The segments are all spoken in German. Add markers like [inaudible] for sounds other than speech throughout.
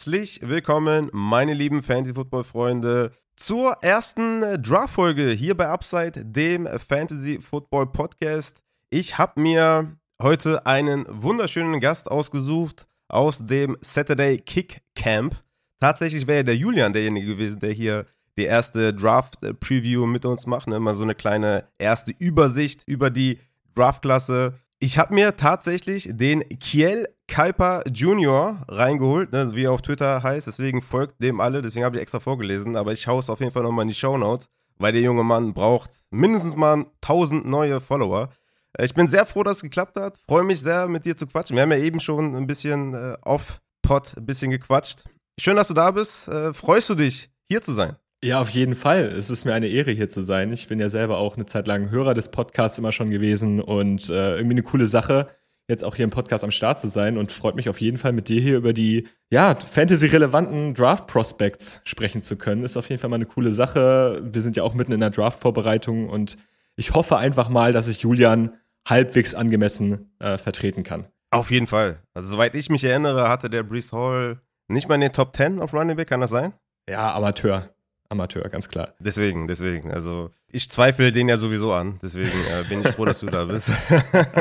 Herzlich willkommen, meine lieben Fantasy-Football-Freunde, zur ersten Draft-Folge hier bei Upside, dem Fantasy-Football-Podcast. Ich habe mir heute einen wunderschönen Gast ausgesucht aus dem Saturday Kick Camp. Tatsächlich wäre der Julian derjenige gewesen, der hier die erste Draft-Preview mit uns macht. Ne? Mal so eine kleine erste Übersicht über die Draft-Klasse. Ich habe mir tatsächlich den Kiel Kuiper Junior reingeholt, ne, wie er auf Twitter heißt. Deswegen folgt dem alle. Deswegen habe ich extra vorgelesen. Aber ich schaue es auf jeden Fall nochmal in die Show Notes, weil der junge Mann braucht mindestens mal 1000 neue Follower. Äh, ich bin sehr froh, dass es geklappt hat. Freue mich sehr, mit dir zu quatschen. Wir haben ja eben schon ein bisschen äh, off-Pod ein bisschen gequatscht. Schön, dass du da bist. Äh, freust du dich, hier zu sein? Ja, auf jeden Fall. Es ist mir eine Ehre, hier zu sein. Ich bin ja selber auch eine Zeit lang Hörer des Podcasts immer schon gewesen und äh, irgendwie eine coole Sache, jetzt auch hier im Podcast am Start zu sein und freut mich auf jeden Fall mit dir hier über die ja, Fantasy-relevanten Draft-Prospects sprechen zu können. Ist auf jeden Fall mal eine coole Sache. Wir sind ja auch mitten in der Draft-Vorbereitung und ich hoffe einfach mal, dass ich Julian halbwegs angemessen äh, vertreten kann. Auf jeden Fall. Also, soweit ich mich erinnere, hatte der Brees Hall nicht mal in den Top 10 auf Running Back, kann das sein? Ja, Amateur. Amateur, ganz klar. Deswegen, deswegen. Also ich zweifle den ja sowieso an. Deswegen äh, bin ich froh, dass du da bist.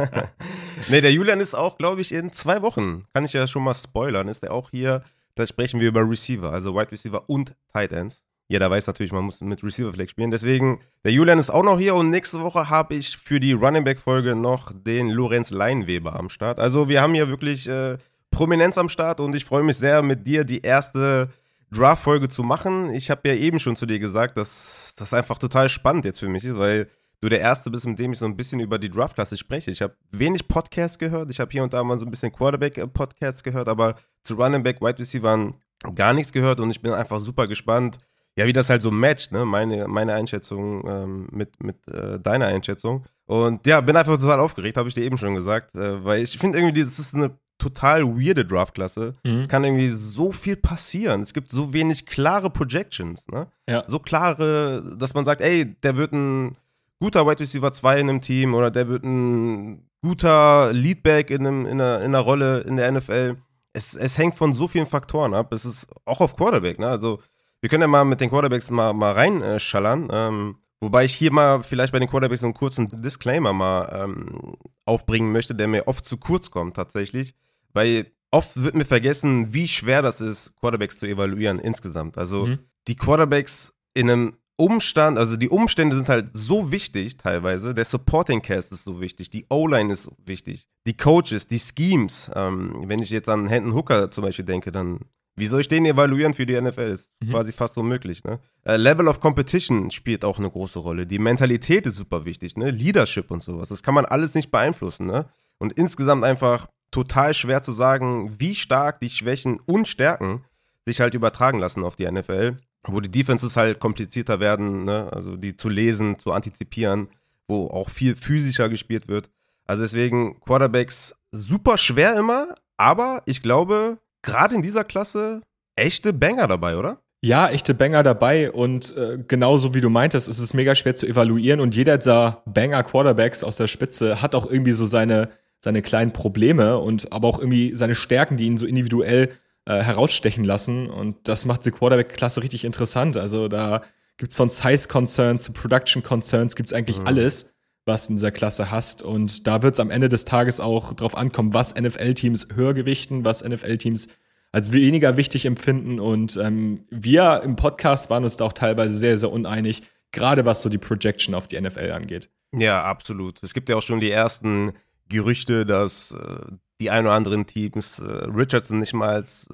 [laughs] nee, der Julian ist auch, glaube ich, in zwei Wochen, kann ich ja schon mal spoilern, ist er auch hier. Da sprechen wir über Receiver, also Wide Receiver und Tight Ends. Jeder weiß natürlich, man muss mit Receiver Flex spielen. Deswegen, der Julian ist auch noch hier und nächste Woche habe ich für die Running Back Folge noch den Lorenz Leinweber am Start. Also wir haben hier wirklich äh, Prominenz am Start und ich freue mich sehr mit dir die erste Draft-Folge zu machen. Ich habe ja eben schon zu dir gesagt, dass das einfach total spannend jetzt für mich ist, weil du der Erste bist, mit dem ich so ein bisschen über die Draft-Klasse spreche. Ich habe wenig Podcasts gehört. Ich habe hier und da mal so ein bisschen Quarterback-Podcasts gehört, aber zu Running Back, Wide Receiver gar nichts gehört und ich bin einfach super gespannt, ja, wie das halt so matcht, ne? Meine, meine Einschätzung ähm, mit, mit äh, deiner Einschätzung. Und ja, bin einfach total aufgeregt, habe ich dir eben schon gesagt, äh, weil ich finde irgendwie, das ist eine total weirde Draftklasse. Mhm. Es kann irgendwie so viel passieren. Es gibt so wenig klare Projections, ne? Ja. So klare, dass man sagt, ey, der wird ein guter Wide Receiver 2 in einem Team oder der wird ein guter Leadback in, einem, in, einer, in einer Rolle in der NFL. Es, es hängt von so vielen Faktoren ab. Es ist auch auf Quarterback, ne? Also, wir können ja mal mit den Quarterbacks mal, mal reinschallern. Ähm, wobei ich hier mal vielleicht bei den Quarterbacks so einen kurzen Disclaimer mal ähm, aufbringen möchte, der mir oft zu kurz kommt tatsächlich. Weil oft wird mir vergessen, wie schwer das ist, Quarterbacks zu evaluieren insgesamt. Also mhm. die Quarterbacks in einem Umstand, also die Umstände sind halt so wichtig teilweise. Der Supporting Cast ist so wichtig, die O-Line ist so wichtig, die Coaches, die Schemes. Ähm, wenn ich jetzt an Hendon Hooker zum Beispiel denke, dann wie soll ich den evaluieren für die NFL? Ist mhm. quasi fast unmöglich. Ne? Äh, Level of Competition spielt auch eine große Rolle. Die Mentalität ist super wichtig, ne? Leadership und sowas. Das kann man alles nicht beeinflussen. Ne? Und insgesamt einfach total schwer zu sagen, wie stark die Schwächen und Stärken sich halt übertragen lassen auf die NFL, wo die Defenses halt komplizierter werden, ne? also die zu lesen, zu antizipieren, wo auch viel physischer gespielt wird. Also deswegen Quarterbacks super schwer immer, aber ich glaube, gerade in dieser Klasse echte Banger dabei, oder? Ja, echte Banger dabei und äh, genauso wie du meintest, ist es mega schwer zu evaluieren und jeder dieser Banger Quarterbacks aus der Spitze hat auch irgendwie so seine seine kleinen Probleme und aber auch irgendwie seine Stärken, die ihn so individuell äh, herausstechen lassen. Und das macht die Quarterback-Klasse richtig interessant. Also da gibt's von Size-Concerns zu Production-Concerns, gibt's eigentlich mhm. alles, was du in dieser Klasse hast. Und da wird's am Ende des Tages auch drauf ankommen, was NFL-Teams höher gewichten, was NFL-Teams als weniger wichtig empfinden. Und ähm, wir im Podcast waren uns da auch teilweise sehr, sehr uneinig, gerade was so die Projection auf die NFL angeht. Ja, absolut. Es gibt ja auch schon die ersten Gerüchte, dass äh, die ein oder anderen Teams äh, Richardson nicht mal als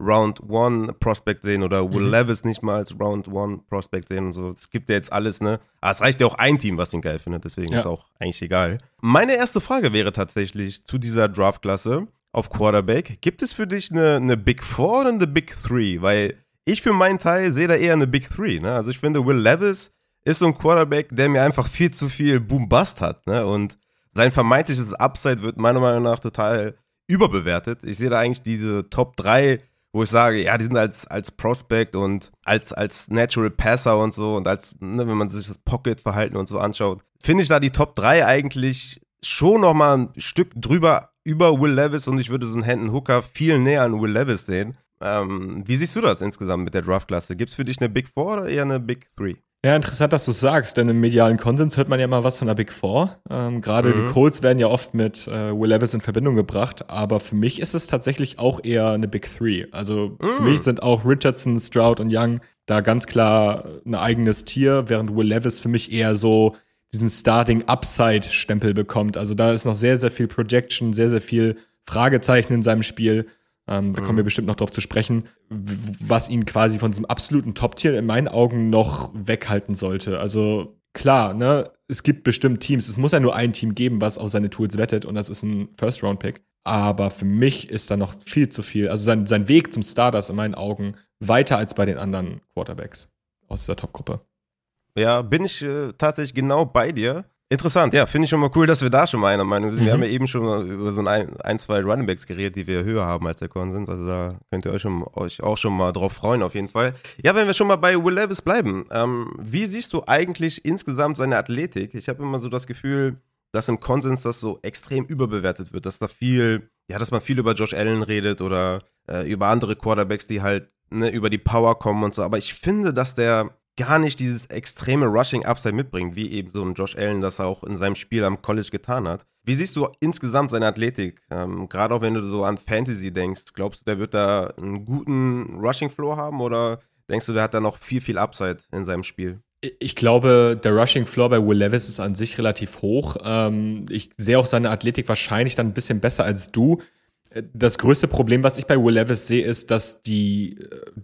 Round One Prospect sehen oder Will mhm. Levis nicht mal als Round One Prospect sehen und so. Es gibt ja jetzt alles, ne? Aber es reicht ja auch ein Team, was ihn geil findet, deswegen ja. ist auch eigentlich egal. Meine erste Frage wäre tatsächlich zu dieser Draftklasse auf Quarterback. Gibt es für dich eine, eine Big Four oder eine Big Three? Weil ich für meinen Teil sehe da eher eine Big Three, ne? Also ich finde, Will Levis ist so ein Quarterback, der mir einfach viel zu viel Boom-Bust hat, ne? Und sein vermeintliches Upside wird meiner Meinung nach total überbewertet. Ich sehe da eigentlich diese Top 3, wo ich sage, ja, die sind als, als Prospect und als, als Natural Passer und so und als, ne, wenn man sich das Pocket-Verhalten und so anschaut, finde ich da die Top 3 eigentlich schon nochmal ein Stück drüber über Will Levis und ich würde so einen Hendon Hooker viel näher an Will Levis sehen. Ähm, wie siehst du das insgesamt mit der Draftklasse? Gibt es für dich eine Big Four oder eher eine Big Three? Ja, interessant, dass du es sagst, denn im medialen Konsens hört man ja immer was von der Big Four. Ähm, Gerade mhm. die Colts werden ja oft mit äh, Will Levis in Verbindung gebracht, aber für mich ist es tatsächlich auch eher eine Big Three. Also mhm. für mich sind auch Richardson, Stroud und Young da ganz klar ein eigenes Tier, während Will Levis für mich eher so diesen Starting Upside Stempel bekommt. Also da ist noch sehr, sehr viel Projection, sehr, sehr viel Fragezeichen in seinem Spiel. Ähm, da kommen wir mhm. bestimmt noch drauf zu sprechen, was ihn quasi von diesem absoluten Top-Tier in meinen Augen noch weghalten sollte. Also klar, ne, es gibt bestimmt Teams, es muss ja nur ein Team geben, was auf seine Tools wettet und das ist ein First-Round-Pick. Aber für mich ist da noch viel zu viel. Also sein, sein Weg zum Stardust in meinen Augen weiter als bei den anderen Quarterbacks aus dieser Top-Gruppe. Ja, bin ich äh, tatsächlich genau bei dir. Interessant, ja, finde ich schon mal cool, dass wir da schon mal einer Meinung sind. Mhm. Wir haben ja eben schon über so ein, ein zwei Runningbacks geredet, die wir höher haben als der Konsens. Also da könnt ihr euch, schon, euch auch schon mal drauf freuen, auf jeden Fall. Ja, wenn wir schon mal bei Will Levis bleiben, ähm, wie siehst du eigentlich insgesamt seine Athletik? Ich habe immer so das Gefühl, dass im Konsens das so extrem überbewertet wird, dass da viel, ja, dass man viel über Josh Allen redet oder äh, über andere Quarterbacks, die halt ne, über die Power kommen und so. Aber ich finde, dass der gar nicht dieses extreme Rushing-Upside mitbringt, wie eben so ein Josh Allen das auch in seinem Spiel am College getan hat. Wie siehst du insgesamt seine Athletik? Ähm, Gerade auch wenn du so an Fantasy denkst, glaubst du, der wird da einen guten Rushing-Floor haben oder denkst du, der hat da noch viel, viel Upside in seinem Spiel? Ich glaube, der Rushing Floor bei Will Levis ist an sich relativ hoch. Ähm, ich sehe auch seine Athletik wahrscheinlich dann ein bisschen besser als du. Das größte Problem, was ich bei Will Levis sehe, ist, dass die,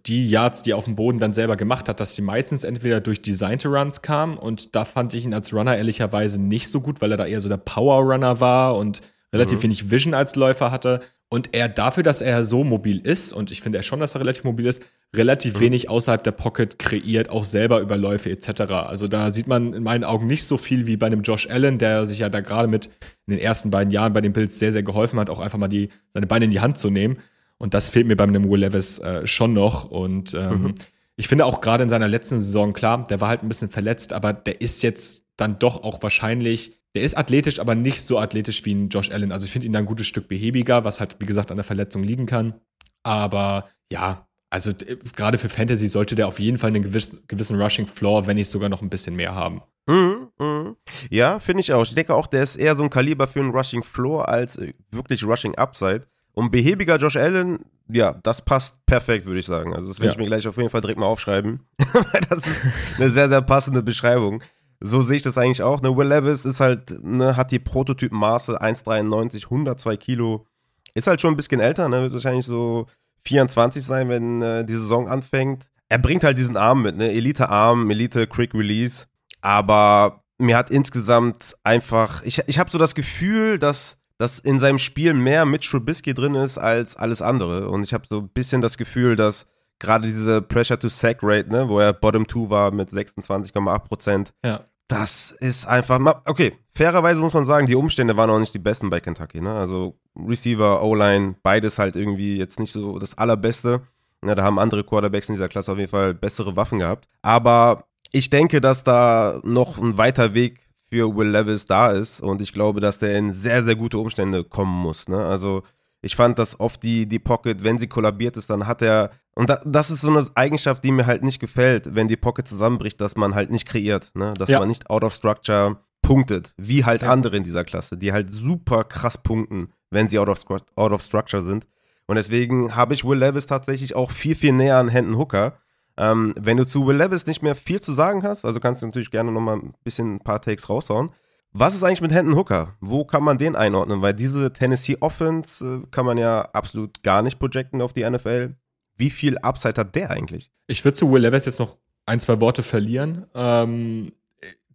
die Yards, die er auf dem Boden dann selber gemacht hat, dass die meistens entweder durch designte Runs kamen und da fand ich ihn als Runner ehrlicherweise nicht so gut, weil er da eher so der Power Runner war und relativ mhm. wenig Vision als Läufer hatte. Und er dafür, dass er so mobil ist, und ich finde er schon, dass er relativ mobil ist, relativ mhm. wenig außerhalb der Pocket kreiert, auch selber Überläufe etc. Also da sieht man in meinen Augen nicht so viel wie bei einem Josh Allen, der sich ja da gerade mit in den ersten beiden Jahren bei den Bills sehr, sehr geholfen hat, auch einfach mal die, seine Beine in die Hand zu nehmen. Und das fehlt mir bei einem Will Levis äh, schon noch. Und ähm, mhm. ich finde auch gerade in seiner letzten Saison, klar, der war halt ein bisschen verletzt, aber der ist jetzt dann doch auch wahrscheinlich der ist athletisch, aber nicht so athletisch wie ein Josh Allen. Also ich finde ihn da ein gutes Stück behäbiger, was halt, wie gesagt, an der Verletzung liegen kann. Aber ja, also gerade für Fantasy sollte der auf jeden Fall einen gewiss, gewissen Rushing Floor, wenn nicht sogar noch ein bisschen mehr haben. Mhm, mh. Ja, finde ich auch. Ich denke auch, der ist eher so ein Kaliber für einen Rushing Floor als äh, wirklich Rushing Upside. Und behäbiger Josh Allen, ja, das passt perfekt, würde ich sagen. Also das werde ja. ich mir gleich auf jeden Fall direkt mal aufschreiben. [laughs] das ist eine sehr, sehr passende Beschreibung. So sehe ich das eigentlich auch. Ne? Will Levis ist halt, ne, hat die Prototypenmaße 1,93, 102 Kilo. Ist halt schon ein bisschen älter, ne? Wird wahrscheinlich so 24 sein, wenn äh, die Saison anfängt. Er bringt halt diesen Arm mit, ne? Elite-Arm, Elite-Quick-Release. Aber mir hat insgesamt einfach, ich, ich habe so das Gefühl, dass, dass in seinem Spiel mehr mit Trubisky drin ist als alles andere. Und ich habe so ein bisschen das Gefühl, dass gerade diese Pressure-to-Sack-Rate, ne, wo er Bottom 2 war mit 26,8 Prozent. Ja. Das ist einfach, okay, fairerweise muss man sagen, die Umstände waren auch nicht die besten bei Kentucky, ne? Also Receiver, O-Line, beides halt irgendwie jetzt nicht so das allerbeste. Ja, da haben andere Quarterbacks in dieser Klasse auf jeden Fall bessere Waffen gehabt. Aber ich denke, dass da noch ein weiter Weg für Will Levis da ist und ich glaube, dass der in sehr, sehr gute Umstände kommen muss. Ne? Also ich fand, dass oft die, die Pocket, wenn sie kollabiert ist, dann hat er, und da, das ist so eine Eigenschaft, die mir halt nicht gefällt, wenn die Pocket zusammenbricht, dass man halt nicht kreiert, ne? dass ja. man nicht out of structure punktet, wie halt ja. andere in dieser Klasse, die halt super krass punkten, wenn sie out of, out of structure sind. Und deswegen habe ich Will Levis tatsächlich auch viel, viel näher an Hendon Hooker. Ähm, wenn du zu Will Levis nicht mehr viel zu sagen hast, also kannst du natürlich gerne nochmal ein bisschen ein paar Takes raushauen. Was ist eigentlich mit Hendon Hooker? Wo kann man den einordnen? Weil diese Tennessee Offense äh, kann man ja absolut gar nicht projecten auf die NFL. Wie viel Upside hat der eigentlich? Ich würde zu Will Levis jetzt noch ein, zwei Worte verlieren. Ähm,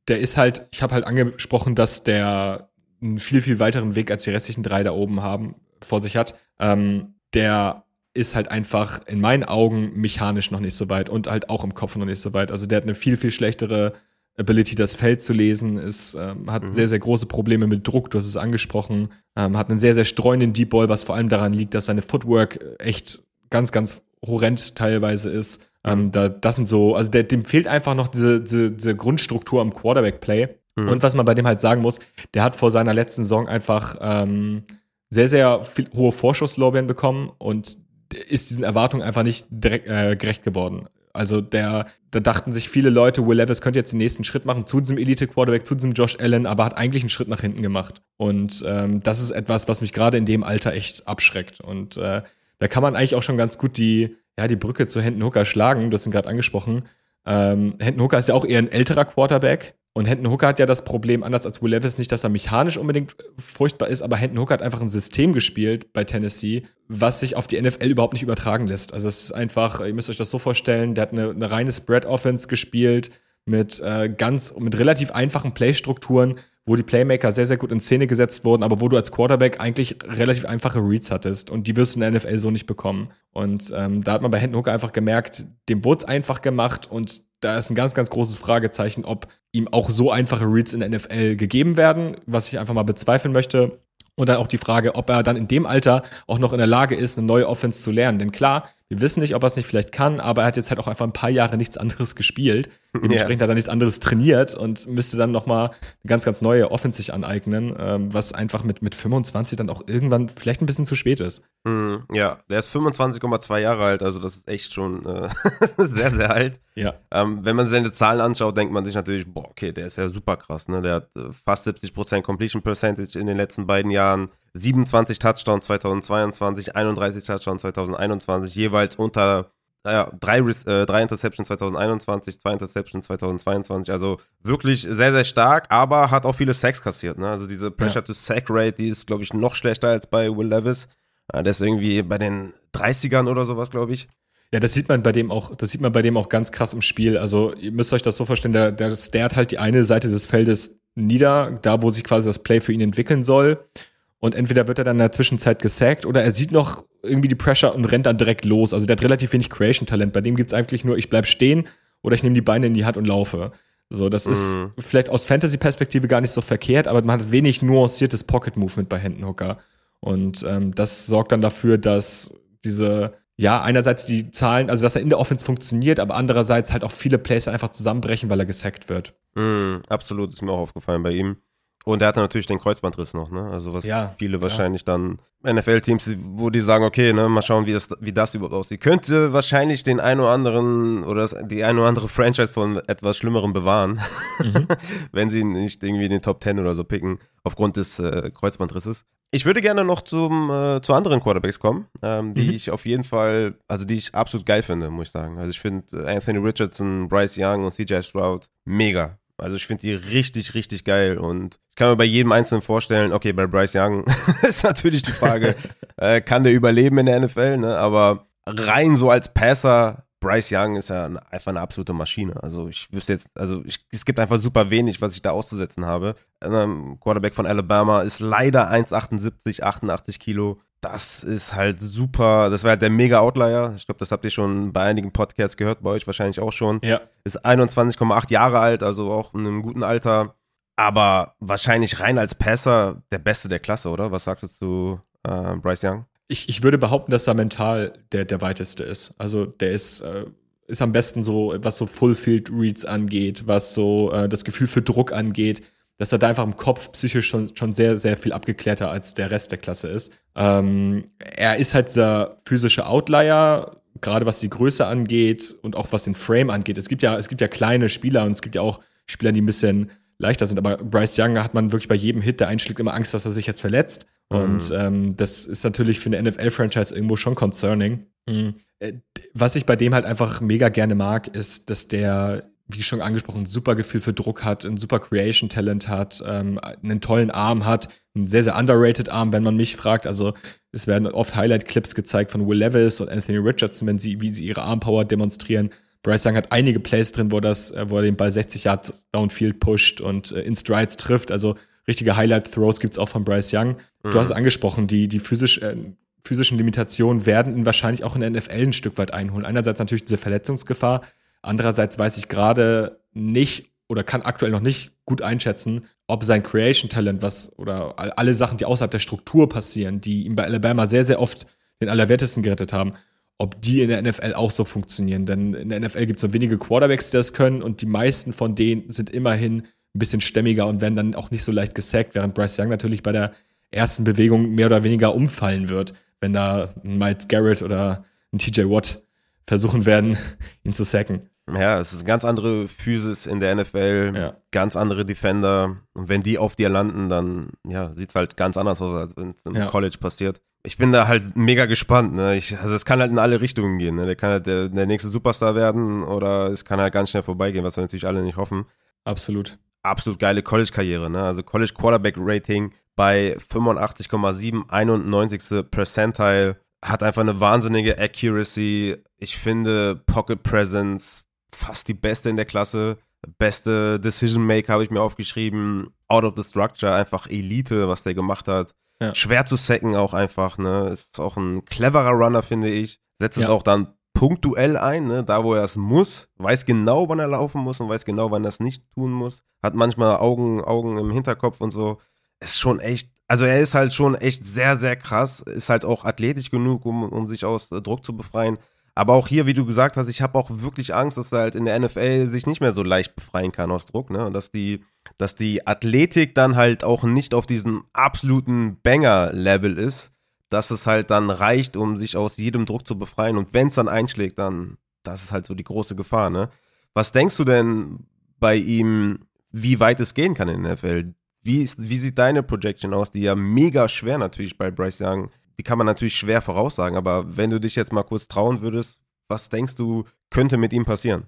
der ist halt, ich habe halt angesprochen, dass der einen viel, viel weiteren Weg als die restlichen drei da oben haben, vor sich hat. Ähm, der ist halt einfach in meinen Augen mechanisch noch nicht so weit und halt auch im Kopf noch nicht so weit. Also der hat eine viel, viel schlechtere Ability, das Feld zu lesen, ist, ähm, hat mhm. sehr, sehr große Probleme mit Druck, du hast es angesprochen, ähm, hat einen sehr, sehr streuenden Deep Ball, was vor allem daran liegt, dass seine Footwork echt ganz, ganz horrend teilweise ist. Ähm, mhm. da, das sind so, also der, dem fehlt einfach noch diese, diese, diese Grundstruktur am Quarterback-Play. Mhm. Und was man bei dem halt sagen muss, der hat vor seiner letzten Saison einfach ähm, sehr, sehr viel, hohe Vorschusslorbeeren bekommen und ist diesen Erwartungen einfach nicht direkt, äh, gerecht geworden. Also der, da dachten sich viele Leute, Will Levis könnte jetzt den nächsten Schritt machen zu diesem Elite-Quarterback, zu diesem Josh Allen, aber hat eigentlich einen Schritt nach hinten gemacht. Und ähm, das ist etwas, was mich gerade in dem Alter echt abschreckt. Und äh, da kann man eigentlich auch schon ganz gut die, ja, die Brücke zu Hendon Hooker schlagen. Du hast ihn gerade angesprochen. Ähm, Hendon Hooker ist ja auch eher ein älterer Quarterback. Und Hendon Hooker hat ja das Problem, anders als Will Levis, nicht, dass er mechanisch unbedingt furchtbar ist, aber Hendon Hooker hat einfach ein System gespielt bei Tennessee, was sich auf die NFL überhaupt nicht übertragen lässt. Also es ist einfach, ihr müsst euch das so vorstellen, der hat eine, eine reine Spread-Offense gespielt mit äh, ganz, mit relativ einfachen Playstrukturen, wo die Playmaker sehr, sehr gut in Szene gesetzt wurden, aber wo du als Quarterback eigentlich relativ einfache Reads hattest und die wirst du in der NFL so nicht bekommen. Und ähm, da hat man bei Hendon Hooker einfach gemerkt, dem wurde es einfach gemacht und da ist ein ganz, ganz großes Fragezeichen, ob ihm auch so einfache Reads in der NFL gegeben werden, was ich einfach mal bezweifeln möchte. Und dann auch die Frage, ob er dann in dem Alter auch noch in der Lage ist, eine neue Offense zu lernen. Denn klar, wir wissen nicht, ob er es nicht vielleicht kann, aber er hat jetzt halt auch einfach ein paar Jahre nichts anderes gespielt. Dementsprechend ja. hat er nichts anderes trainiert und müsste dann noch mal eine ganz, ganz neue Offense sich aneignen, ähm, was einfach mit, mit 25 dann auch irgendwann vielleicht ein bisschen zu spät ist. Mm, ja, der ist 25,2 Jahre alt, also das ist echt schon äh, [laughs] sehr, sehr alt. Ja. Ähm, wenn man seine Zahlen anschaut, denkt man sich natürlich, boah, okay, der ist ja super krass, ne? Der hat äh, fast 70% Completion Percentage in den letzten beiden Jahren. 27 Touchdowns 2022, 31 Touchdowns 2021, jeweils unter naja, drei, äh, drei Interceptions 2021, zwei Interceptions 2022. Also wirklich sehr, sehr stark, aber hat auch viele Sacks kassiert. Ne? Also diese Pressure-to-Sack-Rate, die ist, glaube ich, noch schlechter als bei Will Levis. Der ist irgendwie bei den 30ern oder sowas, glaube ich. Ja, das sieht man bei dem auch, das sieht man bei dem auch ganz krass im Spiel. Also, ihr müsst euch das so vorstellen, der, der starrt halt die eine Seite des Feldes nieder, da wo sich quasi das Play für ihn entwickeln soll. Und entweder wird er dann in der Zwischenzeit gesackt oder er sieht noch irgendwie die Pressure und rennt dann direkt los. Also der hat relativ wenig Creation-Talent. Bei dem gibt's eigentlich nur, ich bleib stehen oder ich nehme die Beine in die Hand und laufe. So, das mhm. ist vielleicht aus Fantasy-Perspektive gar nicht so verkehrt, aber man hat wenig nuanciertes Pocket-Movement bei Händenhooker. Und ähm, das sorgt dann dafür, dass diese, ja, einerseits die Zahlen, also dass er in der Offense funktioniert, aber andererseits halt auch viele Plays einfach zusammenbrechen, weil er gesackt wird. Mhm, absolut, ist mir auch aufgefallen bei ihm. Und er hatte natürlich den Kreuzbandriss noch, ne? Also was ja, viele ja. wahrscheinlich dann NFL-Teams, wo die sagen, okay, ne, mal schauen, wie das, wie das überhaupt aussieht. Könnte wahrscheinlich den ein oder anderen oder die ein oder andere Franchise von etwas Schlimmerem bewahren, mhm. [laughs] wenn sie nicht irgendwie in den Top 10 oder so picken, aufgrund des äh, Kreuzbandrisses. Ich würde gerne noch zum, äh, zu anderen Quarterbacks kommen, ähm, die mhm. ich auf jeden Fall, also die ich absolut geil finde, muss ich sagen. Also ich finde äh, Anthony Richardson, Bryce Young und CJ Stroud mega. Also ich finde die richtig, richtig geil und ich kann mir bei jedem Einzelnen vorstellen, okay, bei Bryce Young [laughs] ist natürlich die Frage, [laughs] äh, kann der überleben in der NFL, ne? Aber rein so als Passer, Bryce Young ist ja einfach eine absolute Maschine. Also ich wüsste jetzt, also ich, es gibt einfach super wenig, was ich da auszusetzen habe. Ähm, Quarterback von Alabama ist leider 1,78, 88 Kilo das ist halt super. Das war halt der mega Outlier. Ich glaube, das habt ihr schon bei einigen Podcasts gehört, bei euch wahrscheinlich auch schon. Ja. Ist 21,8 Jahre alt, also auch in einem guten Alter. Aber wahrscheinlich rein als Passer der Beste der Klasse, oder? Was sagst du zu äh, Bryce Young? Ich, ich würde behaupten, dass er mental der, der weiteste ist. Also der ist, äh, ist am besten so, was so Full-Field Reads angeht, was so äh, das Gefühl für Druck angeht dass er da einfach im Kopf psychisch schon, schon sehr, sehr viel abgeklärter als der Rest der Klasse ist. Ähm, er ist halt dieser physische Outlier, gerade was die Größe angeht und auch was den Frame angeht. Es gibt ja, es gibt ja kleine Spieler und es gibt ja auch Spieler, die ein bisschen leichter sind. Aber Bryce Young hat man wirklich bei jedem Hit, der einschlägt, immer Angst, dass er sich jetzt verletzt. Mhm. Und ähm, das ist natürlich für eine NFL-Franchise irgendwo schon concerning. Mhm. Äh, was ich bei dem halt einfach mega gerne mag, ist, dass der wie schon angesprochen, ein super Gefühl für Druck hat, ein super Creation-Talent hat, ähm, einen tollen Arm hat, einen sehr, sehr underrated Arm, wenn man mich fragt. Also es werden oft Highlight-Clips gezeigt von Will Levis und Anthony Richardson, wenn sie, wie sie ihre Armpower demonstrieren. Bryce Young hat einige Plays drin, wo, das, äh, wo er den Ball 60 Yards downfield pusht und äh, in Strides trifft. Also richtige Highlight-Throws gibt's auch von Bryce Young. Mhm. Du hast es angesprochen, die, die physisch, äh, physischen Limitationen werden ihn wahrscheinlich auch in der NFL ein Stück weit einholen. Einerseits natürlich diese Verletzungsgefahr, Andererseits weiß ich gerade nicht oder kann aktuell noch nicht gut einschätzen, ob sein Creation Talent, was oder alle Sachen, die außerhalb der Struktur passieren, die ihm bei Alabama sehr, sehr oft den Allerwertesten gerettet haben, ob die in der NFL auch so funktionieren. Denn in der NFL gibt es nur wenige Quarterbacks, die das können und die meisten von denen sind immerhin ein bisschen stämmiger und werden dann auch nicht so leicht gesackt, während Bryce Young natürlich bei der ersten Bewegung mehr oder weniger umfallen wird, wenn da ein Miles Garrett oder ein TJ Watt versuchen werden, [laughs] ihn zu sacken. Ja, es ist eine ganz andere Physis in der NFL, ja. ganz andere Defender. Und wenn die auf dir landen, dann ja, sieht es halt ganz anders aus, als wenn es im ja. College passiert. Ich bin da halt mega gespannt. Ne? Ich, also es kann halt in alle Richtungen gehen. Ne? Der kann halt der, der nächste Superstar werden oder es kann halt ganz schnell vorbeigehen, was wir natürlich alle nicht hoffen. Absolut. Absolut geile College-Karriere. Ne? Also College Quarterback-Rating bei 85,7, 91. Percentile. Hat einfach eine wahnsinnige Accuracy. Ich finde Pocket Presence fast die beste in der Klasse. Beste Decision Maker habe ich mir aufgeschrieben. Out of the Structure, einfach Elite, was der gemacht hat. Ja. Schwer zu sacken auch einfach, ne? Ist auch ein cleverer Runner, finde ich. Setzt ja. es auch dann punktuell ein, ne? da wo er es muss, weiß genau, wann er laufen muss und weiß genau, wann er es nicht tun muss. Hat manchmal Augen, Augen im Hinterkopf und so. Ist schon echt, also er ist halt schon echt sehr, sehr krass. Ist halt auch athletisch genug, um, um sich aus Druck zu befreien. Aber auch hier, wie du gesagt hast, ich habe auch wirklich Angst, dass er halt in der NFL sich nicht mehr so leicht befreien kann aus Druck, ne? Und dass die, dass die Athletik dann halt auch nicht auf diesem absoluten Banger-Level ist, dass es halt dann reicht, um sich aus jedem Druck zu befreien. Und wenn es dann einschlägt, dann, das ist halt so die große Gefahr, ne? Was denkst du denn bei ihm, wie weit es gehen kann in der NFL? Wie, ist, wie sieht deine Projection aus, die ja mega schwer natürlich bei Bryce Young die kann man natürlich schwer voraussagen, aber wenn du dich jetzt mal kurz trauen würdest, was denkst du, könnte mit ihm passieren?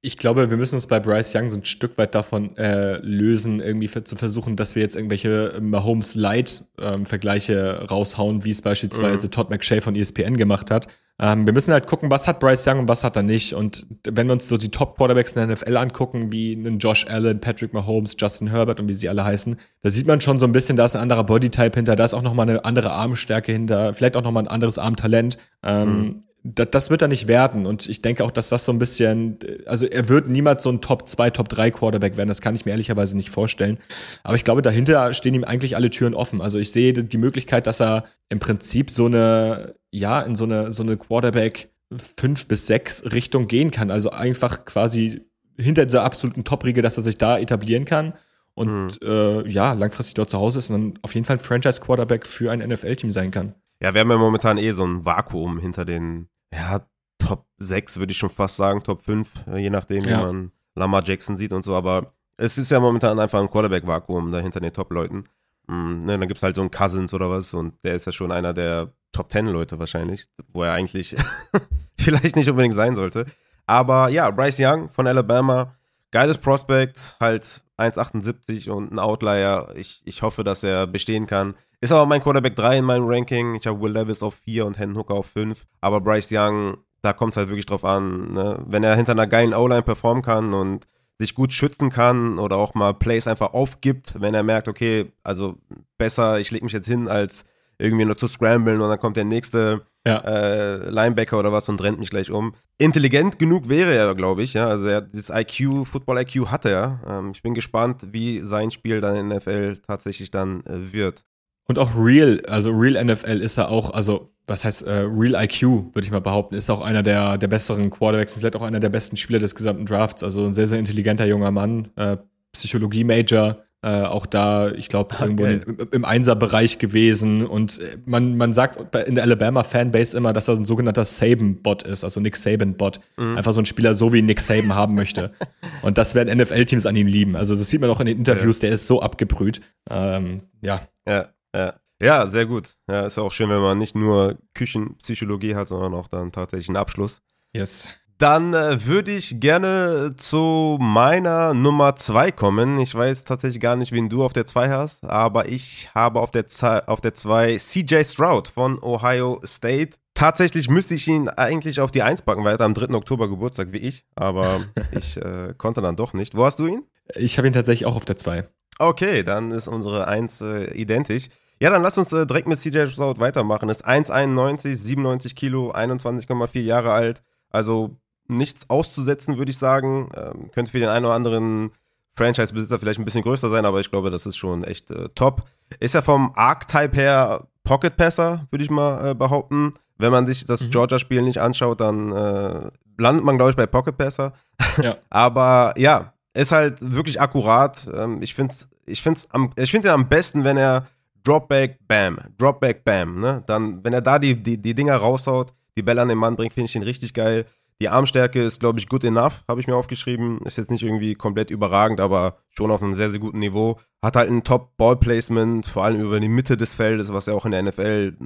Ich glaube, wir müssen uns bei Bryce Young so ein Stück weit davon äh, lösen, irgendwie zu versuchen, dass wir jetzt irgendwelche Mahomes Light-Vergleiche ähm, raushauen, wie es beispielsweise mhm. Todd McShay von ESPN gemacht hat. Ähm, wir müssen halt gucken, was hat Bryce Young und was hat er nicht. Und wenn wir uns so die Top-Quarterbacks in der NFL angucken, wie einen Josh Allen, Patrick Mahomes, Justin Herbert und wie sie alle heißen, da sieht man schon so ein bisschen, da ist ein anderer Bodytype hinter, da ist auch nochmal eine andere Armstärke hinter, vielleicht auch nochmal ein anderes Armtalent. Ähm, mhm das, wird er nicht werden. Und ich denke auch, dass das so ein bisschen, also er wird niemals so ein Top 2, Top 3 Quarterback werden. Das kann ich mir ehrlicherweise nicht vorstellen. Aber ich glaube, dahinter stehen ihm eigentlich alle Türen offen. Also ich sehe die Möglichkeit, dass er im Prinzip so eine, ja, in so eine, so eine Quarterback 5 bis 6 Richtung gehen kann. Also einfach quasi hinter dieser absoluten Top-Riege, dass er sich da etablieren kann und mhm. äh, ja, langfristig dort zu Hause ist und dann auf jeden Fall ein Franchise-Quarterback für ein NFL-Team sein kann. Ja, wir haben ja momentan eh so ein Vakuum hinter den ja, Top 6 würde ich schon fast sagen, Top 5, äh, je nachdem, ja. wie man Lamar Jackson sieht und so, aber es ist ja momentan einfach ein Quarterback-Vakuum da hinter den Top-Leuten. Mhm, ne, dann gibt es halt so einen Cousins oder was und der ist ja schon einer der Top 10 Leute wahrscheinlich, wo er eigentlich [laughs] vielleicht nicht unbedingt sein sollte. Aber ja, Bryce Young von Alabama, geiles Prospect, halt 1,78 und ein Outlier. Ich, ich hoffe, dass er bestehen kann. Ist aber mein Quarterback 3 in meinem Ranking. Ich habe Will Levis auf 4 und Hendon Hooker auf 5. Aber Bryce Young, da kommt es halt wirklich drauf an. Ne? Wenn er hinter einer geilen O-Line performen kann und sich gut schützen kann oder auch mal Plays einfach aufgibt, wenn er merkt, okay, also besser, ich lege mich jetzt hin, als irgendwie nur zu scramblen und dann kommt der nächste ja. äh, Linebacker oder was und rennt mich gleich um. Intelligent genug wäre er, glaube ich. Ja? Also er, dieses IQ, Football-IQ hat er. Ähm, ich bin gespannt, wie sein Spiel dann in der NFL tatsächlich dann äh, wird. Und auch Real, also Real NFL ist er auch, also was heißt äh, Real IQ, würde ich mal behaupten, ist auch einer der, der besseren Quarterbacks und vielleicht auch einer der besten Spieler des gesamten Drafts. Also ein sehr, sehr intelligenter junger Mann, äh, Psychologie-Major, äh, auch da, ich glaube, irgendwo im, im Einser-Bereich gewesen. Und äh, man, man sagt in der Alabama-Fanbase immer, dass er ein sogenannter Saban-Bot ist, also Nick Saban-Bot. Mhm. Einfach so ein Spieler, so wie Nick Saban haben möchte. [laughs] Und das werden NFL-Teams an ihm lieben. Also das sieht man auch in den Interviews, ja. der ist so abgebrüht. Ähm, ja. Ja. Ja. ja, sehr gut. Ja, ist auch schön, wenn man nicht nur Küchenpsychologie hat, sondern auch dann tatsächlich einen Abschluss. Yes. Dann äh, würde ich gerne zu meiner Nummer 2 kommen. Ich weiß tatsächlich gar nicht, wen du auf der 2 hast, aber ich habe auf der 2 CJ Stroud von Ohio State. Tatsächlich müsste ich ihn eigentlich auf die 1 packen, weil er hat am 3. Oktober Geburtstag wie ich, aber [laughs] ich äh, konnte dann doch nicht. Wo hast du ihn? Ich habe ihn tatsächlich auch auf der 2. Okay, dann ist unsere 1 äh, identisch. Ja, dann lass uns äh, direkt mit CJ Stroud weitermachen. Ist 1,91, 97 Kilo, 21,4 Jahre alt. Also nichts auszusetzen, würde ich sagen. Ähm, könnte für den einen oder anderen Franchise-Besitzer vielleicht ein bisschen größer sein, aber ich glaube, das ist schon echt äh, top. Ist ja vom Archetype her Pocket-Passer, würde ich mal äh, behaupten. Wenn man sich das mhm. Georgia-Spiel nicht anschaut, dann äh, landet man, glaube ich, bei Pocket-Passer. Ja. [laughs] aber ja, ist halt wirklich akkurat. Ähm, ich finde ich find's am, ich find ihn am besten, wenn er Dropback, Bam, Dropback, Bam. Ne? Dann, wenn er da die, die, die Dinger raushaut, die Bälle an den Mann bringt, finde ich ihn richtig geil. Die Armstärke ist, glaube ich, good enough, habe ich mir aufgeschrieben. Ist jetzt nicht irgendwie komplett überragend, aber schon auf einem sehr, sehr guten Niveau. Hat halt ein Top-Ball-Placement, vor allem über die Mitte des Feldes, was ja auch in der NFL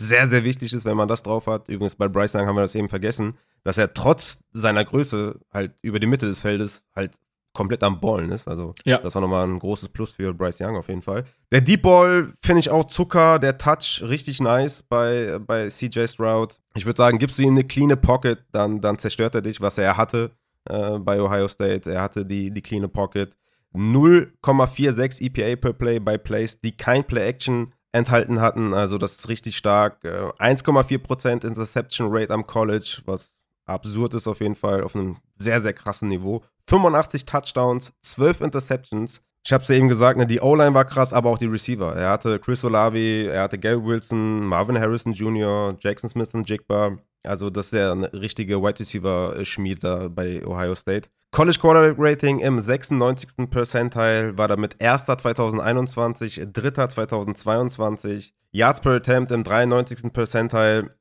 sehr, sehr wichtig ist, wenn man das drauf hat. Übrigens bei Bryce Young haben wir das eben vergessen, dass er trotz seiner Größe halt über die Mitte des Feldes halt komplett am Ballen ist. Also ja. das war nochmal ein großes Plus für Bryce Young auf jeden Fall. Der Deep Ball finde ich auch Zucker, der Touch richtig nice bei, bei CJ Stroud. Ich würde sagen, gibst du ihm eine clean Pocket, dann, dann zerstört er dich, was er hatte äh, bei Ohio State. Er hatte die, die clean Pocket. 0,46 EPA per Play bei Plays, die kein Play-Action enthalten hatten. Also das ist richtig stark. 1,4% äh, Interception Rate am College, was absurd ist auf jeden Fall, auf einem sehr, sehr krassen Niveau. 85 Touchdowns, 12 Interceptions. Ich habe es ja eben gesagt, ne, die O-Line war krass, aber auch die Receiver. Er hatte Chris Olavi, er hatte Gary Wilson, Marvin Harrison Jr., Jackson Smith und Jigba. Also das ist ja eine richtige Wide Receiver-Schmied da bei Ohio State. College Quarterback Rating im 96. Percentile war damit erster 2021, dritter 2022. Yards per Attempt im 93. Percentile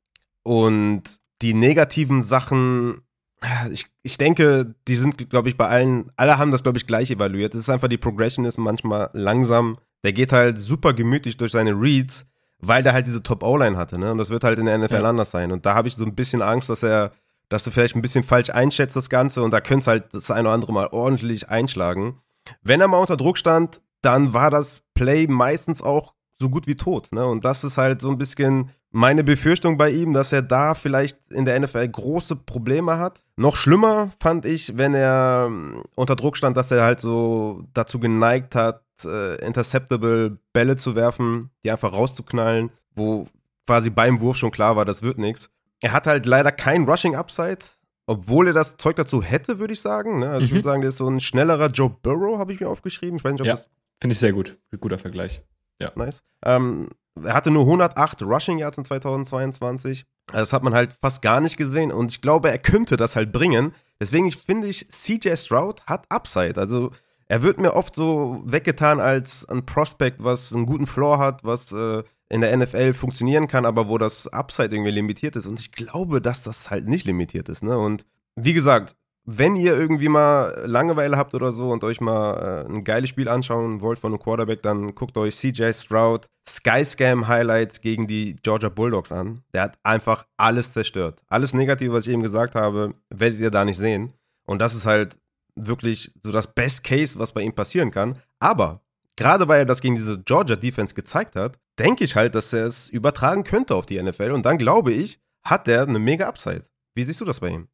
und die negativen Sachen, ich, ich denke, die sind, glaube ich, bei allen, alle haben das, glaube ich, gleich evaluiert. Es ist einfach, die Progression ist manchmal langsam. Der geht halt super gemütlich durch seine Reads, weil der halt diese Top-O-Line hatte, ne? Und das wird halt in der NFL ja. anders sein. Und da habe ich so ein bisschen Angst, dass er dass du vielleicht ein bisschen falsch einschätzt das Ganze und da könnte es halt das ein oder andere Mal ordentlich einschlagen. Wenn er mal unter Druck stand, dann war das Play meistens auch so gut wie tot. Ne? Und das ist halt so ein bisschen meine Befürchtung bei ihm, dass er da vielleicht in der NFL große Probleme hat. Noch schlimmer fand ich, wenn er ähm, unter Druck stand, dass er halt so dazu geneigt hat, äh, interceptable Bälle zu werfen, die einfach rauszuknallen, wo quasi beim Wurf schon klar war, das wird nichts. Er hat halt leider kein Rushing Upside, obwohl er das Zeug dazu hätte, würde ich sagen. Ne? Also mhm. ich würde sagen, der ist so ein schnellerer Joe Burrow, habe ich mir aufgeschrieben. Ich weiß nicht, ob ja, finde ich sehr gut. Guter Vergleich. Ja. Nice. Ähm, er hatte nur 108 Rushing Yards in 2022. Das hat man halt fast gar nicht gesehen und ich glaube, er könnte das halt bringen. Deswegen finde ich, CJ Stroud hat Upside. Also er wird mir oft so weggetan als ein Prospect, was einen guten Floor hat, was äh, in der NFL funktionieren kann, aber wo das Upside irgendwie limitiert ist. Und ich glaube, dass das halt nicht limitiert ist. Ne? Und wie gesagt, wenn ihr irgendwie mal Langeweile habt oder so und euch mal äh, ein geiles Spiel anschauen wollt von einem Quarterback, dann guckt euch CJ Stroud Skyscam Highlights gegen die Georgia Bulldogs an. Der hat einfach alles zerstört. Alles Negative, was ich eben gesagt habe, werdet ihr da nicht sehen. Und das ist halt wirklich so das Best Case, was bei ihm passieren kann. Aber gerade weil er das gegen diese Georgia Defense gezeigt hat, denke ich halt, dass er es übertragen könnte auf die NFL. Und dann glaube ich, hat er eine mega Upside. Wie siehst du das bei ihm?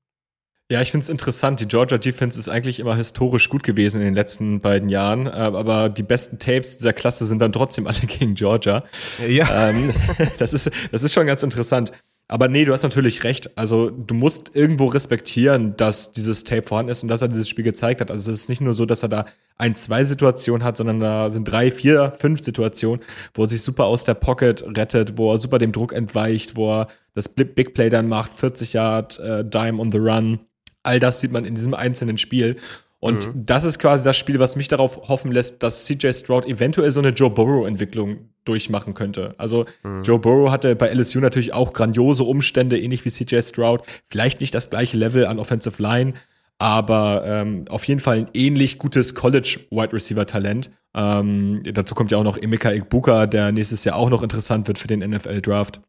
Ja, ich finde es interessant. Die Georgia Defense ist eigentlich immer historisch gut gewesen in den letzten beiden Jahren, äh, aber die besten Tapes dieser Klasse sind dann trotzdem [laughs] alle gegen Georgia. Ja. Ähm, [laughs] das, ist, das ist schon ganz interessant. Aber nee, du hast natürlich recht. Also du musst irgendwo respektieren, dass dieses Tape vorhanden ist und dass er dieses Spiel gezeigt hat. Also es ist nicht nur so, dass er da ein, zwei Situationen hat, sondern da sind drei, vier, fünf Situationen, wo er sich super aus der Pocket rettet, wo er super dem Druck entweicht, wo er das Big Play dann macht, 40 Yard äh, Dime on the Run. All das sieht man in diesem einzelnen Spiel. Und mhm. das ist quasi das Spiel, was mich darauf hoffen lässt, dass CJ Stroud eventuell so eine Joe Burrow-Entwicklung durchmachen könnte. Also mhm. Joe Burrow hatte bei LSU natürlich auch grandiose Umstände, ähnlich wie CJ Stroud. Vielleicht nicht das gleiche Level an Offensive Line, aber ähm, auf jeden Fall ein ähnlich gutes College-Wide Receiver-Talent. Ähm, dazu kommt ja auch noch Emeka Igbuka, der nächstes Jahr auch noch interessant wird für den NFL-Draft.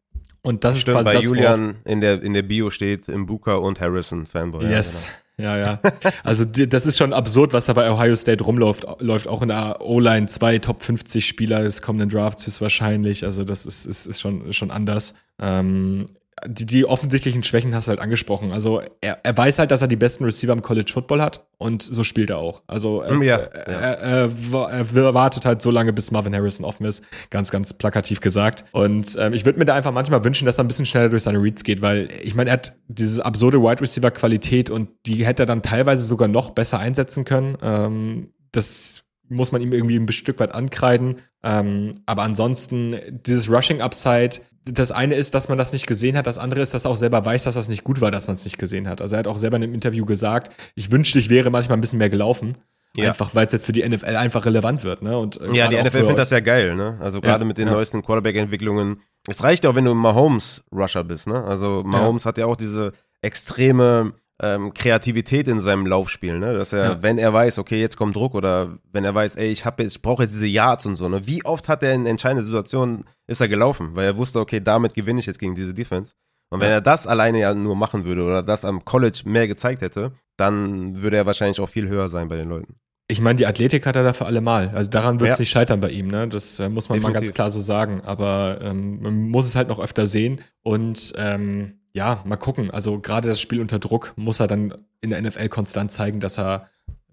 Und das Stimmt, ist quasi bei das, Julian in der, in der Bio steht im Booker und Harrison Fanboy. Yes. Ja, genau. Ja, ja. Also das ist schon absurd, was da bei Ohio State rumläuft. Läuft auch in der O-Line zwei Top 50 Spieler des kommenden Drafts höchstwahrscheinlich. Also das ist, ist, ist schon, schon anders. Ähm, die, die offensichtlichen Schwächen hast du halt angesprochen. Also er, er weiß halt, dass er die besten Receiver im College Football hat und so spielt er auch. Also er, ja, Er, er, er, wartet halt so lange, bis Marvin Harrison offen ist. Ganz, ganz plakativ gesagt. Und ähm, ich würde mir da einfach manchmal wünschen, dass er ein bisschen schneller durch seine Reads geht, weil ich meine, er hat diese absurde Wide Receiver Qualität und die hätte er dann teilweise sogar noch besser einsetzen können. Ähm, das muss man ihm irgendwie ein Stück weit ankreiden. Ähm, aber ansonsten, dieses Rushing Upside, das eine ist, dass man das nicht gesehen hat, das andere ist, dass er auch selber weiß, dass das nicht gut war, dass man es nicht gesehen hat. Also er hat auch selber in einem Interview gesagt, ich wünschte, ich wäre manchmal ein bisschen mehr gelaufen. Ja. Einfach, weil es jetzt für die NFL einfach relevant wird. Ne? Und, äh, ja, die NFL findet das ja geil. Ne? Also gerade ja, mit den ja. neuesten Quarterback-Entwicklungen. Es reicht ja auch, wenn du Mahomes-Rusher bist. Ne? Also Mahomes hat ja auch diese extreme ähm, Kreativität in seinem Laufspiel, ne? Dass er, ja. wenn er weiß, okay, jetzt kommt Druck oder wenn er weiß, ey, ich habe jetzt, ich brauche jetzt diese Yards und so, ne? Wie oft hat er in entscheidenden Situationen ist er gelaufen, weil er wusste, okay, damit gewinne ich jetzt gegen diese Defense. Und wenn ja. er das alleine ja nur machen würde oder das am College mehr gezeigt hätte, dann würde er wahrscheinlich auch viel höher sein bei den Leuten. Ich meine, die Athletik hat er dafür allemal. Also daran wird es ja. nicht scheitern bei ihm, ne? Das äh, muss man Definitiv. mal ganz klar so sagen. Aber ähm, man muss es halt noch öfter sehen. Und ähm, ja, mal gucken. Also gerade das Spiel unter Druck muss er dann in der NFL konstant zeigen, dass er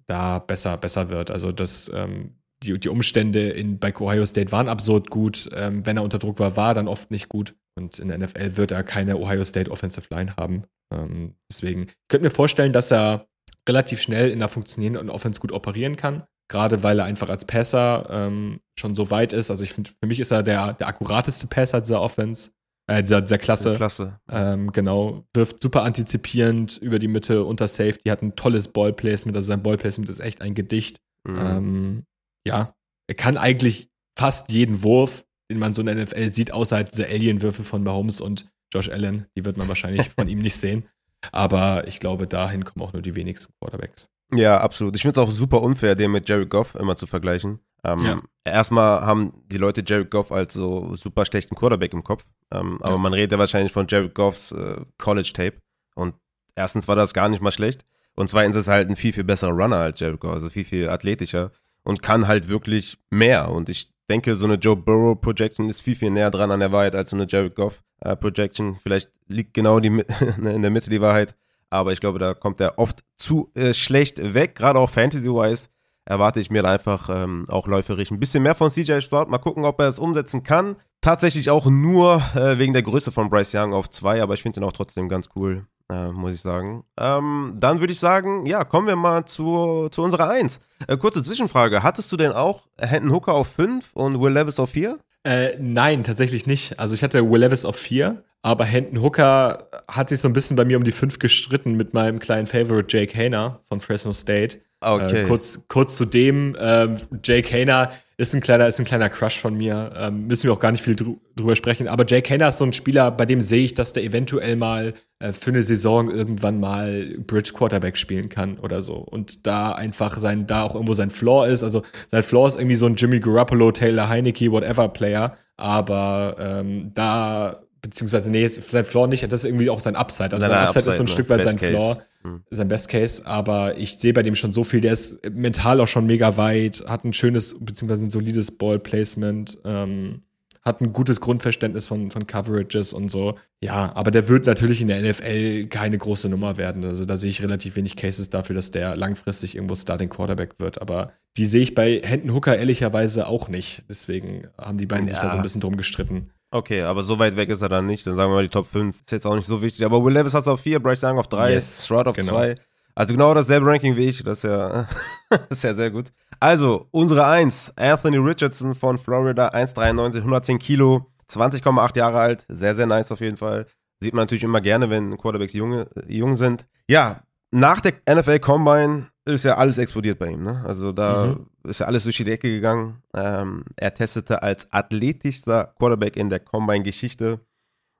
da besser, besser wird. Also das, ähm, die, die Umstände in, bei Ohio State waren absurd gut. Ähm, wenn er unter Druck war, war er dann oft nicht gut. Und in der NFL wird er keine Ohio State Offensive Line haben. Ähm, deswegen, ich könnte mir vorstellen, dass er relativ schnell in einer funktionierenden Offense gut operieren kann. Gerade weil er einfach als Passer ähm, schon so weit ist. Also ich finde, für mich ist er der, der akkurateste Passer dieser Offense äh, dieser, dieser Klasse. Klasse. Ähm, genau. Wirft super antizipierend über die Mitte unter Safety, hat ein tolles Ballplacement, also sein Ballplacement ist echt ein Gedicht. Mhm. Ähm, ja, er kann eigentlich fast jeden Wurf, den man so in der NFL sieht, außer halt diese Alien-Würfe von Mahomes und Josh Allen, die wird man wahrscheinlich [laughs] von ihm nicht sehen. Aber ich glaube, dahin kommen auch nur die wenigsten Quarterbacks. Ja, absolut. Ich finde es auch super unfair, den mit Jared Goff immer zu vergleichen. Ähm, ja. Erstmal haben die Leute Jared Goff als so super schlechten Quarterback im Kopf. Ähm, aber man redet ja wahrscheinlich von Jared Goffs äh, College-Tape. Und erstens war das gar nicht mal schlecht. Und zweitens ist er halt ein viel, viel besserer Runner als Jared Goff, also viel, viel athletischer und kann halt wirklich mehr. Und ich denke, so eine Joe Burrow Projection ist viel, viel näher dran an der Wahrheit als so eine Jared Goff äh, Projection. Vielleicht liegt genau die, [laughs] in der Mitte die Wahrheit. Aber ich glaube, da kommt er oft zu äh, schlecht weg, gerade auch Fantasy-wise erwarte ich mir einfach ähm, auch läuferisch ein bisschen mehr von CJ Stroud. Mal gucken, ob er es umsetzen kann. Tatsächlich auch nur äh, wegen der Größe von Bryce Young auf zwei, aber ich finde ihn auch trotzdem ganz cool, äh, muss ich sagen. Ähm, dann würde ich sagen, ja, kommen wir mal zu, zu unserer Eins. Äh, kurze Zwischenfrage: Hattest du denn auch Hendon Hooker auf fünf und Will Levis auf vier? Äh, nein, tatsächlich nicht. Also ich hatte Will Levis auf vier, aber Hendon Hooker hat sich so ein bisschen bei mir um die fünf gestritten mit meinem kleinen Favorite Jake Hayner von Fresno State. Okay. Äh, kurz, kurz zu dem, ähm, Jake Hayner ist ein kleiner, ist ein kleiner Crush von mir. Ähm, müssen wir auch gar nicht viel drü drüber sprechen. Aber Jake Hayner ist so ein Spieler, bei dem sehe ich, dass der eventuell mal äh, für eine Saison irgendwann mal Bridge Quarterback spielen kann oder so. Und da einfach sein, da auch irgendwo sein Floor ist. Also sein Floor ist irgendwie so ein Jimmy Garoppolo, Taylor Heineke, whatever Player. Aber ähm, da beziehungsweise nee, sein Floor nicht, das ist irgendwie auch sein Upside. Also sein Upside, Upside, ist so ein ne? Stück weit Best sein Case. Floor, hm. sein Best Case, aber ich sehe bei dem schon so viel, der ist mental auch schon mega weit, hat ein schönes, beziehungsweise ein solides Ball-Placement, ähm, hat ein gutes Grundverständnis von, von Coverages und so. Ja, aber der wird natürlich in der NFL keine große Nummer werden. Also da sehe ich relativ wenig Cases dafür, dass der langfristig irgendwo Starting Quarterback wird. Aber die sehe ich bei Hendon Hooker ehrlicherweise auch nicht. Deswegen haben die beiden ja. sich da so ein bisschen drum gestritten. Okay, aber so weit weg ist er dann nicht. Dann sagen wir mal die Top 5. Ist jetzt auch nicht so wichtig. Aber Will Levis hat auf 4, Bryce Young auf 3, yes, Stroud auf 2. Genau. Also genau dasselbe Ranking wie ich. Das ist ja, [laughs] das ist ja sehr gut. Also, unsere 1, Anthony Richardson von Florida, 1,93, 110 Kilo, 20,8 Jahre alt. Sehr, sehr nice auf jeden Fall. Sieht man natürlich immer gerne, wenn Quarterbacks junge, jung sind. Ja, nach der NFL Combine ist ja alles explodiert bei ihm. Ne? Also da mhm. ist ja alles durch die Decke gegangen. Ähm, er testete als athletischster Quarterback in der Combine-Geschichte.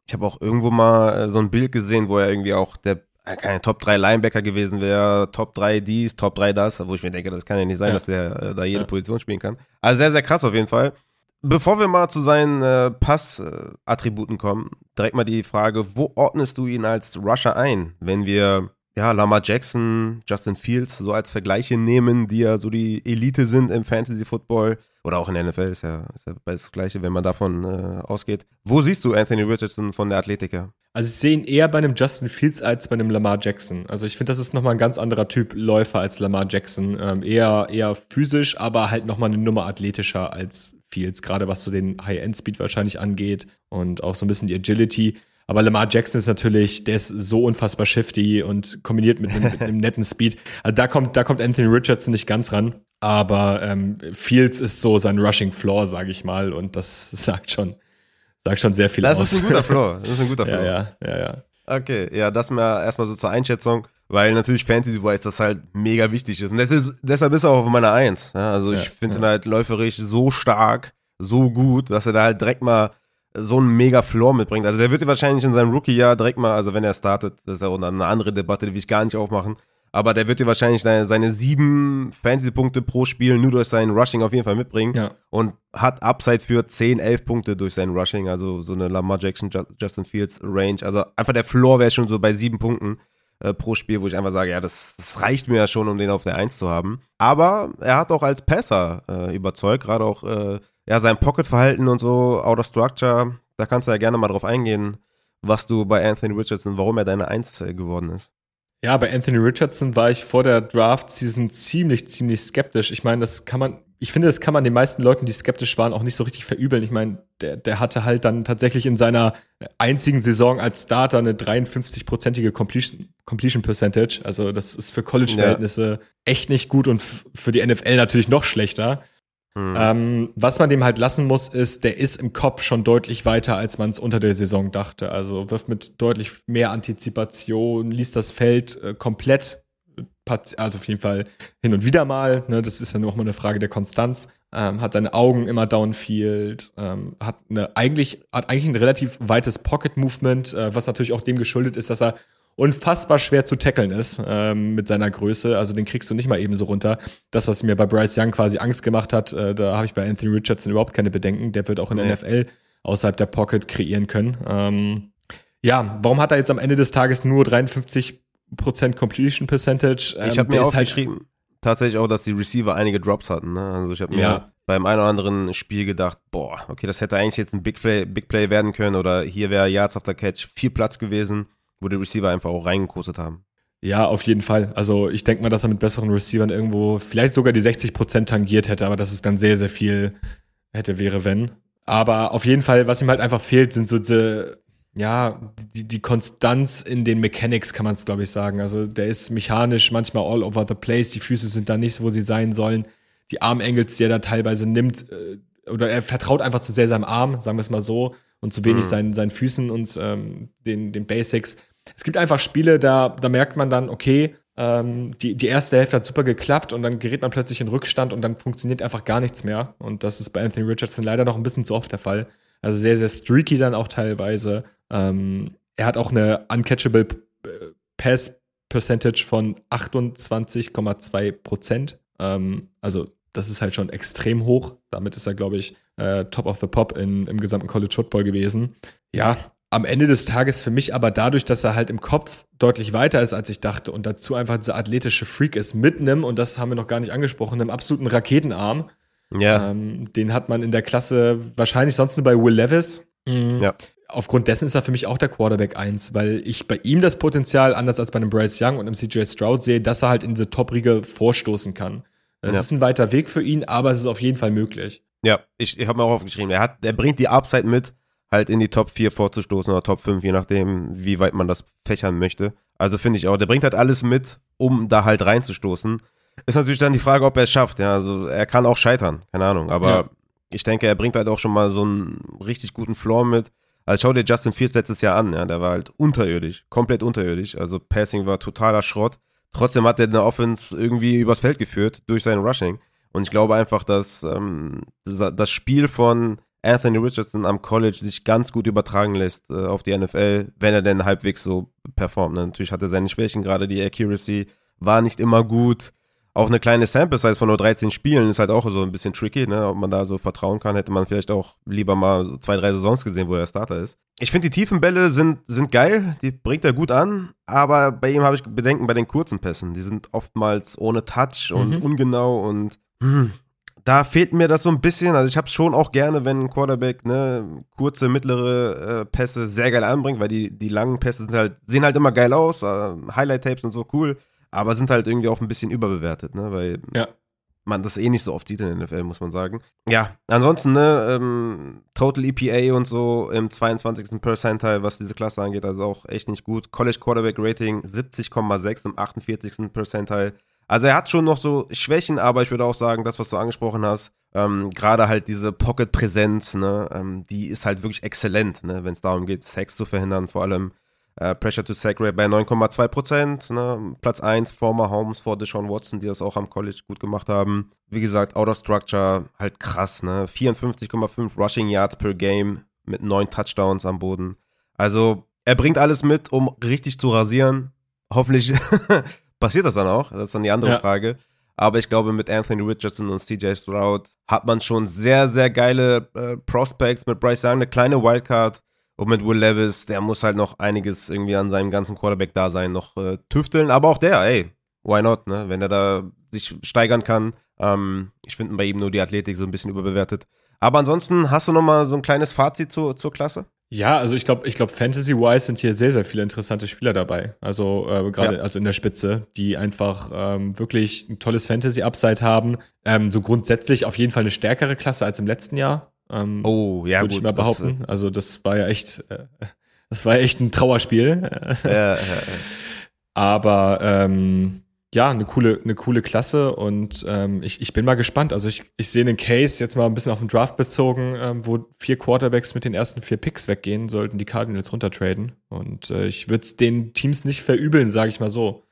Ich habe auch irgendwo mal äh, so ein Bild gesehen, wo er irgendwie auch der keine Top 3 Linebacker gewesen wäre, Top 3 dies, Top 3 das, wo ich mir denke, das kann ja nicht sein, ja. dass der äh, da jede ja. Position spielen kann. Also sehr, sehr krass auf jeden Fall. Bevor wir mal zu seinen äh, Pass-Attributen kommen, direkt mal die Frage, wo ordnest du ihn als Rusher ein, wenn wir ja, Lamar Jackson, Justin Fields so als Vergleiche nehmen, die ja so die Elite sind im Fantasy Football oder auch in der NFL, ist ja, ist ja das Gleiche, wenn man davon äh, ausgeht. Wo siehst du Anthony Richardson von der Athletiker? Also ich sehe ihn eher bei einem Justin Fields als bei einem Lamar Jackson. Also ich finde, das ist nochmal ein ganz anderer Typ Läufer als Lamar Jackson. Ähm, eher, eher physisch, aber halt nochmal eine Nummer athletischer als Fields, gerade was so den High-End-Speed wahrscheinlich angeht und auch so ein bisschen die Agility. Aber Lamar Jackson ist natürlich, der ist so unfassbar shifty und kombiniert mit einem, mit einem netten Speed. Also da kommt, da kommt Anthony Richardson nicht ganz ran. Aber ähm, Fields ist so sein Rushing Floor, sage ich mal, und das [laughs] sagt schon, sagt schon sehr viel das aus. Das ist ein guter Floor. Das ist ein guter [laughs] Floor. ja, ja, ja, ja. Okay, ja, das mal erstmal so zur Einschätzung. weil natürlich Fantasy-wise das halt mega wichtig ist. Und ist, deshalb ist er auch auf meiner Eins. Ja, also ich finde ja. ihn halt läuferisch so stark, so gut, dass er da halt direkt mal so einen mega Floor mitbringt. Also der wird wahrscheinlich in seinem Rookie-Jahr direkt mal, also wenn er startet, das ist ja auch eine andere Debatte, die will ich gar nicht aufmachen, aber der wird dir wahrscheinlich seine, sieben Fantasy-Punkte pro Spiel nur durch sein Rushing auf jeden Fall mitbringen ja. und hat Upside für 10, 11 Punkte durch sein Rushing, also so eine Lamar Jackson, Justin Fields Range. Also einfach der Floor wäre schon so bei sieben Punkten äh, pro Spiel, wo ich einfach sage, ja, das, das, reicht mir ja schon, um den auf der Eins zu haben. Aber er hat auch als Passer äh, überzeugt, gerade auch äh, ja, sein Pocket-Verhalten und so, Out of Structure, da kannst du ja gerne mal drauf eingehen, was du bei Anthony Richardson, warum er deine Eins äh, geworden ist. Ja, bei Anthony Richardson war ich vor der Draft-Season ziemlich, ziemlich skeptisch. Ich meine, das kann man, ich finde, das kann man den meisten Leuten, die skeptisch waren, auch nicht so richtig verübeln. Ich meine, der, der hatte halt dann tatsächlich in seiner einzigen Saison als Starter eine 53-prozentige Completion, Completion Percentage. Also, das ist für College-Verhältnisse ja. echt nicht gut und für die NFL natürlich noch schlechter. Mhm. Ähm, was man dem halt lassen muss, ist, der ist im Kopf schon deutlich weiter, als man es unter der Saison dachte. Also wirft mit deutlich mehr Antizipation, liest das Feld äh, komplett, also auf jeden Fall hin und wieder mal. Ne, das ist ja nur auch mal eine Frage der Konstanz. Ähm, hat seine Augen immer downfield, ähm, hat eine eigentlich hat eigentlich ein relativ weites Pocket Movement, äh, was natürlich auch dem geschuldet ist, dass er unfassbar schwer zu tackeln ist ähm, mit seiner Größe. Also den kriegst du nicht mal eben so runter. Das, was mir bei Bryce Young quasi Angst gemacht hat, äh, da habe ich bei Anthony Richardson überhaupt keine Bedenken. Der wird auch in der NFL außerhalb der Pocket kreieren können. Ähm, ja, warum hat er jetzt am Ende des Tages nur 53% Completion Percentage? Ähm, ich habe mir aufgeschrieben, halt tatsächlich auch, dass die Receiver einige Drops hatten. Ne? Also ich habe mir ja. beim einen oder anderen Spiel gedacht, boah, okay, das hätte eigentlich jetzt ein Big Play, Big Play werden können oder hier wäre Yards after Catch viel Platz gewesen wo die Receiver einfach auch reingekostet haben. Ja, auf jeden Fall. Also ich denke mal, dass er mit besseren Receivern irgendwo vielleicht sogar die 60% tangiert hätte, aber dass es dann sehr, sehr viel hätte, wäre, wenn. Aber auf jeden Fall, was ihm halt einfach fehlt, sind so diese, ja, die, die Konstanz in den Mechanics, kann man es, glaube ich, sagen. Also der ist mechanisch manchmal all over the place, die Füße sind da nicht, wo sie sein sollen. Die Armengels, die er da teilweise nimmt, äh, oder er vertraut einfach zu sehr seinem Arm, sagen wir es mal so und zu wenig mhm. seinen, seinen Füßen und ähm, den, den Basics. Es gibt einfach Spiele, da, da merkt man dann, okay, ähm, die, die erste Hälfte hat super geklappt und dann gerät man plötzlich in Rückstand und dann funktioniert einfach gar nichts mehr. Und das ist bei Anthony Richardson leider noch ein bisschen zu oft der Fall. Also sehr, sehr streaky dann auch teilweise. Ähm, er hat auch eine uncatchable Pass Percentage von 28,2 Prozent. Ähm, also das ist halt schon extrem hoch. Damit ist er, glaube ich, äh, Top of the Pop in, im gesamten College Football gewesen. Ja, am Ende des Tages für mich aber dadurch, dass er halt im Kopf deutlich weiter ist, als ich dachte und dazu einfach dieser athletische Freak ist, mit einem, und das haben wir noch gar nicht angesprochen, einem absoluten Raketenarm. Ja. Ähm, den hat man in der Klasse wahrscheinlich sonst nur bei Will Levis. Mhm. Ja. Aufgrund dessen ist er für mich auch der Quarterback 1, weil ich bei ihm das Potenzial, anders als bei einem Bryce Young und einem CJ Stroud sehe, dass er halt in diese Top-Riege vorstoßen kann. Es ja. ist ein weiter Weg für ihn, aber es ist auf jeden Fall möglich. Ja, ich, ich habe mir auch aufgeschrieben, er, hat, er bringt die Upside mit, halt in die Top 4 vorzustoßen oder Top 5, je nachdem, wie weit man das fächern möchte. Also finde ich auch, der bringt halt alles mit, um da halt reinzustoßen. Ist natürlich dann die Frage, ob er es schafft. Ja, also er kann auch scheitern, keine Ahnung. Aber ja. ich denke, er bringt halt auch schon mal so einen richtig guten Floor mit. Also schau dir Justin Fields letztes Jahr an, ja, der war halt unterirdisch, komplett unterirdisch. Also Passing war totaler Schrott. Trotzdem hat er eine Offense irgendwie übers Feld geführt durch sein Rushing. Und ich glaube einfach, dass ähm, das Spiel von Anthony Richardson am College sich ganz gut übertragen lässt äh, auf die NFL, wenn er denn halbwegs so performt. Natürlich hat er seine Schwächen, gerade die Accuracy war nicht immer gut. Auch eine kleine Sample-Size von nur 13 Spielen ist halt auch so ein bisschen tricky, ne? ob man da so vertrauen kann. Hätte man vielleicht auch lieber mal so zwei, drei Saisons gesehen, wo er Starter ist. Ich finde, die tiefen Bälle sind, sind geil, die bringt er gut an, aber bei ihm habe ich Bedenken bei den kurzen Pässen. Die sind oftmals ohne Touch und mhm. ungenau und hm, da fehlt mir das so ein bisschen. Also ich habe es schon auch gerne, wenn ein Quarterback ne, kurze, mittlere äh, Pässe sehr geil anbringt, weil die, die langen Pässe sind halt, sehen halt immer geil aus, äh, Highlight-Tapes und so cool aber sind halt irgendwie auch ein bisschen überbewertet, ne? Weil ja. man das eh nicht so oft sieht in der NFL, muss man sagen. Ja, ansonsten, ne, ähm, Total EPA und so im 22. Percentile, was diese Klasse angeht, also auch echt nicht gut. College Quarterback Rating 70,6 im 48. Percentile. Also er hat schon noch so Schwächen, aber ich würde auch sagen, das, was du angesprochen hast, ähm, gerade halt diese Pocket-Präsenz, ne, ähm, die ist halt wirklich exzellent, ne, wenn es darum geht, Sex zu verhindern, vor allem Äh, Pressure to Sack Rate bei 9,2 Prozent. Ne? Platz 1 vor Mahomes, vor Deshaun Watson, die das auch am College gut gemacht haben. Wie gesagt, Outer Structure halt krass. Ne? 54,5 Rushing Yards per Game mit 9 Touchdowns am Boden. Also er bringt alles mit, um richtig zu rasieren. Hoffentlich [laughs] passiert das dann auch. Das ist dann die andere ja. Frage. Aber ich glaube, mit Anthony Richardson und CJ Stroud hat man schon sehr, sehr geile äh, Prospects. Mit Bryce Young eine kleine Wildcard. Und mit Will Levis, der muss halt noch einiges irgendwie an seinem ganzen Quarterback-Dasein noch äh, tüfteln. Aber auch der, ey, why not, ne? Wenn er da sich steigern kann. Ähm, ich finde bei ihm nur die Athletik so ein bisschen überbewertet. Aber ansonsten hast du noch mal so ein kleines Fazit zu, zur Klasse? Ja, also ich glaube, ich glaube, Fantasy-wise sind hier sehr, sehr viele interessante Spieler dabei. Also äh, gerade ja. also in der Spitze, die einfach ähm, wirklich ein tolles Fantasy-Upside haben. Ähm, so grundsätzlich auf jeden Fall eine stärkere Klasse als im letzten Jahr. Ähm, oh, ja, Würde ich mal behaupten. Das, äh, also das war ja echt, äh, das war ja echt ein Trauerspiel. Ja, ja, ja. Aber ähm, ja, eine coole, eine coole Klasse und ähm, ich, ich bin mal gespannt. Also ich, ich sehe einen Case jetzt mal ein bisschen auf den Draft bezogen, ähm, wo vier Quarterbacks mit den ersten vier Picks weggehen, sollten die Cardinals runtertraden. Und äh, ich würde es den Teams nicht verübeln, sage ich mal so.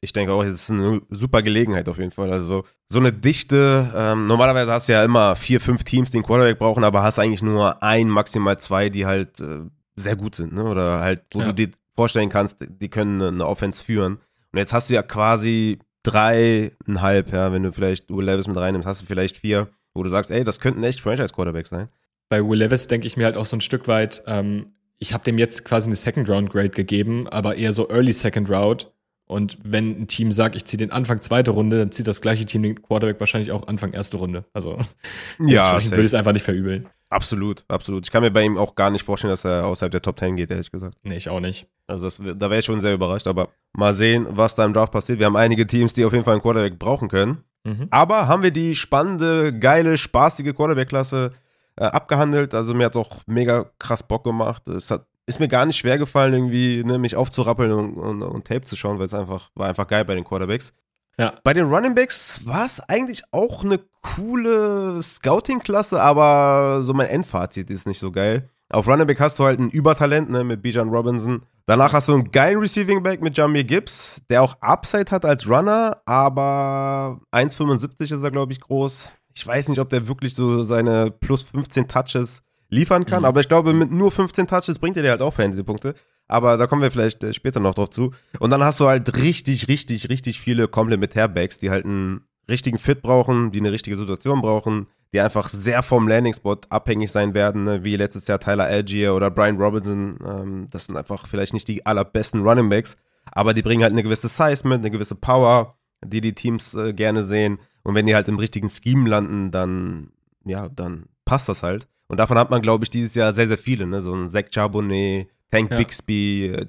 Ich denke auch, es ist eine super Gelegenheit auf jeden Fall. Also so eine Dichte, ähm, normalerweise hast du ja immer vier, fünf Teams, die einen Quarterback brauchen, aber hast eigentlich nur ein, maximal zwei, die halt äh, sehr gut sind, ne? Oder halt, wo ja. du dir vorstellen kannst, die können eine Offense führen. Und jetzt hast du ja quasi dreieinhalb, ja, wenn du vielleicht Will Levis mit reinnimmst, hast du vielleicht vier, wo du sagst, ey, das könnten echt Franchise-Quarterbacks sein. Bei Will Levis denke ich mir halt auch so ein Stück weit, ähm, ich habe dem jetzt quasi eine Second-Round-Grade gegeben, aber eher so Early Second Round. Und wenn ein Team sagt, ich ziehe den Anfang zweite Runde, dann zieht das gleiche Team den Quarterback wahrscheinlich auch Anfang erste Runde. Also [laughs] [laughs] ja, ich würde es einfach nicht verübeln. Absolut, absolut. Ich kann mir bei ihm auch gar nicht vorstellen, dass er außerhalb der Top 10 geht, ehrlich gesagt. Nee, ich auch nicht. Also das, da wäre ich schon sehr überrascht, aber mal sehen, was da im Draft passiert. Wir haben einige Teams, die auf jeden Fall einen Quarterback brauchen können. Mhm. Aber haben wir die spannende, geile, spaßige Quarterback-Klasse äh, abgehandelt. Also mir hat es auch mega krass Bock gemacht. Es hat ist mir gar nicht schwer gefallen, irgendwie ne, mich aufzurappeln und, und, und Tape zu schauen, weil es einfach war einfach geil bei den Quarterbacks. Ja. Bei den Running Backs war es eigentlich auch eine coole Scouting-Klasse, aber so mein Endfazit ist nicht so geil. Auf Running Back hast du halt ein Übertalent ne, mit Bijan Robinson. Danach hast du einen geilen Receiving Back mit Jamir Gibbs, der auch Upside hat als Runner, aber 1,75 ist er, glaube ich, groß. Ich weiß nicht, ob der wirklich so seine plus 15 Touches liefern kann. Mhm. Aber ich glaube, mit nur 15 Touches bringt er dir halt auch Fantasy-Punkte. Aber da kommen wir vielleicht äh, später noch drauf zu. Und dann hast du halt richtig, richtig, richtig viele Komplementärbacks, die halt einen richtigen Fit brauchen, die eine richtige Situation brauchen, die einfach sehr vom Landing-Spot abhängig sein werden, ne? wie letztes Jahr Tyler Algier oder Brian Robinson. Ähm, das sind einfach vielleicht nicht die allerbesten Running Backs, aber die bringen halt eine gewisse Size mit, eine gewisse Power, die die Teams äh, gerne sehen. Und wenn die halt im richtigen Scheme landen, dann, ja, dann passt das halt. Und davon hat man, glaube ich, dieses Jahr sehr, sehr viele. Ne? So ein Zach Charbonnet, Tank ja. Bixby, äh,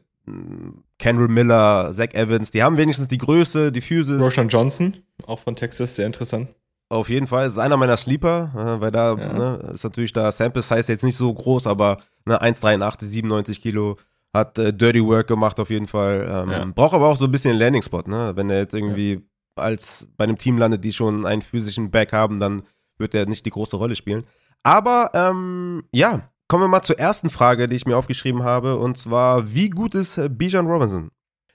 Kendall Miller, Zach Evans. Die haben wenigstens die Größe, die Physis. Roshan Johnson, auch von Texas, sehr interessant. Auf jeden Fall, ist einer meiner Sleeper, äh, weil da ja. ne, ist natürlich da Sample Size jetzt nicht so groß, aber ne, 1,83, 97 Kilo, hat äh, Dirty Work gemacht auf jeden Fall. Ähm, ja. Braucht aber auch so ein bisschen einen Landing-Spot, ne? Wenn er jetzt irgendwie ja. als bei einem Team landet, die schon einen physischen Back haben, dann wird er nicht die große Rolle spielen. Aber ähm, ja, kommen wir mal zur ersten Frage, die ich mir aufgeschrieben habe. Und zwar, wie gut ist äh, Bijan Robinson?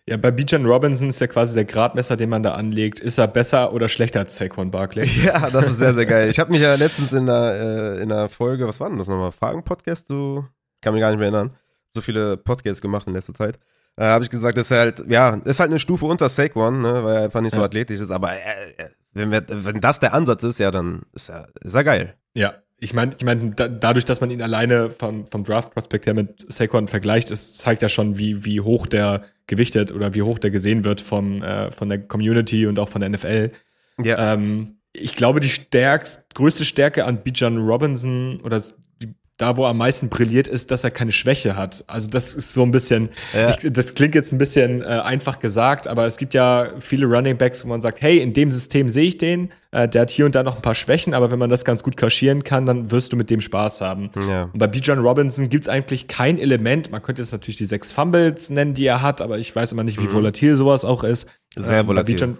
Ja, bei Bijan Robinson ist ja quasi der Gradmesser, den man da anlegt. Ist er besser oder schlechter als Saquon Barkley? [laughs] Ja, das ist sehr, sehr geil. Ich habe mich ja letztens in einer, äh, in einer Folge, was war denn das nochmal? Fragen-Podcast? Du kann mich gar nicht mehr erinnern. So viele Podcasts gemacht in letzter Zeit. Äh, habe ich gesagt, ist halt, ja, ist halt eine Stufe unter Saquon, ne, weil er einfach nicht so athletisch ist. Aber äh, wenn, wir, wenn das der Ansatz ist, ja, dann ist er, ist er geil. Ja, ich meine, ich mein, da, dadurch, dass man ihn alleine vom, vom Draft-Prospekt her mit Saquon vergleicht, ist, zeigt ja schon, wie, wie hoch der gewichtet oder wie hoch der gesehen wird vom, äh, von der Community und auch von der NFL. Ja. Ähm, ich glaube, die stärkst, größte Stärke an Bijan Robinson oder da, wo er am meisten brilliert, ist, dass er keine Schwäche hat. Also das ist so ein bisschen, ja. ich, das klingt jetzt ein bisschen äh, einfach gesagt, aber es gibt ja viele Running Backs, wo man sagt, hey, in dem System sehe ich den, äh, der hat hier und da noch ein paar Schwächen, aber wenn man das ganz gut kaschieren kann, dann wirst du mit dem Spaß haben. Ja. Und bei Bijan Robinson gibt es eigentlich kein Element, man könnte jetzt natürlich die sechs Fumbles nennen, die er hat, aber ich weiß immer nicht, wie mhm. volatil sowas auch ist. Sehr ähm, volatil. Bei Bijan,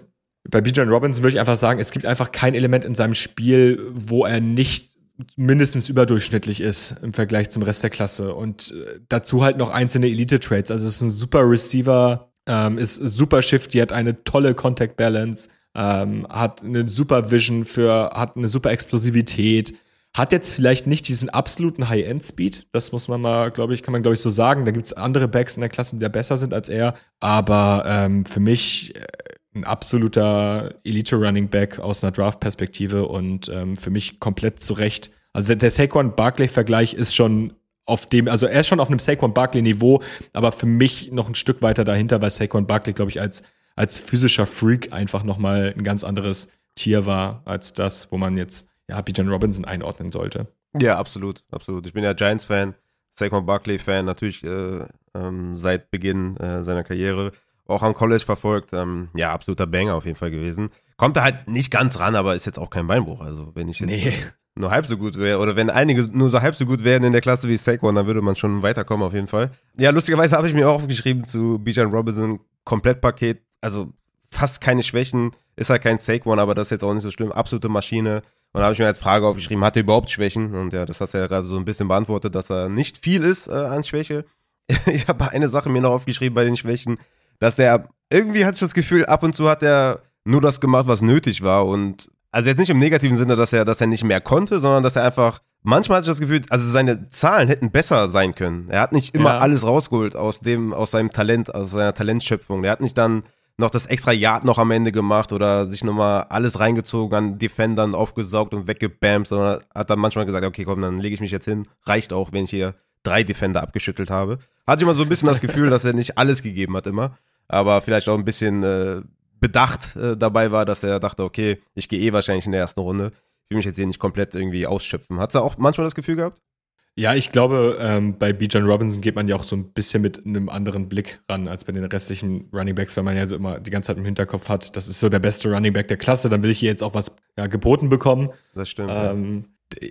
bei Bijan Robinson würde ich einfach sagen, es gibt einfach kein Element in seinem Spiel, wo er nicht mindestens überdurchschnittlich ist im Vergleich zum Rest der Klasse. Und äh, dazu halt noch einzelne Elite-Trades. Also es ist ein super Receiver, ähm, ist super Shifty, hat eine tolle Contact Balance, ähm, hat eine super Vision für, hat eine super Explosivität, hat jetzt vielleicht nicht diesen absoluten High-End-Speed, das muss man mal, glaube ich, kann man, glaube ich, so sagen. Da gibt es andere Backs in der Klasse, die da besser sind als er. Aber ähm, für mich äh, ein absoluter Elite-Running Back aus einer Draft-Perspektive und ähm, für mich komplett zurecht. Also der, der Saquon-Barkley-Vergleich ist schon auf dem, also er ist schon auf einem Saquon Barkley-Niveau, aber für mich noch ein Stück weiter dahinter, weil Saquon Barkley, glaube ich, als, als physischer Freak einfach nochmal ein ganz anderes Tier war als das, wo man jetzt ja, Bijan Robinson einordnen sollte. Ja, absolut, absolut. Ich bin ja Giants-Fan, Saquon Barkley-Fan, natürlich äh, ähm, seit Beginn äh, seiner Karriere. Auch am College verfolgt. Ähm, ja, absoluter Banger auf jeden Fall gewesen. Kommt da halt nicht ganz ran, aber ist jetzt auch kein Beinbruch. Also, wenn ich jetzt nee. nur halb so gut wäre, oder wenn einige nur so halb so gut wären in der Klasse wie Saquon, dann würde man schon weiterkommen auf jeden Fall. Ja, lustigerweise habe ich mir auch aufgeschrieben zu Bijan Robinson, Komplettpaket. Also, fast keine Schwächen. Ist halt kein Saquon, aber das ist jetzt auch nicht so schlimm. Absolute Maschine und da habe ich mir als Frage aufgeschrieben, hat er überhaupt Schwächen? Und ja, das hast du ja gerade so ein bisschen beantwortet, dass er nicht viel ist äh, an Schwäche. [laughs] ich habe eine Sache mir noch aufgeschrieben bei den Schwächen, dass der irgendwie hatte ich das Gefühl, ab und zu hat er nur das gemacht, was nötig war. Und also jetzt nicht im negativen Sinne, dass er, dass er nicht mehr konnte, sondern dass er einfach, manchmal hatte ich das Gefühl, also seine Zahlen hätten besser sein können. Er hat nicht immer ja. alles rausgeholt aus dem, aus seinem Talent, aus seiner Talentschöpfung. Er hat nicht dann noch das extra Yard noch am Ende gemacht oder sich nochmal alles reingezogen an Defendern aufgesaugt und weggebammt, sondern hat dann manchmal gesagt, okay, komm, dann lege ich mich jetzt hin. Reicht auch, wenn ich hier drei Defender abgeschüttelt habe. Hatte ich immer so ein bisschen das Gefühl, dass er nicht alles gegeben hat immer, aber vielleicht auch ein bisschen äh, bedacht äh, dabei war, dass er dachte, okay, ich gehe eh wahrscheinlich in der ersten Runde. Ich will mich jetzt hier nicht komplett irgendwie ausschöpfen. Hat er auch manchmal das Gefühl gehabt? Ja, ich glaube, ähm, bei Bijan Robinson geht man ja auch so ein bisschen mit einem anderen Blick ran als bei den restlichen Running Backs, weil man ja so immer die ganze Zeit im Hinterkopf hat, das ist so der beste Running Back der Klasse, dann will ich hier jetzt auch was ja, geboten bekommen. Das stimmt. Ähm, ja,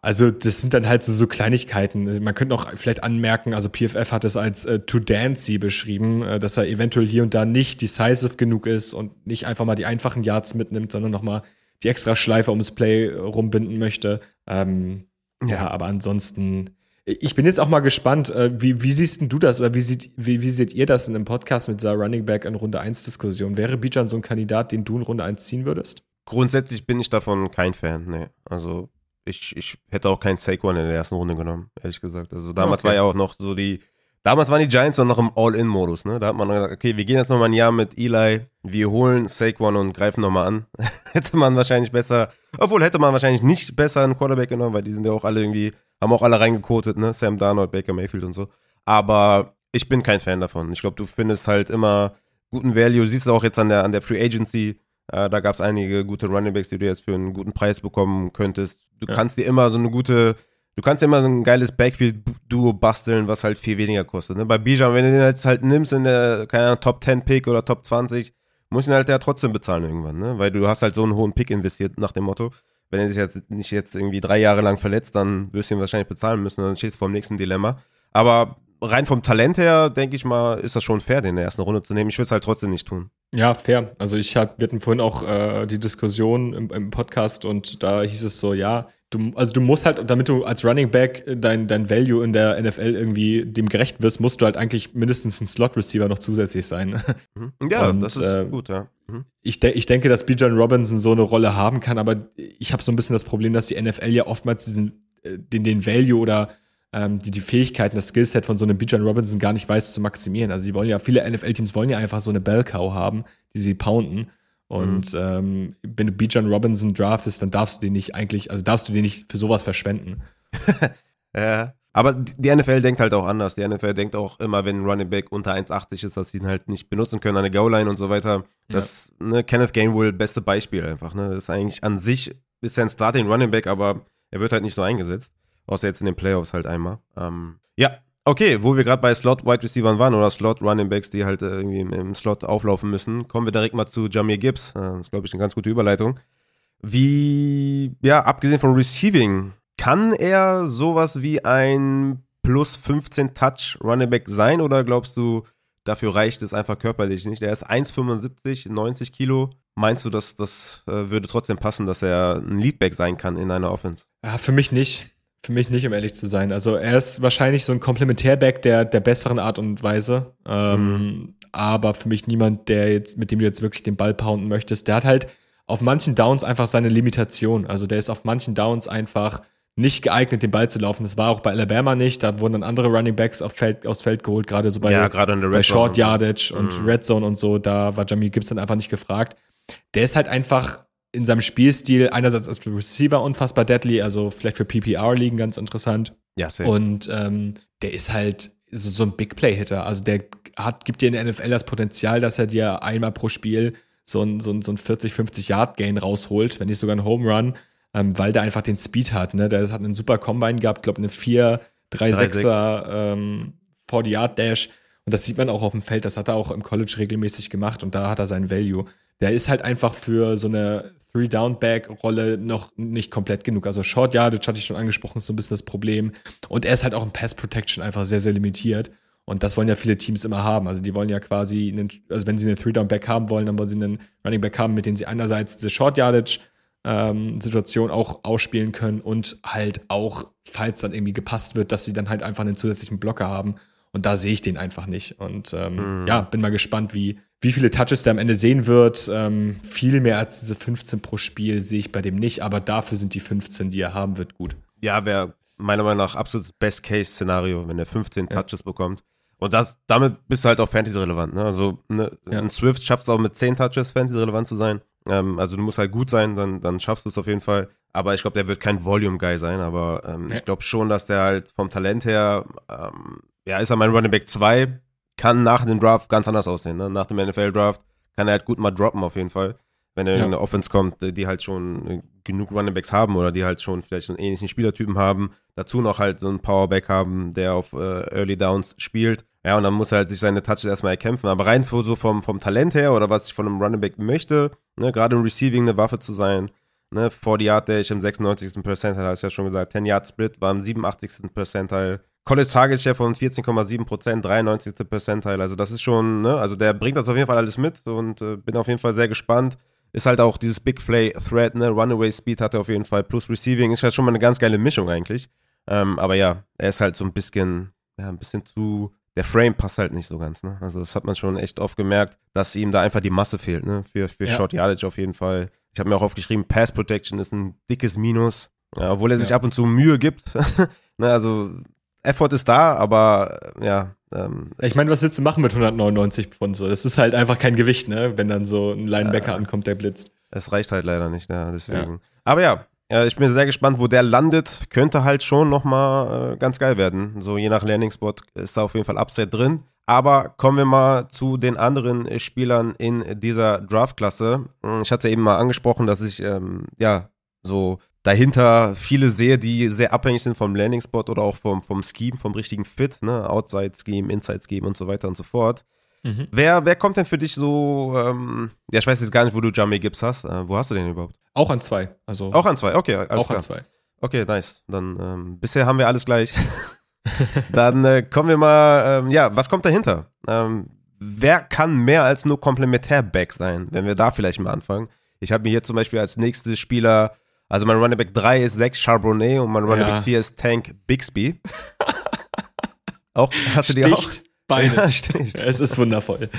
also das sind dann halt so, so Kleinigkeiten. Also man könnte noch vielleicht anmerken, also PFF hat es als äh, to dancy beschrieben, äh, dass er eventuell hier und da nicht decisive genug ist und nicht einfach mal die einfachen Yards mitnimmt, sondern nochmal die extra Schleife ums Play rumbinden möchte. Ähm, ja, aber ansonsten, ich bin jetzt auch mal gespannt, äh, wie, wie siehst du das oder wie, sieht, wie, wie seht ihr das in einem Podcast mit dieser Running Back in Runde 1 Diskussion? Wäre Bijan so ein Kandidat, den du in Runde 1 ziehen würdest? Grundsätzlich bin ich davon kein Fan, nee. Also ich, ich hätte auch keinen Saquon in der ersten Runde genommen, ehrlich gesagt. Also damals okay. war ja auch noch so die, damals waren die Giants noch im All-In-Modus, ne? Da hat man gesagt, okay, wir gehen jetzt nochmal ein Jahr mit Eli, wir holen Saquon und greifen nochmal an. [laughs] hätte man wahrscheinlich besser, obwohl hätte man wahrscheinlich nicht besser einen Quarterback genommen, weil die sind ja auch alle irgendwie, haben auch alle reingekotet, ne? Sam Darnold, Baker Mayfield und so. Aber ich bin kein Fan davon. Ich glaube, du findest halt immer guten Value. Siehst du auch jetzt an der, an der Free Agency. Äh, da gab es einige gute Running Backs, die du jetzt für einen guten Preis bekommen könntest. Du ja. kannst dir immer so eine gute, du kannst dir immer so ein geiles Backfield-Duo basteln, was halt viel weniger kostet. Ne? Bei Bijan, wenn du den jetzt halt nimmst in der, keine Ahnung, Top 10 Pick oder Top 20, muss ihn halt ja trotzdem bezahlen irgendwann, ne? Weil du hast halt so einen hohen Pick investiert nach dem Motto. Wenn er sich jetzt nicht jetzt irgendwie drei Jahre lang verletzt, dann wirst du ihn wahrscheinlich bezahlen müssen, dann stehst du vor dem nächsten Dilemma. Aber rein vom Talent her, denke ich mal, ist das schon fair, den in der ersten Runde zu nehmen. Ich würde es halt trotzdem nicht tun. Ja, fair. Also ich hab, wir hatten vorhin auch äh, die Diskussion im, im, Podcast und da hieß es so, ja, du, also du musst halt, damit du als Running Back dein, dein Value in der NFL irgendwie dem gerecht wirst, musst du halt eigentlich mindestens ein Slot-Receiver noch zusätzlich sein. Mhm. Ja, und, das ist äh, gut, ja. Mhm. Ich, de ich denke, dass Bijan Robinson so eine Rolle haben kann, aber ich habe so ein bisschen das Problem, dass die NFL ja oftmals diesen, äh, den, den Value oder ähm, die die Fähigkeiten, das Skillset von so einem Bijan Robinson gar nicht weiß zu maximieren. Also sie wollen ja, viele NFL-Teams wollen ja einfach so eine Bell-Cow haben, die sie pounden. Und mhm. ähm, wenn du Bijan Robinson draftest, dann darfst du den nicht eigentlich, also darfst du den nicht für sowas verschwenden. [laughs] ja. Aber die NFL denkt halt auch anders. Die NFL denkt auch immer, wenn ein Running Back unter 1,80 ist, dass sie ihn halt nicht benutzen können an der Goal-Line und so weiter. Das, ja. ne, Kenneth Gainwell, beste Beispiel einfach. Ne? Das ist eigentlich an sich, ist er ein Starting Running Back, aber er wird halt nicht so eingesetzt. Außer jetzt in den Playoffs halt einmal. Ähm, ja, okay, wo wir gerade bei Slot-Wide Receivers waren oder Slot-Running-Backs, die halt äh, irgendwie im, Slot auflaufen müssen, kommen wir direkt mal zu Jamir Gibbs. Äh, das ist, glaube ich, eine ganz gute Überleitung. Wie, ja, abgesehen von Receiving, kann er sowas wie ein plus 15 Touch Running Back sein oder glaubst du, dafür reicht es einfach körperlich nicht? Er ist 1,75, 90 Kilo, meinst du, dass das äh, würde trotzdem passen, dass er ein Leadback sein kann in einer Offense? Ja, für mich nicht. Für mich nicht, um ehrlich zu sein. Also er ist wahrscheinlich so ein Komplementärback der, der besseren Art und Weise. Ähm, mhm. Aber für mich niemand, der jetzt, mit dem du jetzt wirklich den Ball pounden möchtest. Der hat halt auf manchen Downs einfach seine Limitation. Also der ist auf manchen Downs einfach nicht geeignet, den Ball zu laufen. Das war auch bei Alabama nicht. Da wurden dann andere Running Backs auf Feld, aufs Feld geholt, gerade so bei, ja, gerade in der Red Short Yardage und, mhm. Red Zone und so. Da war Jamie Gibson einfach nicht gefragt. Der ist halt einfach in seinem Spielstil einerseits als Receiver unfassbar deadly, also vielleicht für PPR liegen ganz interessant. Ja, sehr. Und ähm, der ist halt so, so ein Big Play Hitter. Also der hat, gibt dir in der NFL das Potenzial, dass er dir einmal pro Spiel so ein, so ein, so ein 40, 50 Yard Gain rausholt, wenn nicht sogar ein Home Run, ähm, weil der einfach den Speed hat. Ne? Der hat einen super Combine gehabt, glaube eine 4, 3, 6er ähm, 40 Yard Dash. Und das sieht man auch auf dem Feld. Das hat er auch im College regelmäßig gemacht und da hat er seinen Value. Der ist halt einfach für so eine Three-Down-Back-Rolle noch nicht komplett genug. Also Short Yardage hatte ich schon angesprochen, ist so ein bisschen das Problem. Und er ist halt auch im Pass Protection einfach sehr, sehr limitiert. Und das wollen ja viele Teams immer haben. Also die wollen ja quasi, einen, also wenn sie einen Three-Down-Back haben wollen, dann wollen sie einen Running Back haben, mit dem sie einerseits diese Short Yardage ähm, Situation auch ausspielen können und halt auch, falls dann irgendwie gepasst wird, dass sie dann halt einfach einen zusätzlichen Blocker haben. Und da sehe ich den einfach nicht. Und ähm, mhm. ja, bin mal gespannt, wie, wie viele Touches der am Ende sehen wird. Ähm, viel mehr als diese 15 pro Spiel sehe ich bei dem nicht, aber dafür sind die 15, die er haben wird, gut. Ja, wäre meiner Meinung nach absolut Best-Case-Szenario, wenn er 15 ja. Touches bekommt. Und das, damit bist du halt auch Fantasy-relevant. Ne? Also ne, ja. ein Swift schaffst du auch mit 10 Touches Fantasy-relevant zu sein. Ähm, also du musst halt gut sein, dann, dann schaffst du es auf jeden Fall. Aber ich glaube, der wird kein Volume-Guy sein. Aber ähm, ja. ich glaube schon, dass der halt vom Talent her, ähm, ja, ist er mein Running Back 2, kann nach dem Draft ganz anders aussehen. Ne? Nach dem NFL-Draft kann er halt gut mal droppen auf jeden Fall. Wenn er ja. in eine Offense kommt, die halt schon äh, genug Running Backs haben oder die halt schon vielleicht einen ähnlichen Spielertypen haben, dazu noch halt so einen Powerback haben, der auf äh, Early Downs spielt. Ja, und dann muss er halt sich seine Touches erstmal erkämpfen. Aber rein so vom, vom Talent her oder was ich von einem Running Back möchte, ne, gerade im Receiving eine Waffe zu sein, ne, 40 Yard Dash im 96. Percentile, hast du ja schon gesagt, 10 Yard Split war im 87. Percentile, College Target Share von 14,7 Prozent, 93. Percentile. Also das ist schon, ne, also der bringt das auf jeden Fall alles mit und äh, bin auf jeden Fall sehr gespannt. Ist halt auch dieses Big Play Threat, ne, Runaway Speed hat er auf jeden Fall, plus Receiving ist halt schon mal eine ganz geile Mischung eigentlich. Ähm, aber ja, er ist halt so ein bisschen, ja, ein bisschen zu, der Frame passt halt nicht so ganz, ne? Also das hat man schon echt oft gemerkt, dass ihm da einfach die Masse fehlt, ne? Für, für ja. Short Yardage auf jeden Fall. Ich habe mir auch aufgeschrieben, Pass Protection ist ein dickes Minus. Ja, obwohl er sich ja. ab und zu Mühe gibt. [laughs] ne, also Effort ist da, aber ja. Ähm, ich meine, was willst du machen mit 199 Pfund? So? Das ist halt einfach kein Gewicht, ne? Wenn dann so ein Linebacker äh, ankommt, der blitzt. Es reicht halt leider nicht, ne? Deswegen. Ja. Aber ja, ja, ich bin sehr gespannt, wo der landet. Könnte halt schon nochmal äh, ganz geil werden. So je nach Landing-Spot ist da auf jeden Fall Upside drin. Aber kommen wir mal zu den anderen Spielern in dieser Draft-Klasse. Ich hatte eben mal angesprochen, dass ich ähm, ja so dahinter viele sehe, die sehr abhängig sind vom Landing-Spot oder auch vom, vom Scheme, vom richtigen Fit, ne? Outside-Scheme, Inside-Scheme und so weiter und so fort. Mhm. Wer, wer kommt denn für dich so, ähm, ja, ich weiß jetzt gar nicht, wo du Jamie Gibbs hast. Äh, wo hast du den überhaupt? Auch an zwei. Also auch an zwei, okay. auch klar. an zwei. Okay, nice. Dann ähm, bisher haben wir alles gleich. [laughs] Dann äh, kommen wir mal, ähm, ja, was kommt dahinter? Ähm, wer kann mehr als nur Komplementärback sein, wenn wir da vielleicht mal anfangen? Ich habe mir hier zum Beispiel als nächstes Spieler, also mein Running Back 3 ist Zach Charbonnet und mein Running ja. Back 4 ist Tank Bixby. [laughs] auch, hast du die auch? Beides. Ja, es ist wundervoll.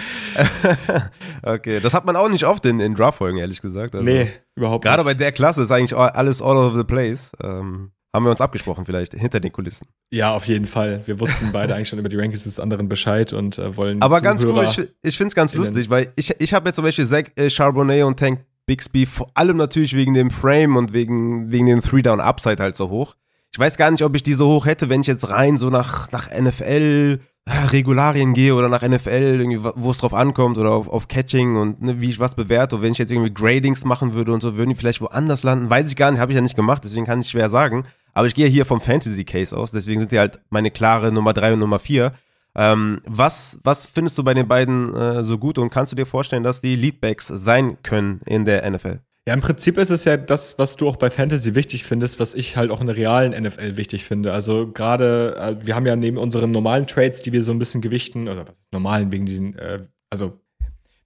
[laughs] okay, das hat man auch nicht oft in, in Draft-Folgen, ehrlich gesagt. Also, nee, überhaupt Gerade bei der Klasse ist eigentlich alles all over the place. Ähm, haben wir uns abgesprochen vielleicht, hinter den Kulissen. Ja, auf jeden Fall. Wir wussten beide eigentlich schon über die Rankings des anderen Bescheid und äh, wollen Aber ganz cool, ich, ich finde es ganz lustig, weil ich, ich habe jetzt zum Beispiel Zach äh, Charbonnet und Tank Bixby, vor allem natürlich wegen dem Frame und wegen, wegen dem Three-Down-Upside halt so hoch. Ich weiß gar nicht, ob ich die so hoch hätte, wenn ich jetzt rein so nach, nach NFL Regularien gehe oder nach NFL, wo es drauf ankommt oder auf, auf Catching und ne, wie ich was bewerte. Wenn ich jetzt irgendwie Gradings machen würde und so, würden die vielleicht woanders landen. Weiß ich gar nicht, habe ich ja nicht gemacht, deswegen kann ich schwer sagen. Aber ich gehe hier vom Fantasy Case aus, deswegen sind die halt meine klare Nummer 3 und Nummer 4. Ähm, was, was findest du bei den beiden äh, so gut und kannst du dir vorstellen, dass die Leadbacks sein können in der NFL? Ja, im Prinzip ist es ja das, was du auch bei Fantasy wichtig findest, was ich halt auch in der realen NFL wichtig finde. Also gerade, äh, wir haben ja neben unseren normalen Trades, die wir so ein bisschen gewichten, oder normalen wegen diesen, äh, also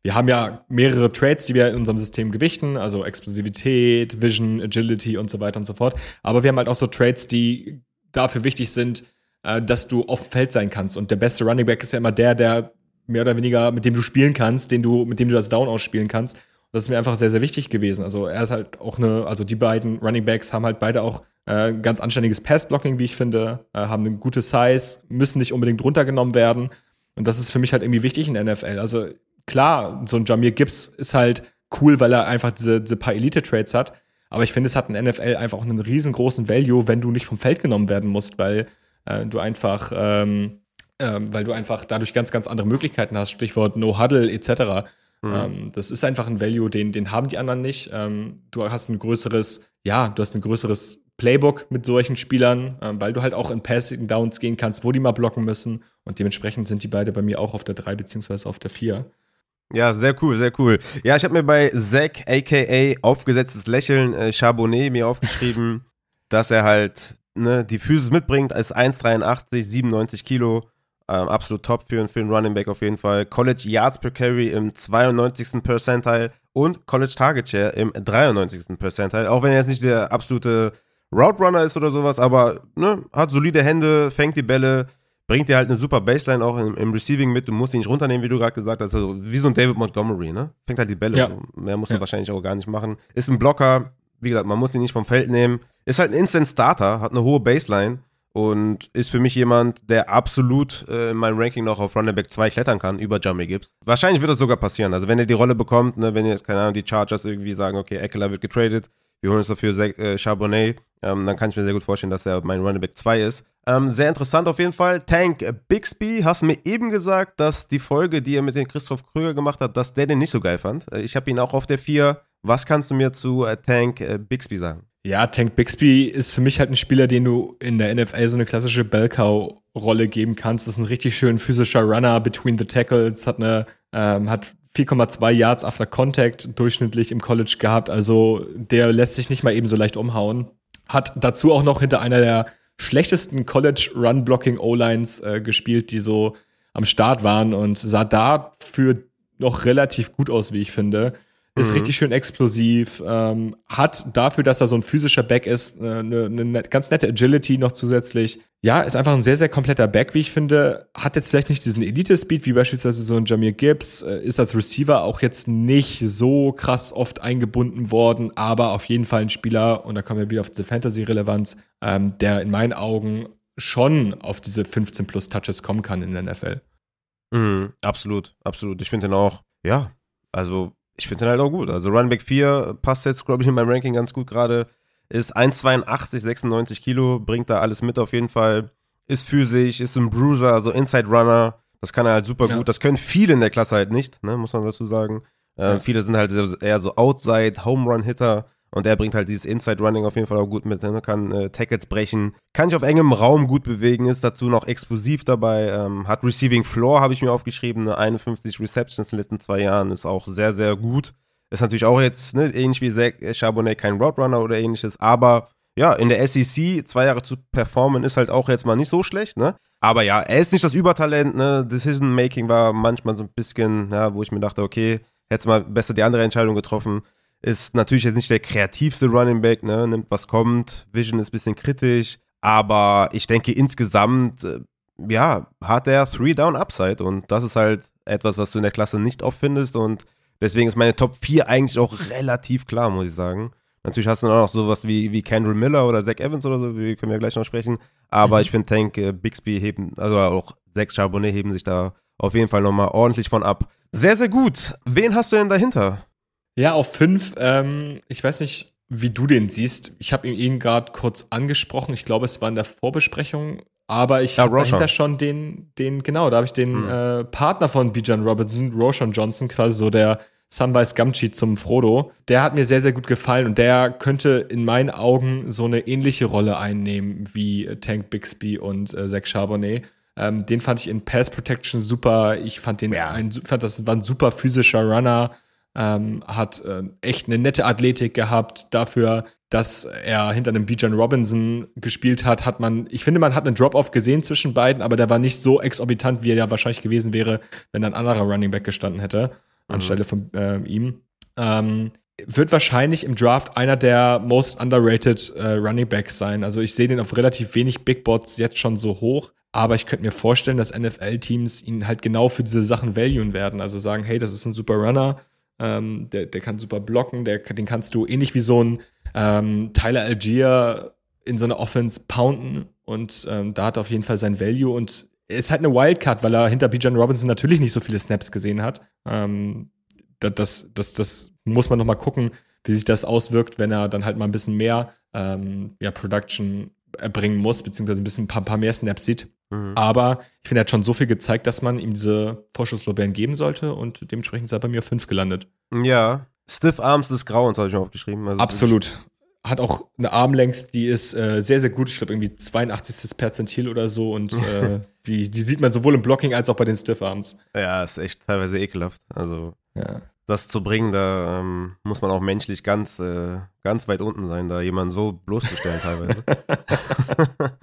wir haben ja mehrere Traits, die wir in unserem System gewichten, also Explosivität, Vision, Agility und so weiter und so fort. Aber wir haben halt auch so Traits, die dafür wichtig sind, äh, dass du auf dem Feld sein kannst. Und der beste Running Back ist ja immer der, der mehr oder weniger, mit dem du spielen kannst, den du, mit dem du das Down ausspielen kannst. das ist mir einfach sehr, sehr wichtig gewesen. Also er ist halt auch eine, also die beiden Running Backs haben halt beide auch äh, ganz anständiges Pass-Blocking, wie ich finde, äh, haben eine gute Size, müssen nicht unbedingt runtergenommen werden. Und das ist für mich halt irgendwie wichtig in der NFL. Also klar, so ein Jamir Gibbs ist halt cool, weil er einfach diese, diese paar Elite-Trades hat. Aber ich finde, es hat in NFL einfach auch einen riesengroßen Value, wenn du nicht vom Feld genommen werden musst, weil äh, du einfach, ähm, ähm, weil du einfach dadurch ganz, ganz andere Möglichkeiten hast. Stichwort No Huddle etc. Mhm. Ähm, das ist einfach ein Value, den, den haben die anderen nicht. Ähm, du hast ein größeres, ja, du hast ein größeres Playbook mit solchen Spielern, ähm, weil du halt auch in Passing Downs gehen kannst, wo die mal blocken müssen. Und dementsprechend sind die beide bei mir auch auf der 3 beziehungsweise auf der 4. Ja, sehr cool, sehr cool. Ja, ich habe mir bei Zack, aka aufgesetztes Lächeln, äh, Charbonnet mir aufgeschrieben, [laughs] dass er halt ne, die Physis mitbringt, als 1,83, 97 Kilo. Ähm, absolut top für, für einen Running Back auf jeden Fall. College Yards per Carry im 92. Percentile und College Target Share im 93. Percentile. Auch wenn er jetzt nicht der absolute Route Runner ist oder sowas, aber ne, hat solide Hände, fängt die Bälle, bringt dir halt eine super Baseline auch im, im Receiving mit. Du musst ihn nicht runternehmen, wie du gerade gesagt hast. Also wie so ein David Montgomery, ne? Fängt halt die Bälle. Ja. So. Mehr musst du ja. wahrscheinlich auch gar nicht machen. Ist ein Blocker, wie gesagt, man muss ihn nicht vom Feld nehmen. Ist halt ein Instant Starter, hat eine hohe Baseline und ist für mich jemand, der absolut äh, in meinem Ranking noch auf Running Back 2 klettern kann, über Jamie Gibbs. Wahrscheinlich wird das sogar passieren. Also wenn er die Rolle bekommt, ne, wenn jetzt, keine Ahnung, die Chargers irgendwie sagen, okay, Eckler wird getradet, wir holen uns dafür äh, Charbonnet, ähm, dann kann ich mir sehr gut vorstellen, dass er mein Running Back 2 ist. Ähm, sehr interessant auf jeden Fall. Tank Bixby, hast mir eben gesagt, dass die Folge, die er mit dem Christoph Krüger gemacht hat, dass der den nicht so geil fand. Äh, ich habe ihn auch auf der 4. Was kannst du mir zu äh, Tank äh, Bixby sagen? Ja, Tank Bixby ist für mich halt ein Spieler, den du in der NFL so eine klassische Bellcow-Rolle geben kannst. Das ist ein richtig schön physischer Runner between the tackles, hat eine, ähm, hat 4,2 Yards after Contact durchschnittlich im College gehabt. Also der lässt sich nicht mal eben so leicht umhauen. Hat dazu auch noch hinter einer der schlechtesten College Run Blocking O-Lines äh, gespielt, die so am Start waren und sah dafür noch relativ gut aus, wie ich finde. Ist mhm. richtig schön explosiv, ähm, hat dafür, dass er so ein physischer Back ist, eine, eine net, ganz nette Agility noch zusätzlich. Ja, ist einfach ein sehr, sehr kompletter Back, wie ich finde. Hat jetzt vielleicht nicht diesen Elite-Speed, wie beispielsweise so ein Jamir Gibbs, äh, ist als Receiver auch jetzt nicht so krass oft eingebunden worden, aber auf jeden Fall ein Spieler, und da kommen wir wieder auf diese Fantasy-Relevanz, ähm, der in meinen Augen schon auf diese 15 plus Touches kommen kann in der NFL. Mhm, absolut, absolut. Ich finde den auch, ja, also ich finde den halt auch gut. Also Runback 4 passt jetzt, glaube ich, in meinem Ranking ganz gut gerade. Ist 1,82, 96 Kilo, bringt da alles mit auf jeden Fall. Ist physisch, ist ein Bruiser, also Inside Runner. Das kann er halt super ja. gut. Das können viele in der Klasse halt nicht, ne, muss man dazu sagen. Äh, ja. Viele sind halt eher so Outside, Home Run Hitter. Und der bringt halt dieses Inside Running auf jeden Fall auch gut mit. Ne? Kann äh, Tackles brechen, kann sich auf engem Raum gut bewegen, ist dazu noch explosiv dabei. Ähm, hat Receiving Floor, habe ich mir aufgeschrieben, eine 51 Receptions in den letzten zwei Jahren, ist auch sehr, sehr gut. Ist natürlich auch jetzt ne, ähnlich wie Zach Charbonnet kein Roadrunner oder ähnliches, aber ja, in der SEC zwei Jahre zu performen ist halt auch jetzt mal nicht so schlecht, ne? Aber ja, er ist nicht das Übertalent, ne? Decision Making war manchmal so ein bisschen, ja, wo ich mir dachte, okay, hätte mal besser die andere Entscheidung getroffen. Ist natürlich jetzt nicht der kreativste Running Back, ne? nimmt was kommt. Vision ist ein bisschen kritisch. Aber ich denke insgesamt, äh, ja, hat er Three Down Upside. Und das ist halt etwas, was du in der Klasse nicht oft findest. Und deswegen ist meine Top 4 eigentlich auch relativ klar, muss ich sagen. Natürlich hast du auch noch sowas wie, wie Kendall Miller oder Zach Evans oder so, wie können wir gleich noch sprechen. Aber mhm. ich finde, Tank, äh, Bixby heben, also auch Zach Charbonnet heben sich da auf jeden Fall nochmal ordentlich von ab. Sehr, sehr gut. Wen hast du denn dahinter? Ja, auf fünf. Ähm, ich weiß nicht, wie du den siehst. Ich habe ihn eben gerade kurz angesprochen. Ich glaube, es war in der Vorbesprechung. Aber ich ja, habe dahinter schon den, den, genau, da habe ich den hm. äh, Partner von Bijan Robinson, Roshan Johnson, quasi so der Sunrise Gumchi zum Frodo. Der hat mir sehr, sehr gut gefallen und der könnte in meinen Augen so eine ähnliche Rolle einnehmen wie Tank Bixby und äh, Zach Charbonnet. Ähm, den fand ich in Pass Protection super. Ich fand den, ja. ein, fand das war ein super physischer Runner ähm, hat äh, echt eine nette Athletik gehabt. Dafür, dass er hinter einem Bijan Robinson gespielt hat, hat man, ich finde, man hat einen Drop-Off gesehen zwischen beiden, aber der war nicht so exorbitant, wie er ja wahrscheinlich gewesen wäre, wenn ein anderer Running Back gestanden hätte. anstelle von äh, ihm. Ähm, wird wahrscheinlich im Draft einer der most underrated äh, Running Backs sein. Also ich sehe den auf relativ wenig Big Bots jetzt schon so hoch, aber ich könnte mir vorstellen, dass NFL-Teams ihn halt genau für diese Sachen valuen werden. Also sagen, hey, das ist ein super Runner, ähm, der, der kann super blocken, der, den kannst du ähnlich wie so ein ähm, Tyler Algier in so eine Offense pounden und ähm, da hat er auf jeden Fall sein Value und ist halt eine Wildcard, weil er hinter Bijan Robinson natürlich nicht so viele Snaps gesehen hat. Ähm, das, das, das muss man noch mal gucken, wie sich das auswirkt, wenn er dann halt mal ein bisschen mehr ähm, ja, Production erbringen muss, beziehungsweise ein bisschen ein paar, paar mehr Snaps sieht. Mhm. Aber ich finde, er hat schon so viel gezeigt, dass man ihm diese Vorschusslorbeeren geben sollte und dementsprechend ist er bei mir auf 5 gelandet. Ja, Stiff Arms des Grauens habe ich mir aufgeschrieben. Also Absolut. Hat auch eine Armlength, die ist äh, sehr, sehr gut. Ich glaube, irgendwie 82. Perzentil oder so. Und [laughs] äh, die, die sieht man sowohl im Blocking als auch bei den Stiff Arms. Ja, ist echt teilweise ekelhaft. Also, ja. das zu bringen, da ähm, muss man auch menschlich ganz, äh, ganz weit unten sein, da jemanden so bloßzustellen teilweise. [laughs]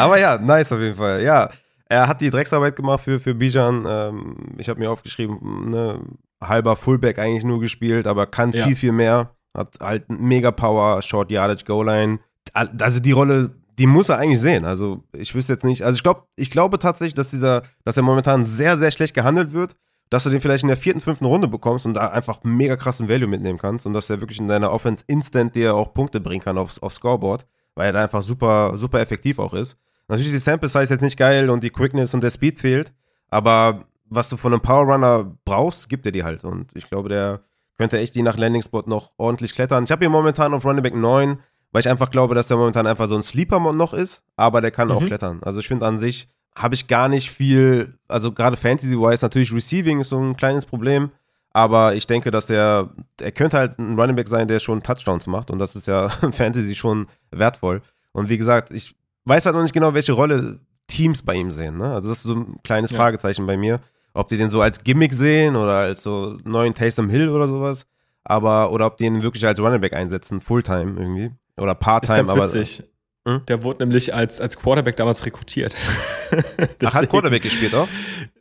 Aber ja, nice auf jeden Fall. Ja, er hat die Drecksarbeit gemacht für, für Bijan. Ähm, ich habe mir aufgeschrieben, ne, halber Fullback eigentlich nur gespielt, aber kann ja. viel, viel mehr. Hat halt mega Power, Short Yardage, Goal Line. Also die Rolle, die muss er eigentlich sehen. Also ich wüsste jetzt nicht. Also ich glaube, ich glaube tatsächlich, dass dieser, dass er momentan sehr, sehr schlecht gehandelt wird, dass du den vielleicht in der vierten, fünften Runde bekommst und da einfach mega krassen Value mitnehmen kannst und dass er wirklich in deiner Offense instant dir auch Punkte bringen kann aufs, aufs Scoreboard, weil er da einfach super, super effektiv auch ist. Natürlich ist die Sample Size jetzt nicht geil und die Quickness und der Speed fehlt, aber was du von einem Power Runner brauchst, gibt er dir halt. Und ich glaube, der könnte echt die nach Landing Spot noch ordentlich klettern. Ich habe hier momentan auf Running Back 9, weil ich einfach glaube, dass der momentan einfach so ein Sleeper noch ist, aber der kann mhm. auch klettern. Also ich finde an sich habe ich gar nicht viel, also gerade Fantasy-wise natürlich Receiving ist so ein kleines Problem, aber ich denke, dass der, er könnte halt ein Running Back sein, der schon Touchdowns macht und das ist ja [laughs] Fantasy schon wertvoll. Und wie gesagt, ich weiß halt noch nicht genau, welche Rolle Teams bei ihm sehen. Ne? Also das ist so ein kleines ja. Fragezeichen bei mir ob die den so als Gimmick sehen oder als so neuen Taysom Hill oder sowas. Aber, oder ob die ihn wirklich als Running Back einsetzen, Fulltime irgendwie. Oder Part-Time. Ist ganz witzig. Hm? Der wurde nämlich als, als Quarterback damals rekrutiert. [laughs] Ach, hat Quarterback gespielt auch?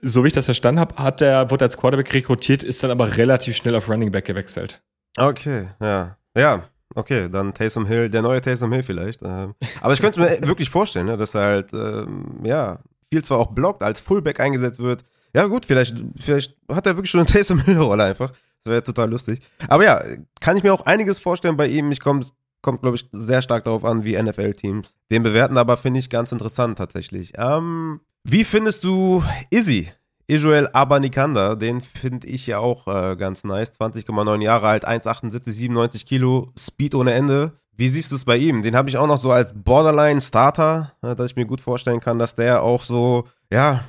So wie ich das verstanden habe, hat der, wurde als Quarterback rekrutiert, ist dann aber relativ schnell auf Running Back gewechselt. Okay, ja. Ja, okay, dann Taysom Hill, der neue Taysom Hill vielleicht. Ähm. aber ich könnte mir [laughs] wirklich vorstellen, ne, dass er halt, ähm, ja, viel zwar auch blockt, als Fullback eingesetzt wird, ja, gut, vielleicht, vielleicht hat er wirklich schon eine Taysom Hill-Rolle einfach. Das wäre total lustig. Aber ja, kann ich mir auch einiges vorstellen bei ihm. Ich komme kommt, glaube ich, sehr stark darauf an, wie NFL-Teams den bewerten, aber finde ich ganz interessant tatsächlich. Ähm, wie findest du Izzy? Israel Abanikanda, den finde ich ja auch äh, ganz nice. 20,9 Jahre alt, 1,78, 97 Kilo, Speed ohne Ende. Wie siehst du es bei ihm? Den habe ich auch noch so als Borderline-Starter, äh, dass ich mir gut vorstellen kann, dass der auch so, ja,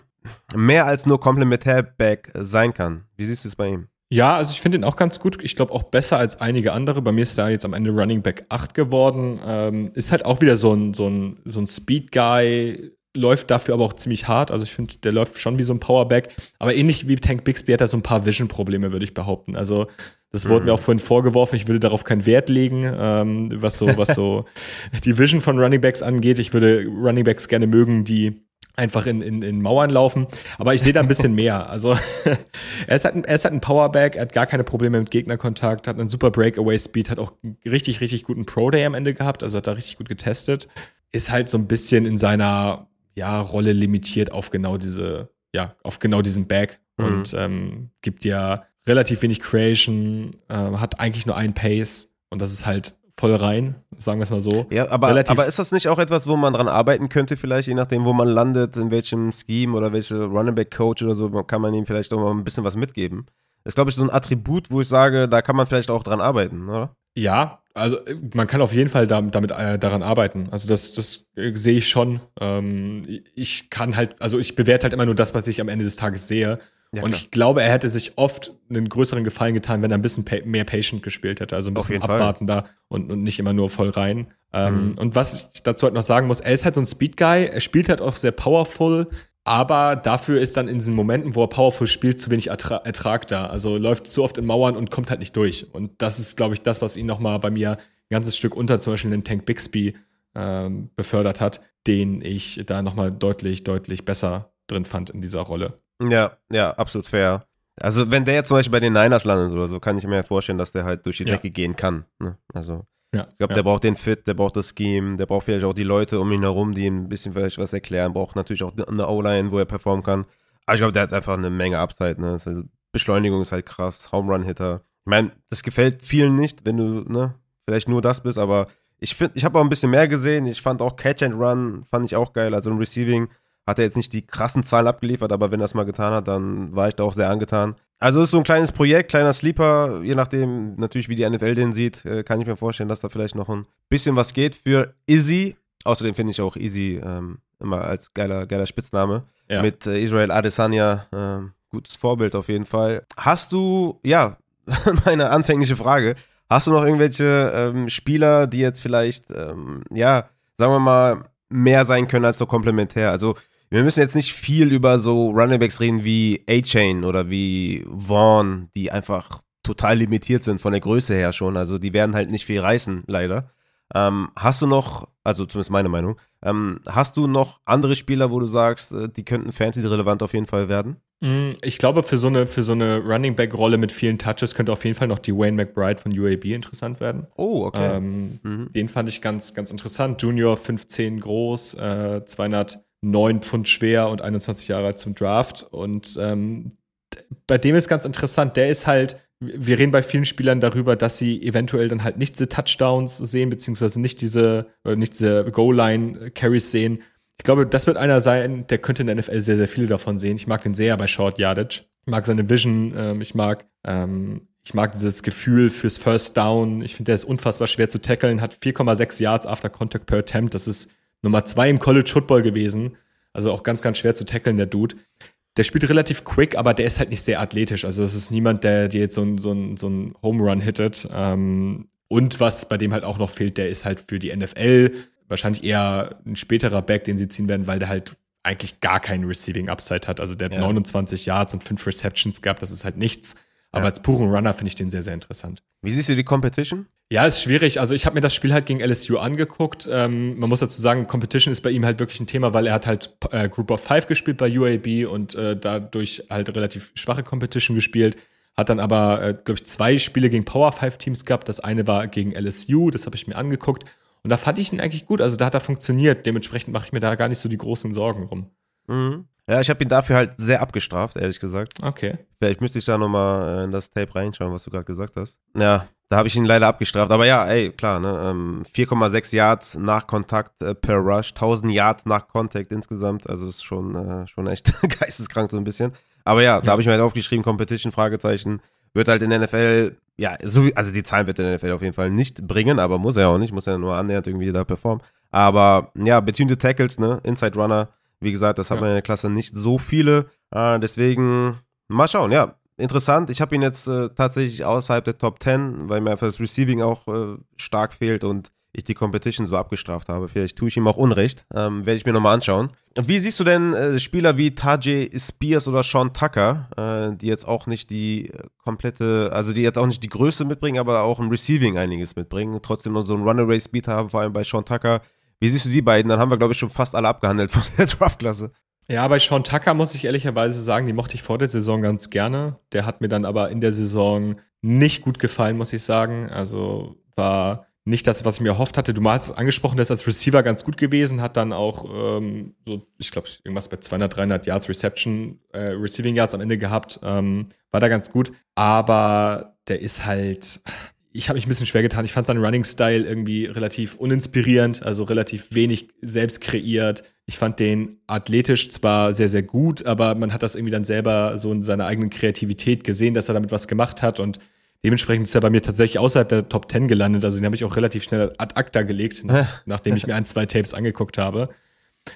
mehr als nur Komplementärback sein kann. Wie siehst du es bei ihm? Ja, also ich finde ihn auch ganz gut. Ich glaube auch besser als einige andere. Bei mir ist da jetzt am Ende Running Back 8 geworden. Ähm, ist halt auch wieder so ein, so ein, so ein Speed-Guy, läuft dafür aber auch ziemlich hart. Also ich finde, der läuft schon wie so ein Powerback. Aber ähnlich wie Tank Bixby hat er so ein paar Vision-Probleme, würde ich behaupten. Also das wurde mhm. mir auch vorhin vorgeworfen, ich würde darauf keinen Wert legen, ähm, was so, was so [laughs] die Vision von Running Backs angeht. Ich würde Running Backs gerne mögen, die einfach in, in, in Mauern laufen. Aber ich sehe da ein bisschen mehr. [laughs] Also [laughs] er, ist halt ein, er ist halt ein Powerback, er hat gar keine Probleme mit Gegnerkontakt, hat einen super Breakaway-Speed, hat auch richtig, richtig guten Pro-Day am Ende gehabt, also hat da richtig gut getestet. Ist halt so ein bisschen in seiner ja, Rolle limitiert auf genau diese, ja, auf genau diesen Back mhm. und ähm, gibt ja relativ wenig Creation, äh, hat eigentlich nur einen Pace und das ist halt voll rein, sagen wir es mal so. Ja, aber, aber ist das nicht auch etwas, wo man dran arbeiten könnte, vielleicht, je nachdem, wo man landet, in welchem Scheme oder welche Running Back Coach oder so, kann man ihm vielleicht auch mal ein bisschen was mitgeben? Das ist, glaube ich, so ein Attribut, wo ich sage, da kann man vielleicht auch dran arbeiten, oder? Ja, also man kann auf jeden Fall da, damit äh, daran arbeiten. Also das, das äh, sehe ich schon. Ähm, ich kann halt, also ich bewerte halt immer nur das, was ich am Ende des Tages sehe. Ja, und ich glaube, er hätte sich oft einen größeren Gefallen getan, wenn er ein bisschen pa mehr Patient gespielt hätte, also ein bisschen abwartender und, und, nicht immer nur voll rein. Ähm, mhm. Und was ich dazu halt noch sagen muss, er ist halt so ein Speed Guy, er spielt halt auch sehr powerful, aber dafür ist dann in diesen Momenten, wo er powerful spielt, zu wenig Ertra Ertrag da. Also läuft zu oft in Mauern und kommt halt nicht durch. Und das ist, glaube ich, das, was ihn noch mal bei mir ein ganzes Stück unter zum Beispiel den Tank Bixby ähm, befördert hat, den ich da noch mal deutlich, deutlich besser drin fand in dieser Rolle. Ja, ja, absolut fair. Also, wenn der jetzt zum Beispiel bei den Niners landet oder so, kann ich mir vorstellen, dass der halt durch die Decke gehen kann. Ne? Also, ja, ich glaube, ja. der braucht den Fit, der braucht das Scheme, der braucht vielleicht auch die Leute um ihn herum, die ihm ein bisschen vielleicht was erklären, braucht natürlich auch eine O-Line, wo er performen kann. Aber ich glaube, der hat einfach eine Menge Upside. Ne? Also Beschleunigung ist halt krass, Home Run Hitter. Ich meine, das gefällt vielen nicht, wenn du ne, vielleicht nur das bist, aber ich finde, ich habe auch ein bisschen mehr gesehen. Ich fand auch Catch and Run, fand ich auch geil. Also im Receiving hat er jetzt nicht die krassen Zahlen abgeliefert, aber wenn er es mal getan hat, dann war ich da auch sehr angetan. Also ist so ein kleines Projekt, kleiner Sleeper, je nachdem natürlich, wie die NFL den sieht, äh, kann ich mir vorstellen, dass da vielleicht noch ein bisschen was geht für Izzy. Außerdem finde ich auch Izzy ähm, immer als geiler, geiler Spitzname. Ja. Mit äh, Israel Adesanya, äh, gutes Vorbild auf jeden Fall. Hast du, ja, [laughs] meine anfängliche Frage, hast du noch irgendwelche ähm, Spieler, die jetzt vielleicht, ähm, ja, sagen wir mal, mehr sein können als nur komplementär? Also wir müssen jetzt nicht viel über so Runningbacks reden wie A-Chain oder wie Vaughn, die einfach total limitiert sind von der Größe her schon. Also die werden halt nicht viel reißen, leider. Ähm, hast du noch, also zumindest meine Meinung, ähm, hast du noch andere Spieler, wo du sagst, äh, die könnten Fantasy-relevant auf jeden Fall werden? Mm, ich glaube, für so eine, für so eine Running Back-Rolle mit vielen Touches könnte auf jeden Fall noch die Wayne McBride von UAB interessant werden. Oh, okay. Ähm, mhm. Den fand ich ganz, ganz interessant. Junior, 15 groß, äh, 200 9 Pfund schwer und 21 Jahre alt zum Draft. Und ähm, bei dem ist ganz interessant, der ist halt, wir reden bei vielen Spielern darüber, dass sie eventuell dann halt nicht diese Touchdowns sehen, beziehungsweise nicht diese, oder nicht diese Goal-Line-Carries sehen. Ich glaube, das wird einer sein, der könnte in der NFL sehr, sehr viele davon sehen. Ich mag ihn sehr bei Short Yardage. Ich mag seine Vision, ähm, ich mag, ähm, ich mag dieses Gefühl fürs First Down. Ich finde, der ist unfassbar schwer zu tackeln, hat 4,6 Yards after Contact per Attempt. Das ist Nummer zwei im College Football gewesen. Also auch ganz, ganz schwer zu tackeln, der Dude. Der spielt relativ quick, aber der ist halt nicht sehr athletisch. Also das ist niemand, der dir jetzt so ein, so ein, so ein Home Run hittet. Ähm, und was bei dem halt auch noch fehlt, der ist halt für die NFL wahrscheinlich eher ein späterer Back, den sie ziehen werden, weil der halt eigentlich gar keinen Receiving Upside hat. Also der hat ja. 29 Yards und 5 Receptions gehabt, das ist halt nichts. Aber ja. als puren Runner finde ich den sehr, sehr interessant. Wie siehst du die Competition? Ja, ist schwierig. Also ich habe mir das Spiel halt gegen LSU angeguckt. Ähm, man muss dazu sagen, Competition ist bei ihm halt wirklich ein Thema, weil er hat halt äh, Group of Five gespielt bei UAB und äh, dadurch halt relativ schwache Competition gespielt. Hat dann aber, äh, glaube ich, zwei Spiele gegen Power Five Teams gehabt. Das eine war gegen LSU, das habe ich mir angeguckt. Und da fand ich ihn eigentlich gut. Also da hat er funktioniert. Dementsprechend mache ich mir da gar nicht so die großen Sorgen rum. Mhm. Ja, ich habe ihn dafür halt sehr abgestraft, ehrlich gesagt. Okay. Vielleicht müsste ich da nochmal äh, in das Tape reinschauen, was du gerade gesagt hast. Ja, da habe ich ihn leider abgestraft. Aber ja, ey, klar, ne? 4,6 ähm, Yards nach Kontakt äh, per Rush, 1000 Yards nach Kontakt insgesamt. Also ist schon, äh, schon echt [laughs] geisteskrank so ein bisschen. Aber ja, da ja. habe ich mir halt aufgeschrieben, Competition, Fragezeichen. Wird halt in der NFL, ja, so wie, also die Zahlen wird in der NFL auf jeden Fall nicht bringen, aber muss er auch nicht, muss er nur annähernd irgendwie da performen. Aber ja, between the tackles, ne, Inside Runner, wie gesagt, das hat ja. man in der Klasse nicht so viele. Äh, deswegen mal schauen, ja. Interessant. Ich habe ihn jetzt äh, tatsächlich außerhalb der Top 10, weil mir einfach das Receiving auch äh, stark fehlt und ich die Competition so abgestraft habe. Vielleicht tue ich ihm auch Unrecht. Ähm, Werde ich mir nochmal anschauen. Wie siehst du denn äh, Spieler wie Tajay Spears oder Sean Tucker, äh, die jetzt auch nicht die komplette, also die jetzt auch nicht die Größe mitbringen, aber auch im Receiving einiges mitbringen, trotzdem noch so einen Runaway Speed haben, vor allem bei Sean Tucker. Wie siehst du die beiden? Dann haben wir, glaube ich, schon fast alle abgehandelt von der [laughs] Draftklasse. Ja, bei Sean Tucker muss ich ehrlicherweise sagen, die mochte ich vor der Saison ganz gerne. Der hat mir dann aber in der Saison nicht gut gefallen, muss ich sagen. Also war nicht das, was ich mir erhofft hatte. Du hast angesprochen, der ist als Receiver ganz gut gewesen, hat dann auch ähm, so, ich glaube, irgendwas bei 200, 300 Yards Reception, äh, Receiving Yards am Ende gehabt. Ähm, war da ganz gut. Aber der ist halt, ich habe mich ein bisschen schwer getan. Ich fand seinen Running-Style irgendwie relativ uninspirierend, also relativ wenig selbst kreiert. Ich fand den athletisch zwar sehr, sehr gut, aber man hat das irgendwie dann selber so in seiner eigenen Kreativität gesehen, dass er damit was gemacht hat und dementsprechend ist er bei mir tatsächlich außerhalb der Top 10 gelandet. Also den habe ich auch relativ schnell ad acta gelegt, [laughs] nachdem ich mir ein, zwei Tapes angeguckt habe.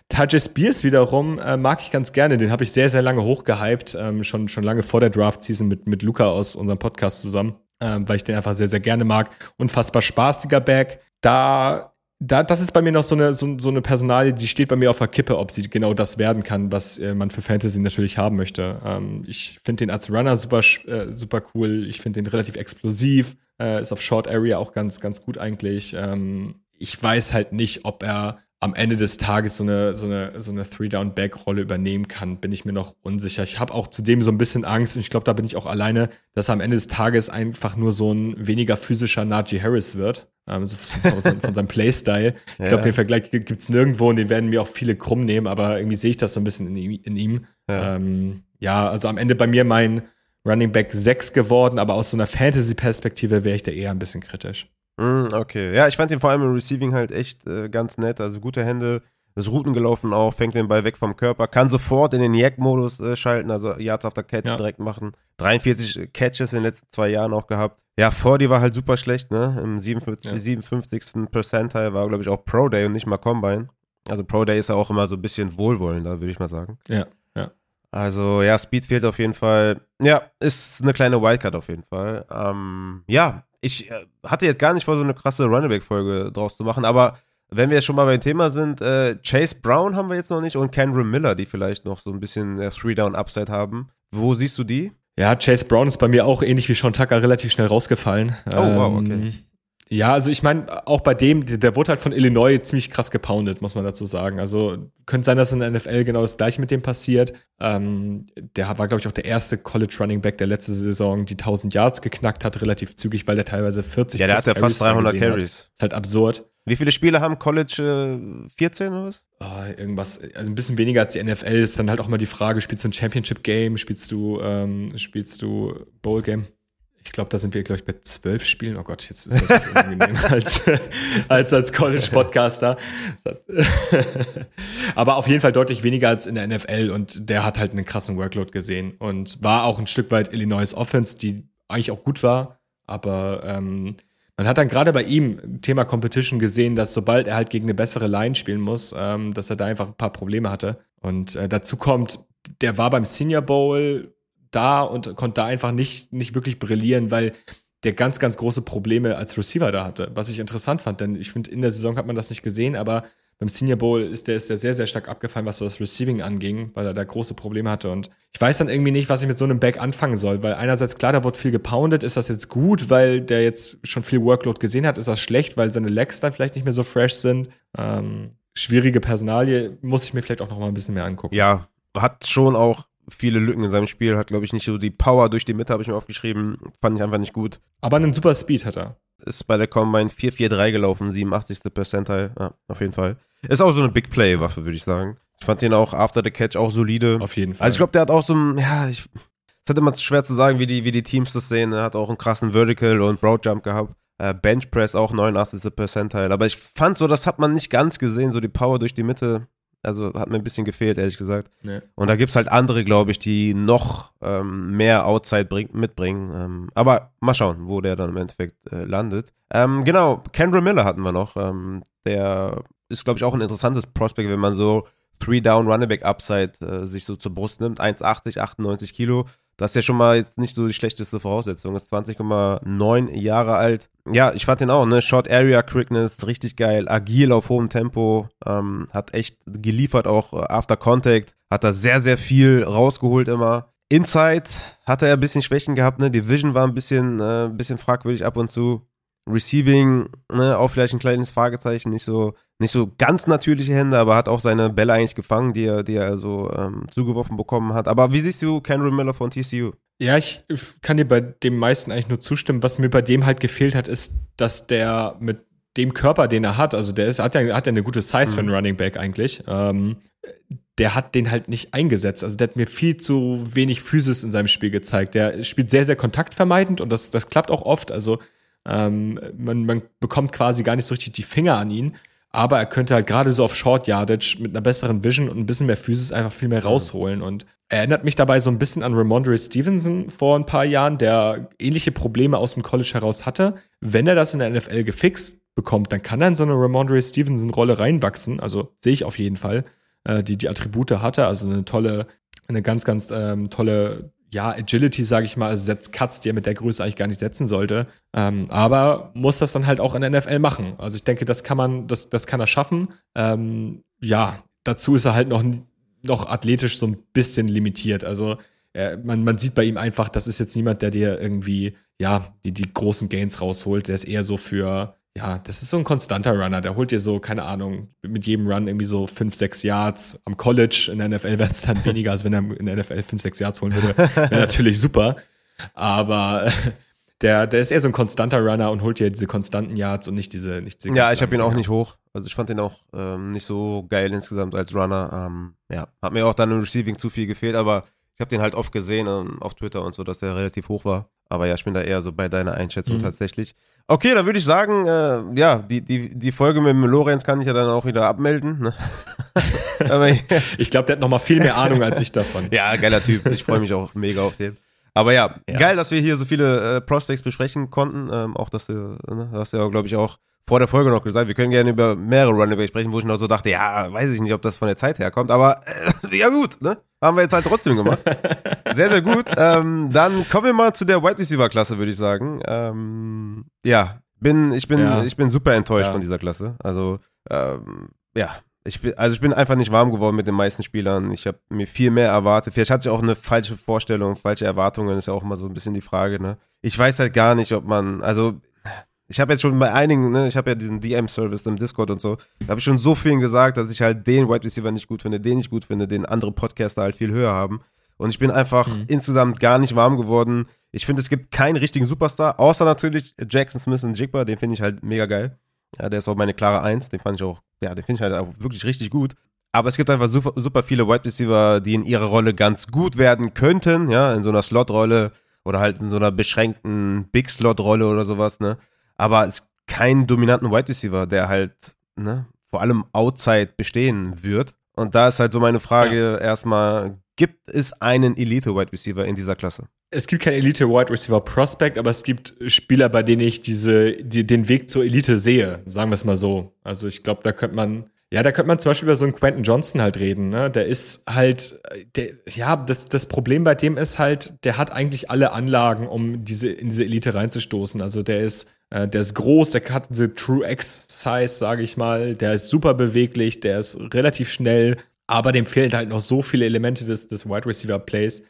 Tajay Spears wiederum äh, mag ich ganz gerne. Den habe ich sehr, sehr lange hochgehypt, ähm, schon, schon lange vor der Draft-Season mit, mit Luca aus unserem Podcast zusammen ähm, weil ich den einfach sehr, sehr gerne mag. Unfassbar spaßiger Back. Da, da, das ist bei mir noch so eine, so, so eine Personalie, die steht bei mir auf der Kippe, ob sie genau das werden kann, was äh, man für Fantasy natürlich haben möchte. Ähm, ich finde den als Runner super, äh, super cool. Ich finde den relativ explosiv. Äh, ist auf Short Area auch ganz, ganz gut eigentlich. Ähm, ich weiß halt nicht, ob er am Ende des Tages so eine, so eine, so eine Three-Down-Back-Rolle übernehmen kann, bin ich mir noch unsicher. Ich habe auch zudem so ein bisschen Angst und ich glaube, da bin ich auch alleine, dass er am Ende des Tages einfach nur so ein weniger physischer Najee Harris wird. So von, von, von, seinem Playstyle. [laughs] Ich glaube, ja. den Vergleich gibt es nirgendwo und den werden mir auch viele krumm nehmen, aber irgendwie sehe ich das so ein bisschen in, ihm. In ihm. Ja. Ähm, ja, also am Ende bei mir mein Running Back 6 geworden, aber aus so einer Fantasy-Perspektive wäre ich da eher ein bisschen kritisch. Mm, okay. Ja, ich fand ihn vor allem im Receiving halt echt äh, ganz nett. Also gute Hände, ist Routen gelaufen auch, fängt den Ball weg vom Körper, kann sofort in den Yak-Modus äh, schalten, also Yards after Catch ja. direkt machen. 43 Catches in den letzten zwei Jahren auch gehabt. Ja, Fordy war halt super schlecht, ne? Im 57. Ja. 57. Percentile war, glaube ich, auch Pro Day und nicht mal Combine. Also Pro Day ist ja auch immer so ein bisschen wohlwollender, würde ich mal sagen. Ja, ja. Also ja, Speed fehlt auf jeden Fall. Ja, ist eine kleine Wildcard auf jeden Fall. Ähm, ja, ich äh, hatte jetzt gar nicht vor, so eine krasse Runnerback-Folge draus zu machen, aber wenn wir jetzt schon mal beim Thema sind, äh, Chase Brown haben wir jetzt noch nicht und Kendra Miller, die vielleicht noch so ein bisschen äh, Three-Down-Upside haben. Wo siehst du die? Ja, Chase Brown ist bei mir auch ähnlich wie Sean Tucker relativ schnell rausgefallen. Oh, wow, okay. Ähm, ja, also ich meine, auch bei dem, der wurde halt von Illinois ziemlich krass gepoundet, muss man dazu sagen. Also könnte sein, dass in der NFL genau das gleiche mit dem passiert. Ähm, der war, glaube ich, auch der erste College Running Back, der letzte Saison die 1000 Yards geknackt hat, relativ zügig, weil der teilweise 40 Ja, der hat ja fast 300 Carries. Ist halt absurd. Wie viele Spiele haben College äh, 14 oder was? Oh, irgendwas, also ein bisschen weniger als die NFL ist dann halt auch mal die Frage, spielst du ein Championship Game, spielst du, ähm, spielst du Bowl Game? Ich glaube, da sind wir, glaube ich, bei zwölf Spielen. Oh Gott, jetzt ist das unangenehm [laughs] als, als als College-Podcaster. [laughs] Aber auf jeden Fall deutlich weniger als in der NFL und der hat halt einen krassen Workload gesehen und war auch ein Stück weit Illinois Offense, die eigentlich auch gut war. Aber ähm, man hat dann gerade bei ihm Thema Competition gesehen, dass sobald er halt gegen eine bessere Line spielen muss, ähm, dass er da einfach ein paar Probleme hatte. Und äh, dazu kommt, der war beim Senior Bowl da und konnte da einfach nicht, nicht wirklich brillieren, weil der ganz, ganz große Probleme als Receiver da hatte. Was ich interessant fand, denn ich finde, in der Saison hat man das nicht gesehen, aber beim Senior Bowl ist der, ist der sehr, sehr stark abgefallen, was so das Receiving anging, weil er da große Probleme hatte. Und ich weiß dann irgendwie nicht, was ich mit so einem Back anfangen soll, weil einerseits, klar, da wird viel gepoundet. Ist das jetzt gut, weil der jetzt schon viel Workload gesehen hat? Ist das schlecht, weil seine Legs dann vielleicht nicht mehr so fresh sind? Ähm, schwierige Personalie, muss ich mir vielleicht auch noch mal ein bisschen mehr angucken. Ja, hat schon auch viele Lücken in seinem Spiel, hat, glaube ich, nicht so die Power durch die Mitte, habe ich mir aufgeschrieben. Fand ich einfach nicht gut. Aber einen super Speed hat er. Ist bei der Combine 4-4-3 gelaufen, 87. Percentile. Ja, auf jeden Fall. Ist auch so eine Big Play-Waffe, würde ich sagen. Ich fand den auch after the catch auch solide. Auf jeden Fall. Also ich glaube, der hat auch so ein, ja, ich, es ist immer schwer zu sagen, wie die, wie die Teams das sehen. Er hat auch einen krassen Vertical und Broadjump gehabt. Äh, Bench Press auch 89. Percentile. Aber ich fand so, das hat man nicht ganz gesehen, so die Power durch die Mitte. Also hat mir ein bisschen gefehlt, ehrlich gesagt. Nee. Und da gibt es halt andere, glaube ich, die noch ähm, mehr Outside bring, mitbringen. Ähm, aber mal schauen, wo der dann im Endeffekt äh, landet. Ähm, genau, Kendra Miller hatten wir noch. Ähm, der ist, glaube ich, auch ein interessantes Prospect, wenn man so Three Down Running Back Upside äh, sich so zur Brust nimmt. 1,80, 98 Kilo. Das ist ja schon mal jetzt nicht so die schlechteste Voraussetzung. Ist 20,9 Jahre alt. Ja, ich fand den auch, ne? Short Area Quickness, richtig geil, agil auf hohem Tempo, ähm, hat echt geliefert auch äh, After Contact, hat da sehr, sehr viel rausgeholt immer. Inside hatte er ein bisschen Schwächen gehabt, ne? Die Vision war ein bisschen, äh, ein bisschen fragwürdig ab und zu. Receiving, ne, auch vielleicht ein kleines Fragezeichen, nicht so, nicht so ganz natürliche Hände, aber hat auch seine Bälle eigentlich gefangen, die er, die er so ähm, zugeworfen bekommen hat. Aber wie siehst du Kendrick Miller von TCU? Ja, ich kann dir bei dem meisten eigentlich nur zustimmen. Was mir bei dem halt gefehlt hat, ist, dass der mit dem Körper, den er hat, also der ist, hat ja, hat ja eine gute Size mhm. für einen mhm. Running Back eigentlich, ähm, der hat den halt nicht eingesetzt. Also der hat mir viel zu wenig Physis in seinem Spiel gezeigt. Der spielt sehr, sehr kontaktvermeidend und das, das klappt auch oft. Also ähm, man, man bekommt quasi gar nicht so richtig die Finger an ihn. Aber er könnte halt gerade so auf Short Yardage mit einer besseren Vision und ein bisschen mehr Physis einfach viel mehr rausholen. Und er erinnert mich dabei so ein bisschen an Ramondre Stevenson vor ein paar Jahren, der ähnliche Probleme aus dem College heraus hatte. Wenn er das in der NFL gefixt bekommt, dann kann er in so eine Ramondre Stevenson-Rolle reinwachsen. Also sehe ich auf jeden Fall. Äh, die die Attribute hatte, also eine tolle, eine ganz, ganz ähm, tolle ja, Agility, sage ich mal, also setzt Cuts, die er mit der Größe eigentlich gar nicht setzen sollte. Ähm, aber muss das dann halt auch in der NFL machen. Also ich denke, das kann man, das, das kann er schaffen. Ähm, ja, dazu ist er halt noch, noch athletisch so ein bisschen limitiert. Also er, man, man sieht bei ihm einfach, das ist jetzt niemand, der dir irgendwie, ja, die, die großen Gains rausholt. Der ist eher so für, ja, das ist so ein konstanter Runner. Der holt dir so, keine Ahnung, mit jedem Run irgendwie so 5, 6 Yards. Am College in der NFL wären es dann [laughs] weniger, als wenn er in der NFL 5, 6 Yards holen würde. Wäre natürlich super. Aber [laughs] der, der ist eher so ein konstanter Runner und holt dir diese konstanten Yards und nicht diese. Nicht diese ja, ich habe ihn auch nicht hoch. Also ich fand ihn auch ähm, nicht so geil insgesamt als Runner. Ähm, ja, hat mir auch dann im Receiving zu viel gefehlt, aber ich habe den halt oft gesehen ähm, auf Twitter und so, dass der relativ hoch war. Aber ja, ich bin da eher so bei deiner Einschätzung mhm. tatsächlich. Okay, dann würde ich sagen, äh, ja, die, die, die Folge mit dem Lorenz kann ich ja dann auch wieder abmelden. Ne? [laughs] Aber, ich glaube, der hat noch mal viel mehr Ahnung als ich davon. [laughs] ja, geiler Typ. Ich freue mich auch mega auf den. Aber ja, ja, geil, dass wir hier so viele äh, Prospects besprechen konnten. Ähm, auch, dass du, ne, hast ja, glaube ich, auch vor der Folge noch gesagt, wir können gerne über mehrere Running sprechen, wo ich noch so dachte, ja, weiß ich nicht, ob das von der Zeit herkommt, aber äh, [laughs] ja gut, ne? Haben wir jetzt halt trotzdem gemacht. [laughs] sehr, sehr gut. Ähm, dann kommen wir mal zu der Wide Receiver Klasse, würde ich sagen. Ähm, ja, bin, ich bin, ja. ich bin super enttäuscht ja. von dieser Klasse. Also, ähm, ja, ich bin, also ich bin einfach nicht warm geworden mit den meisten Spielern. Ich habe mir viel mehr erwartet. Vielleicht hatte ich auch eine falsche Vorstellung, falsche Erwartungen, ist ja auch immer so ein bisschen die Frage, ne? Ich weiß halt gar nicht, ob man, also ich habe jetzt schon bei einigen, ne, ich habe ja diesen DM-Service im Discord und so, da habe ich schon so vielen gesagt, dass ich halt den Wide Receiver nicht gut finde, den nicht gut finde, den andere Podcaster halt viel höher haben. Und ich bin einfach mhm. insgesamt gar nicht warm geworden. Ich finde, es gibt keinen richtigen Superstar, außer natürlich Jackson Smith und Jigba, den finde ich halt mega geil. Ja, der ist auch meine klare Eins, den fand ich auch, ja, den finde ich halt auch wirklich richtig gut. Aber es gibt einfach super, super viele Wide Receiver, die in ihrer Rolle ganz gut werden könnten, ja, in so einer Slot-Rolle oder halt in so einer beschränkten Big-Slot-Rolle oder sowas, ne aber es keinen dominanten Wide Receiver, der halt ne, vor allem outside bestehen wird. Und da ist halt so meine Frage ja. erstmal, gibt es einen Elite Wide Receiver in dieser Klasse? Es gibt keinen Elite Wide Receiver Prospect, aber es gibt Spieler, bei denen ich diese, die, den Weg zur Elite sehe, sagen wir es mal so. Also ich glaube, da könnte man ja, da könnte man zum Beispiel über so einen Quentin Johnson halt reden. Ne? Der ist halt, der, ja, das, das Problem bei dem ist halt, der hat eigentlich alle Anlagen, um diese, in diese Elite reinzustoßen. Also der ist äh, der ist groß, der hat diese True X-Size, sage ich mal. Der ist super beweglich, der ist relativ schnell, aber dem fehlen halt noch so viele Elemente des, des Wide Receiver Plays.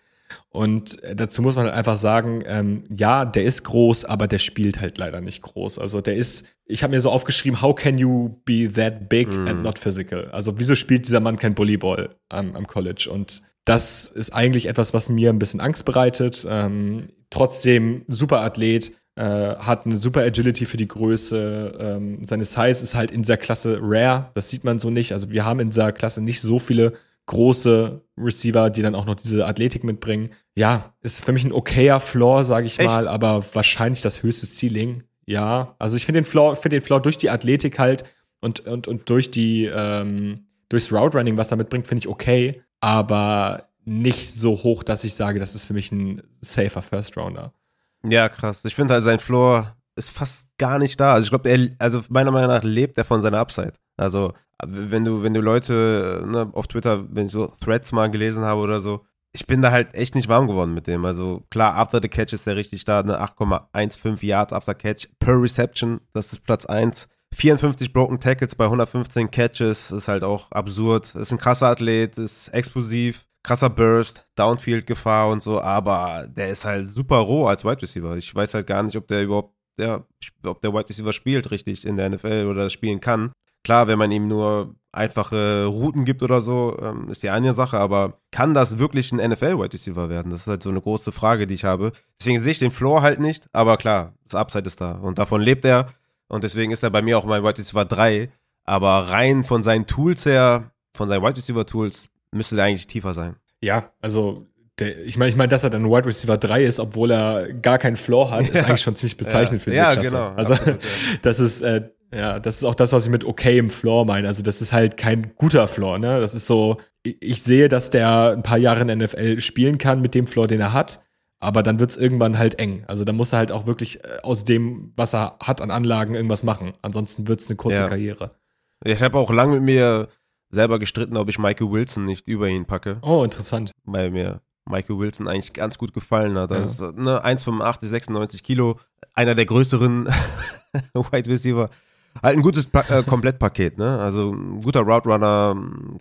Und äh, dazu muss man halt einfach sagen, ähm, ja, der ist groß, aber der spielt halt leider nicht groß. Also der ist, ich habe mir so aufgeschrieben, how can you be that big mm. and not physical? Also wieso spielt dieser Mann kein Volleyball am, am College? Und das ist eigentlich etwas, was mir ein bisschen Angst bereitet. Ähm, trotzdem super Athlet, hat eine super Agility für die Größe. Ähm, seine Size ist halt in dieser Klasse rare. Das sieht man so nicht. Also wir haben in dieser Klasse nicht so viele große Receiver, die dann auch noch diese Athletik mitbringen. Ja, ist für mich ein okayer Floor, sage ich Echt? mal, aber wahrscheinlich das höchste Ceiling. Ja, also ich finde den Floor, finde den Floor durch die Athletik halt und, und, und durch die, ähm, durchs Route Running, was er mitbringt, finde ich okay, aber nicht so hoch, dass ich sage, das ist für mich ein safer First Rounder. Ja, krass. Ich finde halt, sein Floor ist fast gar nicht da. Also ich glaube, er, also meiner Meinung nach lebt er von seiner Upside. Also wenn du, wenn du Leute ne, auf Twitter, wenn ich so Threads mal gelesen habe oder so, ich bin da halt echt nicht warm geworden mit dem. Also klar, after the catch ist er richtig da, ne 8,15 Yards after catch per Reception, das ist Platz 1. 54 Broken Tackles bei 115 Catches ist halt auch absurd. Ist ein krasser Athlet, ist explosiv, krasser Burst, Downfield-Gefahr und so, aber der ist halt super roh als Wide Receiver. Ich weiß halt gar nicht, ob der überhaupt, ja, ob der Wide Receiver spielt richtig in der NFL oder spielen kann. Klar, wenn man ihm nur einfache Routen gibt oder so, ähm, ist die eine Sache, aber kann das wirklich ein NFL-Wide Receiver werden? Das ist halt so eine große Frage, die ich habe. Deswegen sehe ich den Floor halt nicht, aber klar, das Upside ist da und davon lebt er und deswegen ist er bei mir auch mein Wide Receiver 3, aber rein von seinen Tools her, von seinen Wide Receiver Tools, müsste der eigentlich tiefer sein. Ja, also der, ich meine, ich meine, dass er dann Wide Receiver 3 ist, obwohl er gar keinen Floor hat, ist eigentlich schon ziemlich bezeichnend ja. für diese ja, Klasse. Genau, also absolut, ja. [laughs] das ist äh, ja, das ist auch das, was ich mit okay im Floor meine. Also das ist halt kein guter Floor, ne? Das ist so, ich sehe, dass der ein paar Jahre in der NFL spielen kann mit dem Floor, den er hat, aber dann wird es irgendwann halt eng. Also da muss er halt auch wirklich äh, aus dem, was er hat an Anlagen, irgendwas machen. Ansonsten wird es eine kurze Karriere. Ich habe auch lange mit mir selber gestritten, ob ich Michael Wilson nicht über ihn packe. Oh, interessant. Weil mir Michael Wilson eigentlich ganz gut gefallen hat. Ja. Ne, 1,85, 96 Kilo, einer der größeren [laughs] Wide Receiver. Halt ein gutes pa äh, Komplettpaket, ne? Also ein guter Route Runner,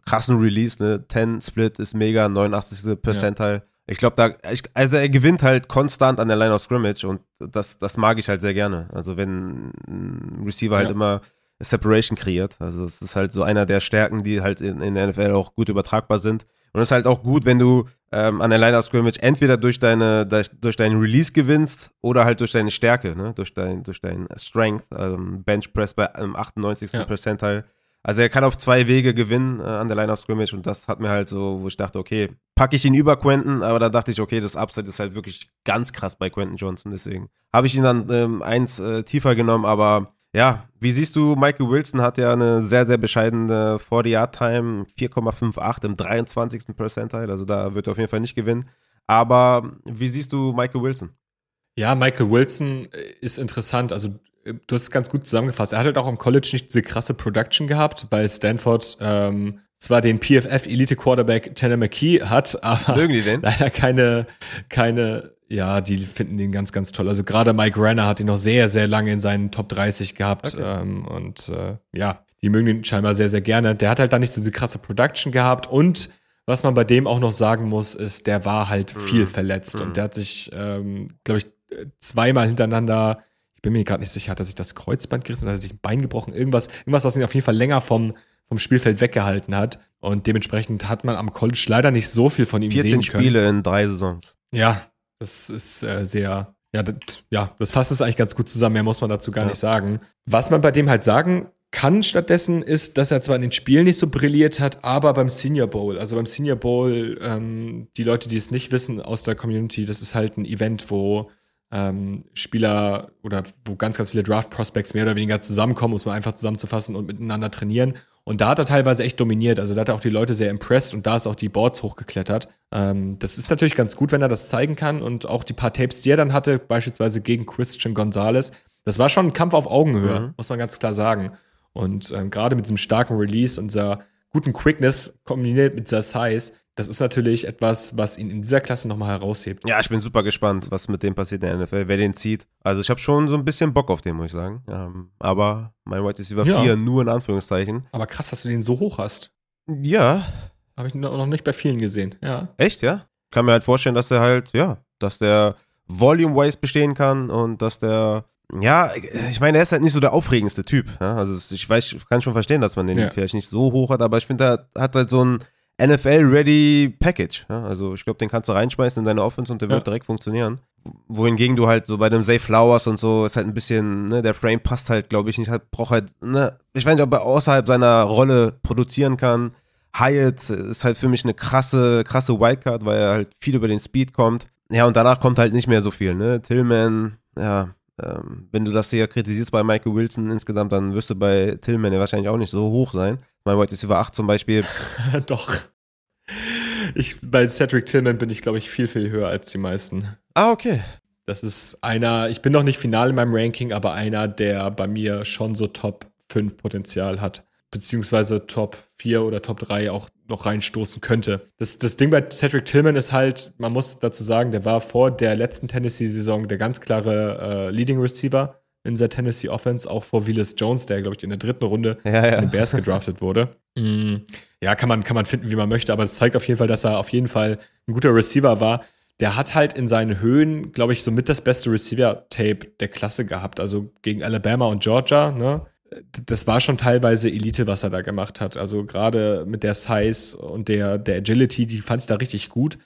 krassen Release, ne? 10 Split ist mega, 89. Percentile. Ja. Ich glaube, da, ich, also er gewinnt halt konstant an der Line of Scrimmage und das, das mag ich halt sehr gerne. Also wenn ein Receiver halt immer Separation kreiert. Also es ist halt so einer der Stärken, die halt in, in der NFL auch gut übertragbar sind. Und es ist halt auch gut, wenn du ähm, an der Line of Scrimmage entweder durch deine durch deinen Release gewinnst oder halt durch deine Stärke, ne? durch dein durch dein Strength, ähm, Bench Press bei ähm, 98. Ja. Percentile. Also er kann auf zwei Wege gewinnen äh, an der Line of Scrimmage und das hat mir halt so, wo ich dachte, okay, packe ich ihn über Quentin, aber da dachte ich, okay, das Upside ist halt wirklich ganz krass bei Quentin Johnson, deswegen habe ich ihn dann ähm, eins äh, tiefer genommen, aber ja, wie siehst du, Michael Wilson hat ja eine sehr, sehr bescheidene 40-Yard-Time, 4,58 im 23. Percentile, also da wird er auf jeden Fall nicht gewinnen. Aber wie siehst du Michael Wilson? Ja, Michael Wilson äh, ist interessant. Also, äh, du hast es ganz gut zusammengefasst. Er hat halt auch am College nicht diese krasse Production gehabt, weil Stanford ähm, zwar den PFF Elite Quarterback Tanner McKee hat, aber [laughs] leider keine, keine ja, die finden den ganz, ganz toll. Also gerade Mike Renner hat ihn noch sehr, sehr lange in seinen Top 30 gehabt. Okay. Ähm, und äh, ja, die mögen ihn scheinbar sehr, sehr gerne. Der hat halt da nicht so diese krasse Production gehabt. Und was man bei dem auch noch sagen muss, ist, der war halt mhm. viel verletzt. Mhm. Und der hat sich, ähm, glaube ich, zweimal hintereinander, ich bin mir gerade nicht sicher, hat er sich das Kreuzband gerissen oder hat er sich ein Bein gebrochen? Irgendwas, irgendwas, was ihn auf jeden Fall länger vom, vom Spielfeld weggehalten hat. Und dementsprechend hat man am College leider nicht so viel von ihm sehen können. 14 Spiele in drei Saisons. Ja, das ist äh, sehr, ja das, ja, das fasst es eigentlich ganz gut zusammen. Mehr muss man dazu gar ja. nicht sagen. Was man bei dem halt sagen kann stattdessen ist, dass er zwar in den Spielen nicht so brilliert hat, aber beim Senior Bowl, also beim Senior Bowl, ähm, die Leute, die es nicht wissen aus der Community, das ist halt ein Event, wo ähm, Spieler oder wo ganz, ganz viele Draft Prospects mehr oder weniger zusammenkommen, muss man einfach zusammenzufassen und miteinander trainieren. Und da hat er teilweise echt dominiert. Also da hat er auch die Leute sehr impressed und da ist auch die Boards hochgeklettert. Ähm, das ist natürlich ganz gut, wenn er das zeigen kann. Und auch die paar Tapes, die er dann hatte, beispielsweise gegen Christian Gonzalez, das war schon ein Kampf auf Augenhöhe, mhm. muss man ganz klar sagen. Und ähm, gerade mit diesem starken Release und dieser guten Quickness kombiniert mit dieser Size, das ist natürlich etwas, was ihn in dieser Klasse nochmal heraushebt. Ja, ich bin super gespannt, was mit dem passiert in der NFL, wer den zieht. Also ich habe schon so ein bisschen Bock auf den, muss ich sagen. Ähm, aber mein White Receiver ja. 4 nur in Anführungszeichen. Aber krass, dass du den so hoch hast. Ja. Habe ich noch nicht bei vielen gesehen, ja. Echt, ja? Kann mir halt vorstellen, dass der halt, ja, dass der volume-wise bestehen kann und dass der ja, ich meine, er ist halt nicht so der aufregendste Typ. Ja? Also ich weiß, ich kann schon verstehen, dass man den ja. vielleicht nicht so hoch hat, aber ich finde, er hat halt so ein NFL-ready Package. Ja? Also ich glaube, den kannst du reinschmeißen in deine Offense und der ja. wird direkt funktionieren. Wohingegen du halt so bei dem Safe Flowers und so ist halt ein bisschen, ne, der Frame passt halt, glaube ich, nicht, halt, braucht halt, ne, ich weiß nicht, ob er außerhalb seiner Rolle produzieren kann. Hyatt ist halt für mich eine krasse, krasse Wildcard, weil er halt viel über den Speed kommt. Ja, und danach kommt halt nicht mehr so viel, ne? Tillman, ja, ähm, wenn du das hier kritisierst bei Michael Wilson insgesamt, dann wirst du bei Tillman ja wahrscheinlich auch nicht so hoch sein. Mein White Receiver 8 zum Beispiel. [laughs] Doch. Ich, bei Cedric Tillman bin ich, glaube ich, viel, viel höher als die meisten. Ah, okay. Das ist einer, ich bin noch nicht final in meinem Ranking, aber einer, der bei mir schon so Top 5 Potenzial hat beziehungsweise Top 4 oder Top 3 auch noch reinstoßen könnte. Das, das Ding bei Cedric Tillman ist halt, man muss dazu sagen, der war vor der letzten Tennessee-Saison der ganz klare äh, Leading Receiver in der Tennessee Offense, auch vor Willis Jones, der, glaube ich, in der dritten Runde ja, ja. in den Bears gedraftet wurde. Mm, ja, kann man, kann man finden, wie man möchte, aber es zeigt auf jeden Fall, dass er auf jeden Fall ein guter Receiver war. Der hat halt in seinen Höhen, glaube ich, somit das beste Receiver-Tape der Klasse gehabt. Also gegen Alabama und Georgia, ne? das war schon teilweise Elite, was er da gemacht hat. Also gerade mit der Size und der, der Agility, die fand ich da richtig gut.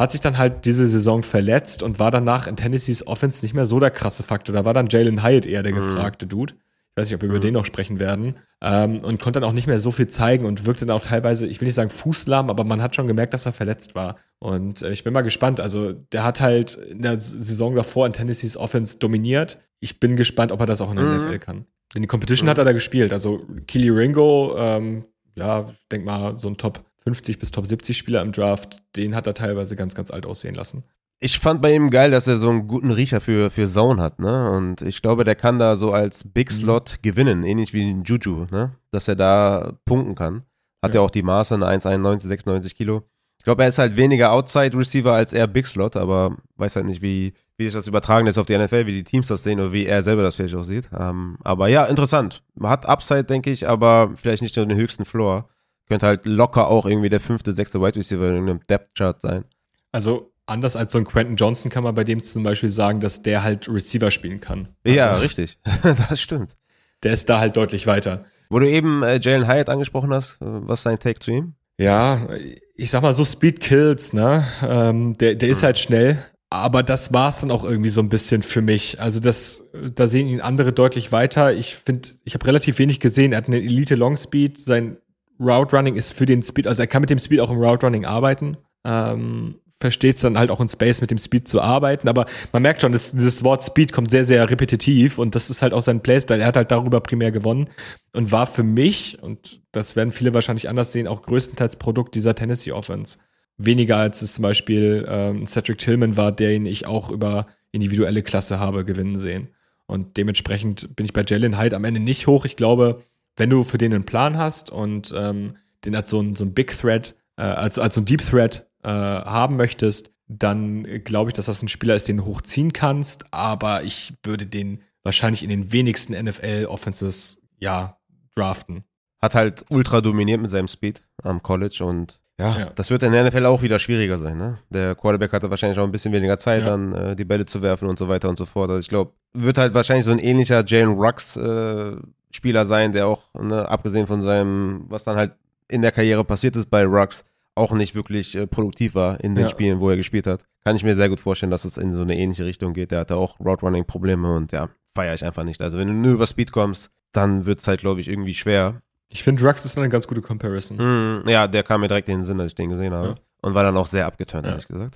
Hat sich dann halt diese Saison verletzt und war danach in Tennessees Offense nicht mehr so der krasse Faktor. Da war dann Jalen Hyatt eher der mhm. gefragte Dude. Ich weiß nicht, ob wir mhm. über den noch sprechen werden. Ähm, und konnte dann auch nicht mehr so viel zeigen und wirkte dann auch teilweise, ich will nicht sagen fußlahm, aber man hat schon gemerkt, dass er verletzt war. Und äh, ich bin mal gespannt. Also, der hat halt in der Saison davor in Tennessees Offense dominiert. Ich bin gespannt, ob er das auch in der mhm. NFL kann. In die Competition mhm. hat er da gespielt. Also Kili Ringo, ähm, ja, ich denk mal, so ein Top 50 bis Top 70 Spieler im Draft, den hat er teilweise ganz, ganz alt aussehen lassen. Ich fand bei ihm geil, dass er so einen guten Riecher für, für Zone hat, ne? Und ich glaube, der kann da so als Big mhm. Slot mhm. gewinnen, ähnlich wie ein Juju, ne? Dass er da punkten kann. Hat ja, ja auch die Maße, eine 1,91, 96 Kilo. Ich glaube, er ist halt weniger Outside Receiver als eher Big Slot, aber weiß halt nicht, wie, wie sich das übertragen ist auf die NFL, wie die Teams das sehen oder wie er selber das vielleicht auch sieht. Ähm, aber ja, interessant. Hat Upside, denke ich, aber vielleicht nicht nur den höchsten Floor. Könnte halt locker auch irgendwie der fünfte, sechste Wide Receiver in einem Depth Chart sein. Also anders als so ein Quentin Johnson kann man bei dem zum Beispiel sagen, dass der halt Receiver spielen kann. Also, ja, richtig. [laughs] das stimmt. Der ist da halt deutlich weiter. Wo du eben äh, Jalen Hyatt angesprochen hast, äh, was ist dein Take zu ihm? Ja, ich sag mal so Speed Kills, ne? Ähm, der, der ist hm. halt schnell, aber das war's dann auch irgendwie so ein bisschen für mich. Also das, da sehen ihn andere deutlich weiter. Ich finde, ich habe relativ wenig gesehen. Er hat eine Elite Long Speed. Sein Route Running ist für den Speed, also er kann mit dem Speed auch im Route Running arbeiten. Ähm, versteht es dann halt auch in Space mit dem Speed zu arbeiten. Aber man merkt schon, dass dieses Wort Speed kommt sehr, sehr repetitiv und das ist halt auch sein Playstyle. Er hat halt darüber primär gewonnen und war für mich, und das werden viele wahrscheinlich anders sehen, auch größtenteils Produkt dieser Tennessee Offense. Weniger als es zum Beispiel ähm, Cedric Tillman war, den ich auch über individuelle Klasse habe gewinnen sehen. Und dementsprechend bin ich bei Jalen Hyde am Ende nicht hoch. Ich glaube, wenn du für den einen Plan hast und ähm, den als so ein, so ein Big Threat, äh, als, als so ein Deep Threat äh, haben möchtest, dann glaube ich, dass das ein Spieler ist, den du hochziehen kannst. Aber ich würde den wahrscheinlich in den wenigsten NFL-Offenses ja draften. Hat halt ultra dominiert mit seinem Speed am College und ja, ja, das wird in der NFL auch wieder schwieriger sein. Ne? Der Quarterback hatte wahrscheinlich auch ein bisschen weniger Zeit, ja. dann äh, die Bälle zu werfen und so weiter und so fort. Also ich glaube, wird halt wahrscheinlich so ein ähnlicher Jalen Rux äh, Spieler sein, der auch, ne, abgesehen von seinem, was dann halt in der Karriere passiert ist bei Rux, auch nicht wirklich äh, produktiv war in den ja. Spielen, wo er gespielt hat. Kann ich mir sehr gut vorstellen, dass es in so eine ähnliche Richtung geht. Der hatte auch Roadrunning-Probleme und ja, feiere ich einfach nicht. Also wenn du nur über Speed kommst, dann wird es halt, glaube ich, irgendwie schwer. Ich finde, Rux ist eine ganz gute Comparison. Mm, ja, der kam mir direkt in den Sinn, als ich den gesehen habe. Ja. Und war dann auch sehr abgeturnt, ja. ehrlich gesagt.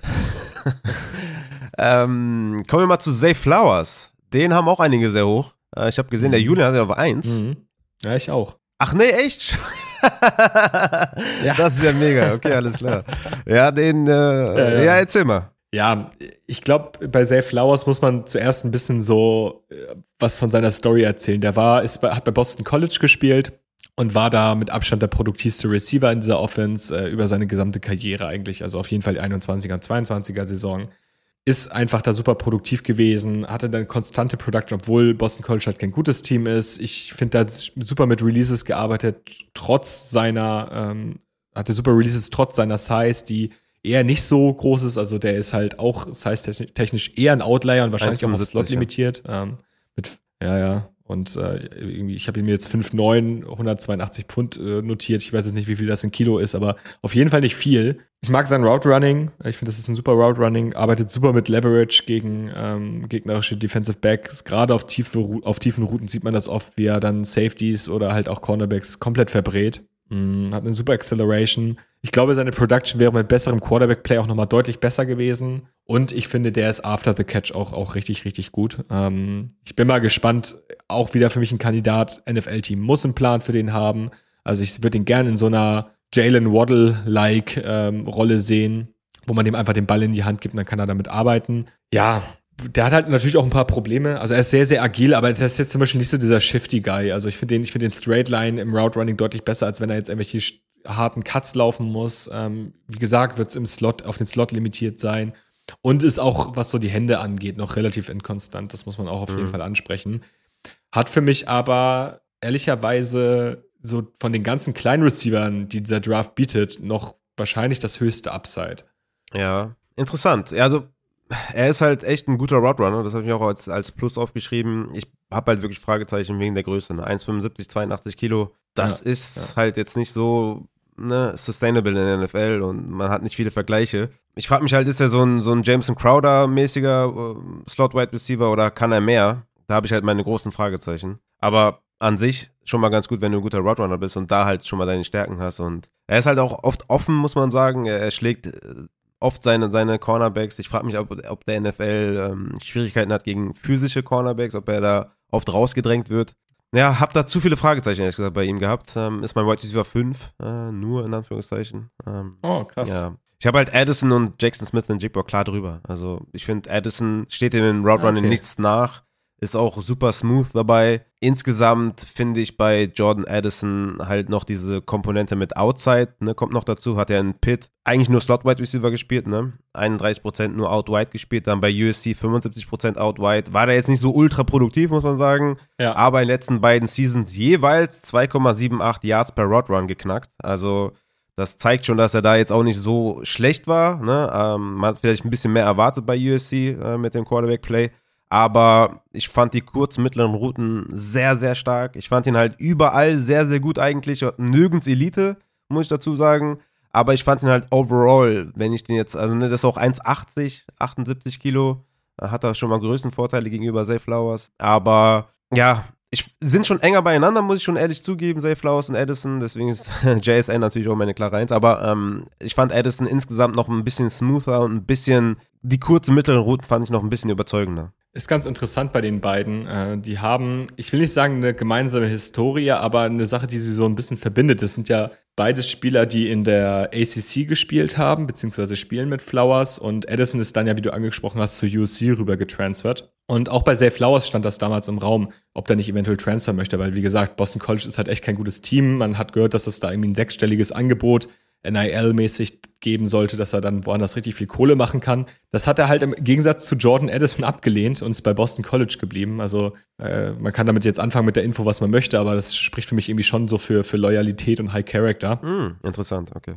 [laughs] ähm, kommen wir mal zu Zay Flowers. Den haben auch einige sehr hoch. Äh, ich habe gesehen, der mhm. Julian hat ja auf 1. Mhm. Ja, ich auch. Ach nee, echt? [laughs] ja. Das ist ja mega. Okay, alles klar. Ja, den, äh, ja, ja. ja, erzähl mal. Ja, ich glaube, bei Zay Flowers muss man zuerst ein bisschen so äh, was von seiner Story erzählen. Der war, ist bei, hat bei Boston College gespielt und war da mit Abstand der produktivste Receiver in dieser Offense äh, über seine gesamte Karriere eigentlich. Also auf jeden Fall die 21er und 22er Saison. Ist einfach da super produktiv gewesen, hatte dann konstante Production, obwohl Boston College halt kein gutes Team ist. Ich finde, da super mit Releases gearbeitet, trotz seiner, ähm, hatte super Releases trotz seiner Size, die eher nicht so groß ist. Also der ist halt auch size-technisch eher ein Outlier und wahrscheinlich auch auf Slot limitiert. Ähm, mit, ja, ja, und äh, irgendwie, ich habe mir jetzt 5,9, 182 Pfund äh, notiert. Ich weiß jetzt nicht, wie viel das in Kilo ist, aber auf jeden Fall nicht viel. Ich mag sein Route Running. Ich finde, das ist ein super Route Running. Arbeitet super mit Leverage gegen ähm, gegnerische Defensive Backs. Gerade auf, tiefe, auf tiefen Routen sieht man das oft, wie er dann Safeties oder halt auch Cornerbacks komplett verbrät. Mhm, hat eine super Acceleration. Ich glaube, seine Production wäre mit besserem Quarterback-Play auch nochmal deutlich besser gewesen. Und ich finde, der ist after the catch auch, auch richtig, richtig gut. Ähm, ich bin mal gespannt. Auch wieder für mich ein Kandidat. NFL-Team muss einen Plan für den haben. Also ich würde ihn gerne in so einer Jalen Waddle-like ähm, Rolle sehen, wo man dem einfach den Ball in die Hand gibt und dann kann er damit arbeiten. Ja, der hat halt natürlich auch ein paar Probleme. Also er ist sehr, sehr agil, aber das ist jetzt zum Beispiel nicht so dieser shifty Guy. Also ich finde den, ich finde den Straight Line im Route Running deutlich besser, als wenn er jetzt irgendwelche harten Cuts laufen muss. Ähm, wie gesagt, wird es im Slot, auf den Slot limitiert sein. Und ist auch, was so die Hände angeht, noch relativ inkonstant. Das muss man auch auf mhm. jeden Fall ansprechen. Hat für mich aber ehrlicherweise so von den ganzen kleinen Receivern, die dieser Draft bietet, noch wahrscheinlich das höchste Upside. Ja, interessant. Also er ist halt echt ein guter Roadrunner, das habe ich auch als, als Plus aufgeschrieben. Ich habe halt wirklich Fragezeichen wegen der Größe. Ne? 1,75, 82 Kilo, das ja, ist ja. halt jetzt nicht so ne, sustainable in der NFL und man hat nicht viele Vergleiche. Ich frage mich halt, ist er so ein, so ein Jameson Crowder-mäßiger uh, Slot-Wide Receiver oder kann er mehr? Da habe ich halt meine großen Fragezeichen. Aber an sich schon mal ganz gut, wenn du ein guter Roadrunner bist und da halt schon mal deine Stärken hast. Und er ist halt auch oft offen, muss man sagen. Er, er schlägt äh, oft seine, seine Cornerbacks. Ich frage mich, ob, ob der NFL ähm, Schwierigkeiten hat gegen physische Cornerbacks, ob er da oft rausgedrängt wird. Ja, hab da zu viele Fragezeichen, ehrlich gesagt, bei ihm gehabt. Ähm, ist mein Wide Receiver 5, äh, nur in Anführungszeichen. Ähm, oh, krass. Ja. Ich habe halt Addison und Jackson Smith und Jigbow klar drüber. Also ich finde, Addison steht in den Route Running okay. nichts nach ist auch super smooth dabei. Insgesamt finde ich bei Jordan Addison halt noch diese Komponente mit Outside, ne, kommt noch dazu. Hat er in Pitt eigentlich nur Slot Wide Receiver gespielt, ne? 31% nur Out Wide gespielt, dann bei USC 75% Out Wide. War da jetzt nicht so ultra produktiv, muss man sagen. Ja. Aber in den letzten beiden Seasons jeweils 2,78 Yards per Rod Run geknackt. Also Das zeigt schon, dass er da jetzt auch nicht so schlecht war. Ne? Ähm, man hat vielleicht ein bisschen mehr erwartet bei USC äh, mit dem Quarterback-Play. Aber ich fand die kurzen, mittleren Routen sehr, sehr stark. Ich fand ihn halt überall sehr, sehr gut eigentlich. Nirgends Elite, muss ich dazu sagen. Aber ich fand ihn halt overall, wenn ich den jetzt, also ne, das ist auch 1,80, 78 Kilo, hat er schon mal Größenvorteile gegenüber Zay Flowers. Aber ja, ich sind schon enger beieinander, muss ich schon ehrlich zugeben, Zay Flowers und Edison. Deswegen ist [laughs] JSN natürlich auch meine klare Eins. Aber ähm, ich fand Edison insgesamt noch ein bisschen smoother und ein bisschen, die kurzen mittleren Routen fand ich noch ein bisschen überzeugender. Ist ganz interessant bei den beiden. Äh, die haben, ich will nicht sagen eine gemeinsame Historie, aber eine Sache, die sie so ein bisschen verbindet. Das sind ja beides Spieler, die in der ACC gespielt haben, beziehungsweise spielen mit Flowers. Und Edison ist dann ja, wie du angesprochen hast, zu USC rüber getransfert. Und auch bei Zay Flowers stand das damals im Raum, ob der nicht eventuell transfer möchte, weil wie gesagt, Boston College ist halt echt kein gutes Team. Man hat gehört, dass es da irgendwie ein sechsstelliges Angebot NIL-mäßig geben sollte, dass er dann woanders richtig viel Kohle machen kann. Das hat er halt im Gegensatz zu Jordan Edison abgelehnt und ist bei Boston College geblieben. Also äh, man kann damit jetzt anfangen mit der Info, was man möchte, aber das spricht für mich irgendwie schon so für, für Loyalität und High Character. Mm, interessant, okay.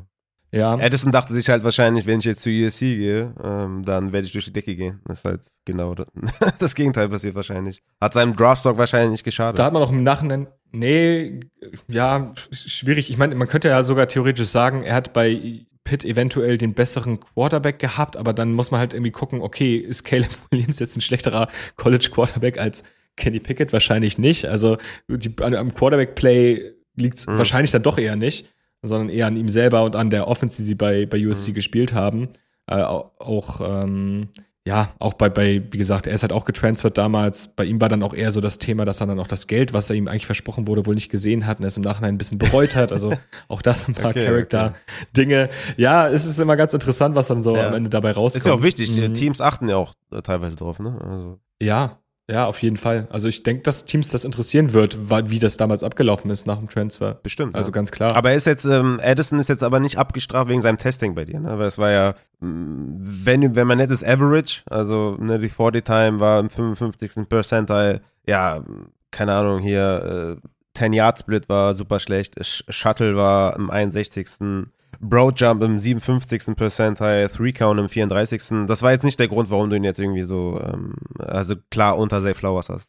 Ja. Edison dachte sich halt wahrscheinlich, wenn ich jetzt zu USC gehe, ähm, dann werde ich durch die Decke gehen. Das ist halt genau das, [laughs] das Gegenteil passiert wahrscheinlich. Hat seinem Draftstock wahrscheinlich geschadet. Da hat man auch im Nachhinein, nee, ja, schwierig. Ich meine, man könnte ja sogar theoretisch sagen, er hat bei Pitt eventuell den besseren Quarterback gehabt, aber dann muss man halt irgendwie gucken, okay, ist Caleb [laughs] Williams jetzt ein schlechterer College Quarterback als Kenny Pickett? Wahrscheinlich nicht. Also die, am Quarterback-Play liegt es mhm. wahrscheinlich dann doch eher nicht sondern eher an ihm selber und an der Offense, die sie bei, bei USC mhm. gespielt haben. Äh, auch, ähm, ja, auch bei, bei, wie gesagt, er ist halt auch getransfert damals. Bei ihm war dann auch eher so das Thema, dass er dann auch das Geld, was er ihm eigentlich versprochen wurde, wohl nicht gesehen hat und es im Nachhinein ein bisschen bereut hat. Also [laughs] auch das ein paar okay, Charakter-Dinge. Okay. Ja, es ist immer ganz interessant, was dann so ja. am Ende dabei rauskommt. Ist ja auch wichtig. Mhm. Teams achten ja auch teilweise drauf, ne? Also. Ja, ja, auf jeden Fall. Also ich denke, dass Teams das interessieren wird, wie das damals abgelaufen ist nach dem Transfer. Bestimmt. Also ja. ganz klar. Aber er ist jetzt, ähm, Addison ist jetzt aber nicht abgestraft wegen seinem Testing bei dir, ne? Weil es war ja, mm, wenn, wenn man nettes Average, also ne, die 40 Time war im 55. Percentile, ja, keine Ahnung, hier, äh, 10 Yard Split war super schlecht, Shuttle war im 61. Broadjump im 57. Percentile, Three Count im 34. Das war jetzt nicht der Grund, warum du ihn jetzt irgendwie so, ähm, also klar unter Safe Flowers hast.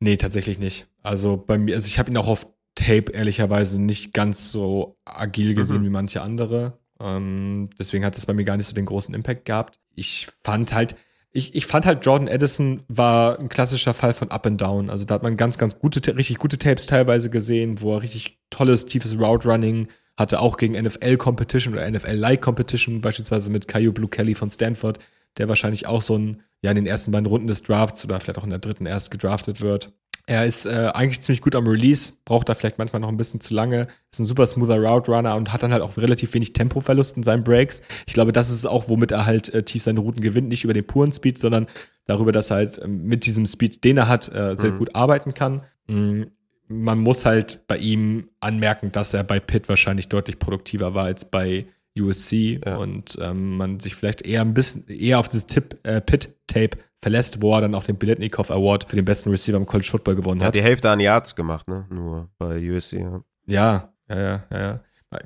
Nee, tatsächlich nicht. Also bei mir, also ich habe ihn auch auf Tape ehrlicherweise nicht ganz so agil gesehen mhm. wie manche andere. Ähm, deswegen hat es bei mir gar nicht so den großen Impact gehabt. Ich fand halt, ich, ich fand halt Jordan Edison war ein klassischer Fall von Up and Down. Also da hat man ganz, ganz gute, richtig gute Tapes teilweise gesehen, wo er richtig tolles, tiefes Route Running hatte auch gegen NFL-Competition oder NFL-Like-Competition, beispielsweise mit Caillou Blue Kelly von Stanford, der wahrscheinlich auch so ein, ja, in den ersten beiden Runden des Drafts oder vielleicht auch in der dritten erst gedraftet wird. Er ist äh, eigentlich ziemlich gut am Release, braucht da vielleicht manchmal noch ein bisschen zu lange, ist ein super smoother Route Runner und hat dann halt auch relativ wenig Tempoverlust in seinen Breaks. Ich glaube, das ist auch, womit er halt äh, tief seine Routen gewinnt, nicht über den puren Speed, sondern darüber, dass er halt äh, mit diesem Speed, den er hat, äh, sehr mhm. gut arbeiten kann. Mhm man muss halt bei ihm anmerken, dass er bei Pitt wahrscheinlich deutlich produktiver war als bei USC ja. und ähm, man sich vielleicht eher ein bisschen eher auf dieses Tipp, äh, Pitt-Tape verlässt, wo er dann auch den Biletnikoff Award für den besten Receiver im College Football gewonnen hat. Hat die Hälfte an Yards gemacht, ne? Nur bei USC. Ja, ja, ja, ja. ja.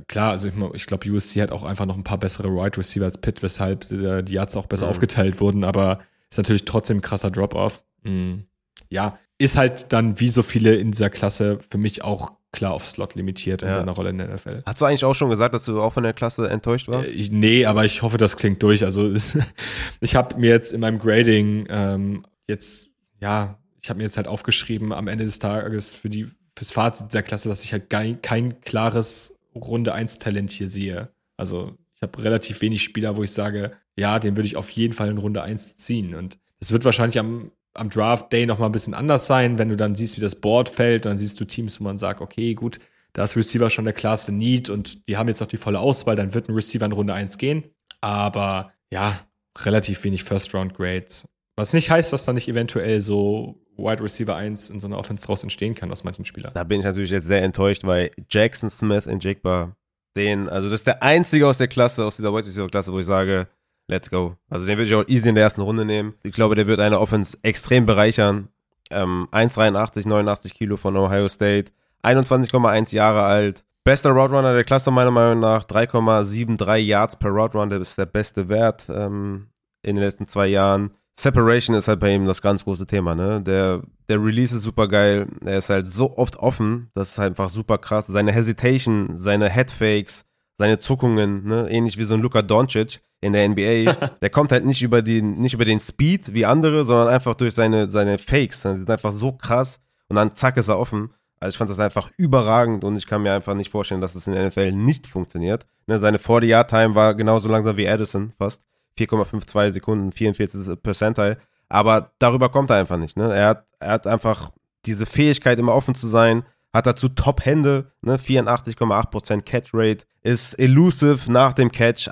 Klar, also ich, ich glaube, USC hat auch einfach noch ein paar bessere Wide right Receiver als Pitt, weshalb die Yards auch besser mhm. aufgeteilt wurden, aber ist natürlich trotzdem ein krasser Drop-Off. Mhm. Ja, ist halt dann wie so viele in dieser Klasse für mich auch klar auf Slot limitiert in ja. seiner Rolle in der NFL. Hast du eigentlich auch schon gesagt, dass du auch von der Klasse enttäuscht warst? Äh, ich, nee, aber ich hoffe, das klingt durch. Also [laughs] ich habe mir jetzt in meinem Grading ähm, jetzt, ja, ich habe mir jetzt halt aufgeschrieben am Ende des Tages für die fürs Fazit der Klasse, dass ich halt kein, kein klares Runde 1 Talent hier sehe. Also ich habe relativ wenig Spieler, wo ich sage, ja, den würde ich auf jeden Fall in Runde 1 ziehen. Und es wird wahrscheinlich am am Draft Day noch mal ein bisschen anders sein, wenn du dann siehst, wie das Board fällt, dann siehst du Teams, wo man sagt, okay, gut, da ist Receiver schon der klarste Need und die haben jetzt noch die volle Auswahl, dann wird ein Receiver in Runde 1 gehen. Aber ja, relativ wenig First-Round-Grades. Was nicht heißt, dass da nicht eventuell so Wide Receiver 1 in so einer Offense draus entstehen kann aus manchen Spielern. Da bin ich natürlich jetzt sehr enttäuscht, weil Jackson Smith in Jigba, den, also das ist der einzige aus der Klasse, aus dieser Wide Receiver Klasse, wo ich sage, let's go. Also den würde ich auch easy in der ersten Runde nehmen. Ich glaube, der wird eine Offense extrem bereichern. Ähm, 1,83, 89 Kilo von Ohio State, 21,1 Jahre alt. Bester Route Runner der Klasse meiner Meinung nach, 3,73 Yards per Route Run, das ist der beste Wert ähm, in den letzten zwei Jahren. Separation ist halt bei ihm das ganz große Thema, ne? Der, der Release ist super geil, er ist halt so oft offen, das ist halt einfach super krass. Seine Hesitation, seine Headfakes, seine Zuckungen, ne? ähnlich wie so ein Luka Doncic in der NBA, [laughs] der kommt halt nicht über, die, nicht über den Speed wie andere, sondern einfach durch seine, seine Fakes. Die sind einfach so krass und dann zack ist er offen. Also ich fand das einfach überragend und ich kann mir einfach nicht vorstellen, dass es in der NFL nicht funktioniert. Ne, seine 40-Yard-Time war genauso langsam wie Addison, fast 4,52 Sekunden, 44 Percentile. Aber darüber kommt er einfach nicht. Ne? Er, hat, er hat einfach diese Fähigkeit, immer offen zu sein, hat dazu Top-Hände, ne? 84,8% Catch-Rate, ist elusive nach dem Catch,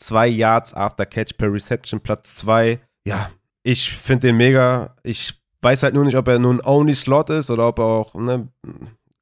8,12 Yards after Catch per Reception, Platz 2. Ja, ich finde den mega. Ich weiß halt nur nicht, ob er nun Only Slot ist oder ob er auch, ne,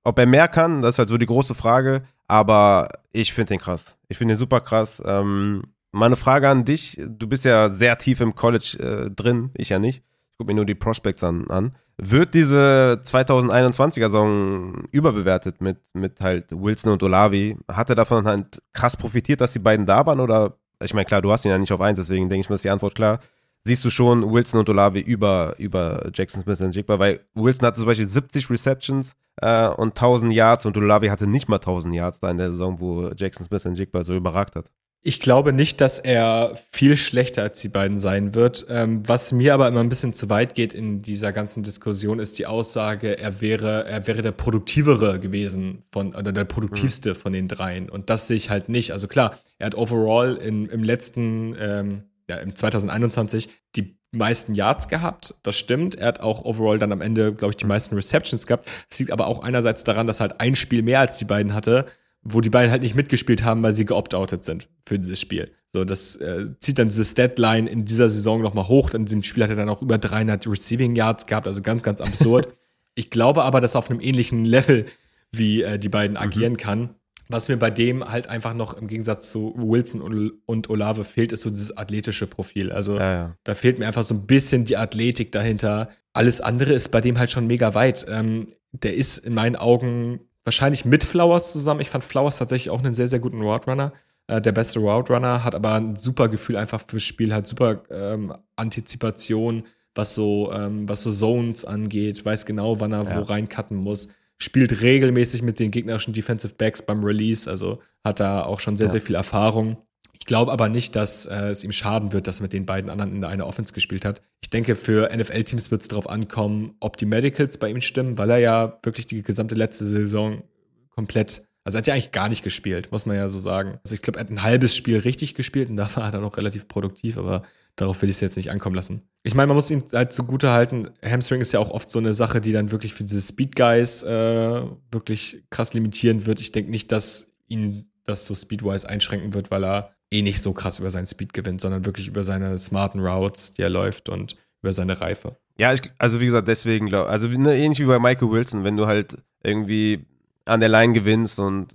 ob er mehr kann. Das ist halt so die große Frage. Aber ich finde den krass. Ich finde den super krass. Ähm, meine Frage an dich: Du bist ja sehr tief im College äh, drin, ich ja nicht. Ich gucke mir nur die Prospects an, an. Wird diese 2021er-Saison überbewertet mit, mit halt Wilson und Olavi? Hat er davon halt krass profitiert, dass die beiden da waren? Oder, ich meine, klar, du hast ihn ja nicht auf eins, deswegen denke ich mir, ist die Antwort klar. Siehst du schon Wilson und Olavi über, über Jackson Smith und Jigba? Weil Wilson hatte zum Beispiel 70 Receptions äh, und 1000 Yards und Olavi hatte nicht mal 1000 Yards da in der Saison, wo Jackson Smith und Jigba so überragt hat. Ich glaube nicht, dass er viel schlechter als die beiden sein wird. Ähm, was mir aber immer ein bisschen zu weit geht in dieser ganzen Diskussion, ist die Aussage, er wäre, er wäre der produktivere gewesen von, oder der produktivste mhm. von den dreien. Und das sehe ich halt nicht. Also klar, er hat overall in, im letzten, ähm, ja, im 2021 die meisten Yards gehabt. Das stimmt. Er hat auch overall dann am Ende, glaube ich, die meisten Receptions gehabt. Das liegt aber auch einerseits daran, dass er halt ein Spiel mehr als die beiden hatte wo die beiden halt nicht mitgespielt haben, weil sie geopt-outet sind für dieses Spiel. So, das äh, zieht dann dieses Deadline in dieser Saison nochmal hoch. In diesem Spiel hat er dann auch über 300 Receiving Yards gehabt, also ganz, ganz absurd. [laughs] ich glaube aber, dass er auf einem ähnlichen Level wie äh, die beiden mhm. agieren kann. Was mir bei dem halt einfach noch im Gegensatz zu Wilson und, und Olave fehlt, ist so dieses athletische Profil. Also ja, ja. da fehlt mir einfach so ein bisschen die Athletik dahinter. Alles andere ist bei dem halt schon mega weit. Ähm, der ist in meinen Augen wahrscheinlich mit Flowers zusammen. Ich fand Flowers tatsächlich auch einen sehr, sehr guten Route Runner. Äh, der beste Route Runner, hat aber ein super Gefühl einfach fürs Spiel, hat super ähm, Antizipation, was so, ähm, was so Zones angeht, weiß genau, wann er ja. wo reincutten muss. Spielt regelmäßig mit den gegnerischen Defensive Backs beim Release, also hat da auch schon sehr, ja. sehr viel Erfahrung. Ich glaube aber nicht, dass äh, es ihm schaden wird, dass er mit den beiden anderen in einer Offense gespielt hat. Ich denke, für NFL-Teams wird es darauf ankommen, ob die Medicals bei ihm stimmen, weil er ja wirklich die gesamte letzte Saison komplett, also er hat ja eigentlich gar nicht gespielt, muss man ja so sagen. Also ich glaube, er hat ein halbes Spiel richtig gespielt und [laughs] da war er dann auch relativ produktiv, aber darauf will ich es jetzt nicht ankommen lassen. Ich meine, man muss ihn halt zugute halten. Hamstring ist ja auch oft so eine Sache, die dann wirklich für diese Speed Guys äh, wirklich krass limitieren wird. Ich denke nicht, dass ihn das so speedwise einschränken wird, weil er eh nicht so krass über seinen Speed gewinnt, sondern wirklich über seine smarten Routes, die er läuft und über seine Reife. Ja, ich, also wie gesagt, deswegen glaube also ne, ähnlich wie bei Michael Wilson, wenn du halt irgendwie an der Line gewinnst und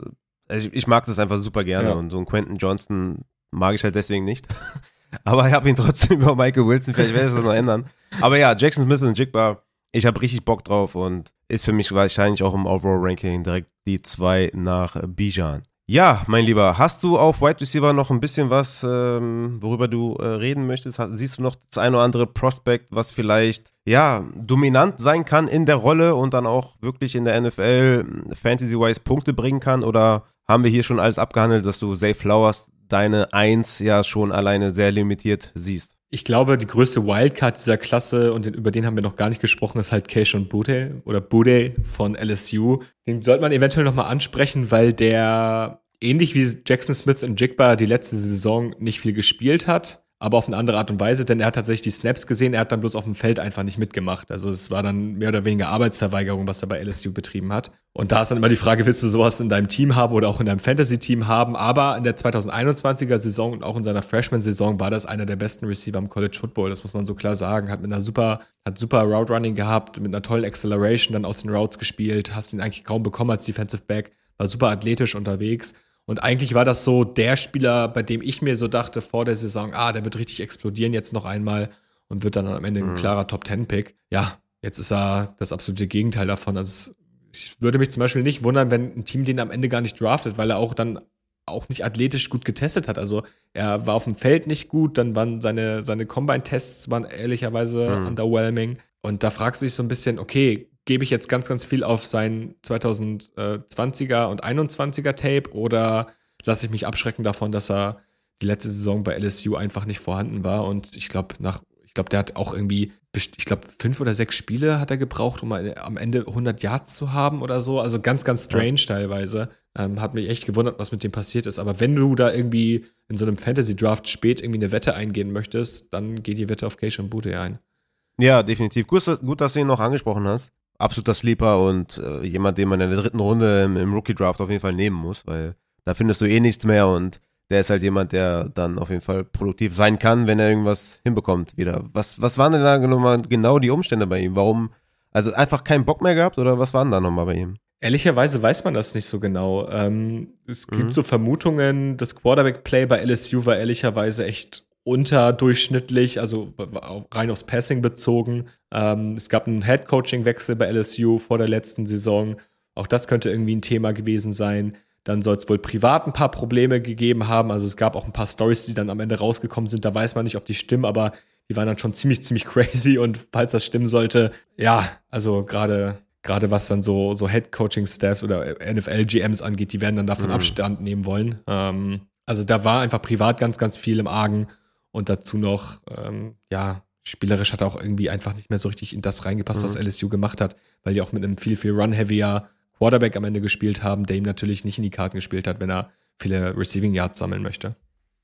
also ich, ich, mag das einfach super gerne ja. und so ein Quentin Johnston mag ich halt deswegen nicht. [laughs] Aber ich habe ihn trotzdem über Michael Wilson, vielleicht werde ich das noch ändern. Aber ja, Jackson Smith und Jigba, ich habe richtig Bock drauf und ist für mich wahrscheinlich auch im Overall-Ranking direkt die zwei nach Bijan. Ja, mein Lieber, hast du auf Wide Receiver noch ein bisschen was, ähm, worüber du äh, reden möchtest? Siehst du noch das eine oder andere Prospect, was vielleicht ja dominant sein kann in der Rolle und dann auch wirklich in der NFL Fantasy-wise Punkte bringen kann? Oder haben wir hier schon alles abgehandelt, dass du Zay Flowers deine Eins ja schon alleine sehr limitiert siehst? Ich glaube, die größte Wildcard dieser Klasse, und den, über den haben wir noch gar nicht gesprochen, ist halt Keishon Bude oder Bude von LSU. Den sollte man eventuell nochmal ansprechen, weil der ähnlich wie Jackson Smith und Jigba die letzte Saison nicht viel gespielt hat, aber auf eine andere Art und Weise, denn er hat tatsächlich die Snaps gesehen, er hat dann bloß auf dem Feld einfach nicht mitgemacht. Also es war dann mehr oder weniger Arbeitsverweigerung, was er bei LSU betrieben hat. Und da ist dann immer die Frage, willst du sowas in deinem Team haben oder auch in deinem Fantasy-Team haben? Aber in der 2021er Saison und auch in seiner Freshman-Saison war das einer der besten Receiver im College Football, das muss man so klar sagen. Hat mit einer super, hat super Route Running gehabt, mit einer tollen Acceleration dann aus den Routes gespielt, hast ihn eigentlich kaum bekommen als Defensive Back, war super athletisch unterwegs und eigentlich war das so der Spieler, bei dem ich mir so dachte vor der Saison, ah, der wird richtig explodieren jetzt noch einmal und wird dann am Ende ein mhm. klarer Top-10-Pick. Ja, jetzt ist er das absolute Gegenteil davon. Also ich würde mich zum Beispiel nicht wundern, wenn ein Team den am Ende gar nicht draftet, weil er auch dann auch nicht athletisch gut getestet hat. Also er war auf dem Feld nicht gut, dann waren seine, seine Combine-Tests waren ehrlicherweise mhm. underwhelming. Und da fragst du dich so ein bisschen, okay, gebe ich jetzt ganz, ganz viel auf sein 2020er und 21er Tape oder lasse ich mich abschrecken davon, dass er die letzte Saison bei LSU einfach nicht vorhanden war. Und ich glaube, nach, ich glaube, der hat auch irgendwie, ich glaube, fünf oder sechs Spiele hat er gebraucht, um am Ende 100 Yards zu haben oder so. Also ganz, ganz strange teilweise. Ähm, hat mich echt gewundert, was mit dem passiert ist. Aber wenn du da irgendwie in so einem Fantasy-Draft spät irgendwie eine Wette eingehen möchtest, dann geht die Wette auf Keishon Bute ein. Ja, definitiv. Gut, gut, dass du ihn noch angesprochen hast. Absoluter Sleeper und äh, jemand, den man in der dritten Runde im, im Rookie-Draft auf jeden Fall nehmen muss, weil da findest du eh nichts mehr und der ist halt jemand, der dann auf jeden Fall produktiv sein kann, wenn er irgendwas hinbekommt wieder. Was, was waren denn da genau die Umstände bei ihm? Warum? Also einfach keinen Bock mehr gehabt oder was waren da nochmal bei ihm? Ehrlicherweise weiß man das nicht so genau. Ähm, es gibt mhm. so Vermutungen, das Quarterback-Play bei LSU war ehrlicherweise echt unterdurchschnittlich, also rein aufs Passing bezogen. Ähm, es gab einen Head-Coaching-Wechsel bei LSU vor der letzten Saison. Auch das könnte irgendwie ein Thema gewesen sein. Dann soll es wohl privat ein paar Probleme gegeben haben. Also es gab auch ein paar Stories, die dann am Ende rausgekommen sind. Da weiß man nicht, ob die stimmen, aber die waren dann schon ziemlich, ziemlich crazy. Und falls das stimmen sollte, ja, also gerade gerade was dann so, so Head-Coaching-Staffs oder NFL-GMs angeht, die werden dann davon mhm. Abstand nehmen wollen. Ähm, also da war einfach privat ganz, ganz viel im Argen und dazu noch, ähm, ja, spielerisch hat er auch irgendwie einfach nicht mehr so richtig in das reingepasst, mhm. was LSU gemacht hat, weil die auch mit einem viel, viel Run-Heavier Quarterback am Ende gespielt haben, der ihm natürlich nicht in die Karten gespielt hat, wenn er viele Receiving Yards sammeln möchte.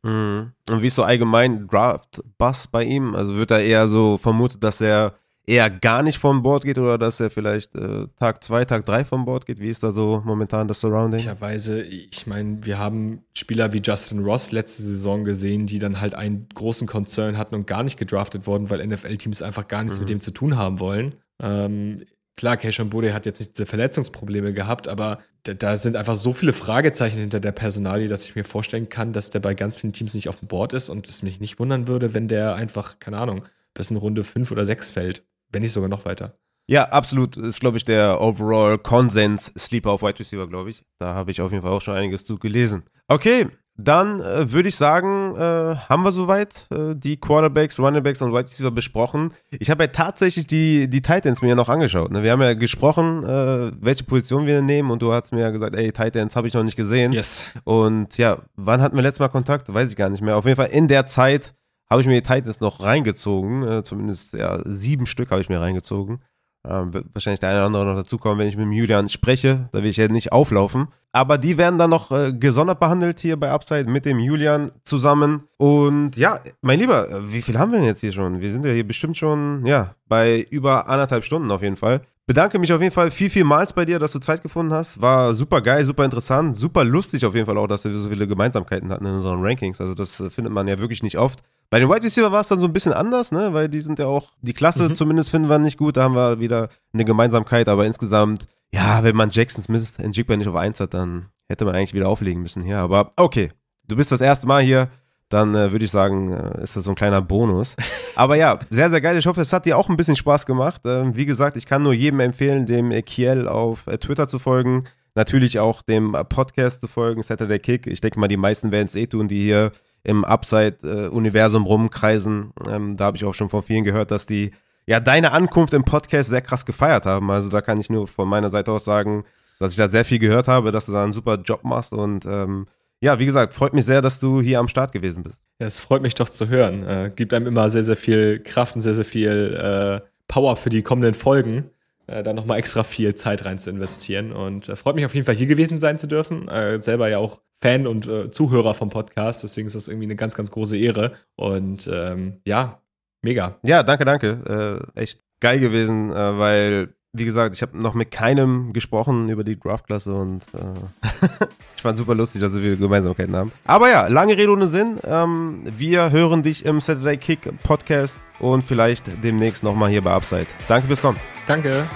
Mhm. Und wie ist so allgemein Draft-Bass bei ihm? Also wird er eher so vermutet, dass er eher gar nicht vom Board geht oder dass er vielleicht äh, Tag 2, Tag 3 vom Board geht? Wie ist da so momentan das Surrounding? Möglicherweise, ich meine, wir haben Spieler wie Justin Ross letzte Saison gesehen, die dann halt einen großen Konzern hatten und gar nicht gedraftet wurden, weil NFL-Teams einfach gar nichts mhm. mit dem zu tun haben wollen. Ähm, klar, Keishon Bode hat jetzt nicht diese Verletzungsprobleme gehabt, aber da, da, sind einfach so viele Fragezeichen hinter der Personalie, dass ich mir vorstellen kann, dass der bei ganz vielen Teams nicht auf dem Board ist und es mich nicht wundern würde, wenn der einfach, keine Ahnung, bis in Runde 5 oder 6 fällt, wenn nicht sogar noch weiter. Ja, absolut. Ist, glaube ich, der Overall Konsens Sleeper auf Wide Receiver, glaube ich. Da habe ich auf jeden Fall auch schon einiges zu gelesen. Okay, dann äh, würde ich sagen, äh, haben wir soweit äh, die Quarterbacks, Runningbacks und Wide Receiver besprochen. Ich habe ja tatsächlich die, die Titans mir ja noch angeschaut. Ne? Wir haben ja gesprochen, äh, welche Position wir nehmen und du hast mir ja gesagt, ey, Titans habe ich noch nicht gesehen. Yes. Und ja, wann hatten wir letztes Mal Kontakt? Weiß ich gar nicht mehr. Auf jeden Fall in der Zeit habe ich mir die Titans noch reingezogen. Äh, zumindest ja, sieben Stück habe ich mir reingezogen. Ähm, wird wahrscheinlich der eine oder andere noch dazukommen, wenn ich mit dem Julian spreche. Da will ich ja nicht auflaufen. Aber die werden dann noch äh, gesondert behandelt hier bei Upside mit dem Julian zusammen. Und ja, mein Lieber, wie viel haben wir denn jetzt hier schon? Wir sind ja hier bestimmt schon, ja, bei über anderthalb Stunden auf jeden Fall. Bedanke mich auf jeden Fall viel, vielmals bei dir, dass du Zeit gefunden hast. War super geil, super interessant, super lustig auf jeden Fall auch, dass wir so viele Gemeinsamkeiten hatten in unseren Rankings. Also das äh, findet man ja wirklich nicht oft. Bei den Wide Receiver war es dann so ein bisschen anders, ne? Weil die sind ja auch, die Klasse mhm. zumindest finden wir nicht gut. Da haben wir wieder eine Gemeinsamkeit, aber insgesamt, ja, wenn man Jackson Smith in Jigba nicht auf 1 hat, dann hätte man eigentlich wieder auflegen müssen hier. Aber okay, du bist das erste Mal hier dann äh, würde ich sagen, äh, ist das so ein kleiner Bonus. Aber ja, sehr, sehr geil. Ich hoffe, es hat dir auch ein bisschen Spaß gemacht. Ähm, wie gesagt, ich kann nur jedem empfehlen, dem Kiel auf äh, Twitter zu folgen. Natürlich auch dem äh, Podcast zu folgen, Saturday Kick. Ich denke mal, die meisten werden es eh tun, die hier im Upside-Universum rumkreisen. Ähm, da habe ich auch schon von vielen gehört, dass die ja deine Ankunft im Podcast sehr krass gefeiert haben. Also da kann ich nur von meiner Seite aus sagen, dass ich da sehr viel gehört habe, dass du da einen super Job machst und ähm, ja, wie gesagt, freut mich sehr, dass du hier am Start gewesen bist. Ja, es freut mich doch zu hören. Äh, gibt einem immer sehr, sehr viel Kraft und sehr, sehr viel äh, Power für die kommenden Folgen, äh, da nochmal extra viel Zeit rein zu investieren. Und äh, freut mich auf jeden Fall, hier gewesen sein zu dürfen. Äh, selber ja auch Fan und äh, Zuhörer vom Podcast, deswegen ist das irgendwie eine ganz, ganz große Ehre. Und ähm, ja, mega. Ja, danke, danke. Äh, echt geil gewesen, weil wie gesagt, ich habe noch mit keinem gesprochen über die Draftklasse und äh, [laughs] ich fand super lustig, dass wir viele Gemeinsamkeiten haben. Aber ja, lange Rede ohne Sinn. Ähm, wir hören dich im Saturday Kick Podcast und vielleicht demnächst nochmal hier bei Upside. Danke fürs Kommen. Danke.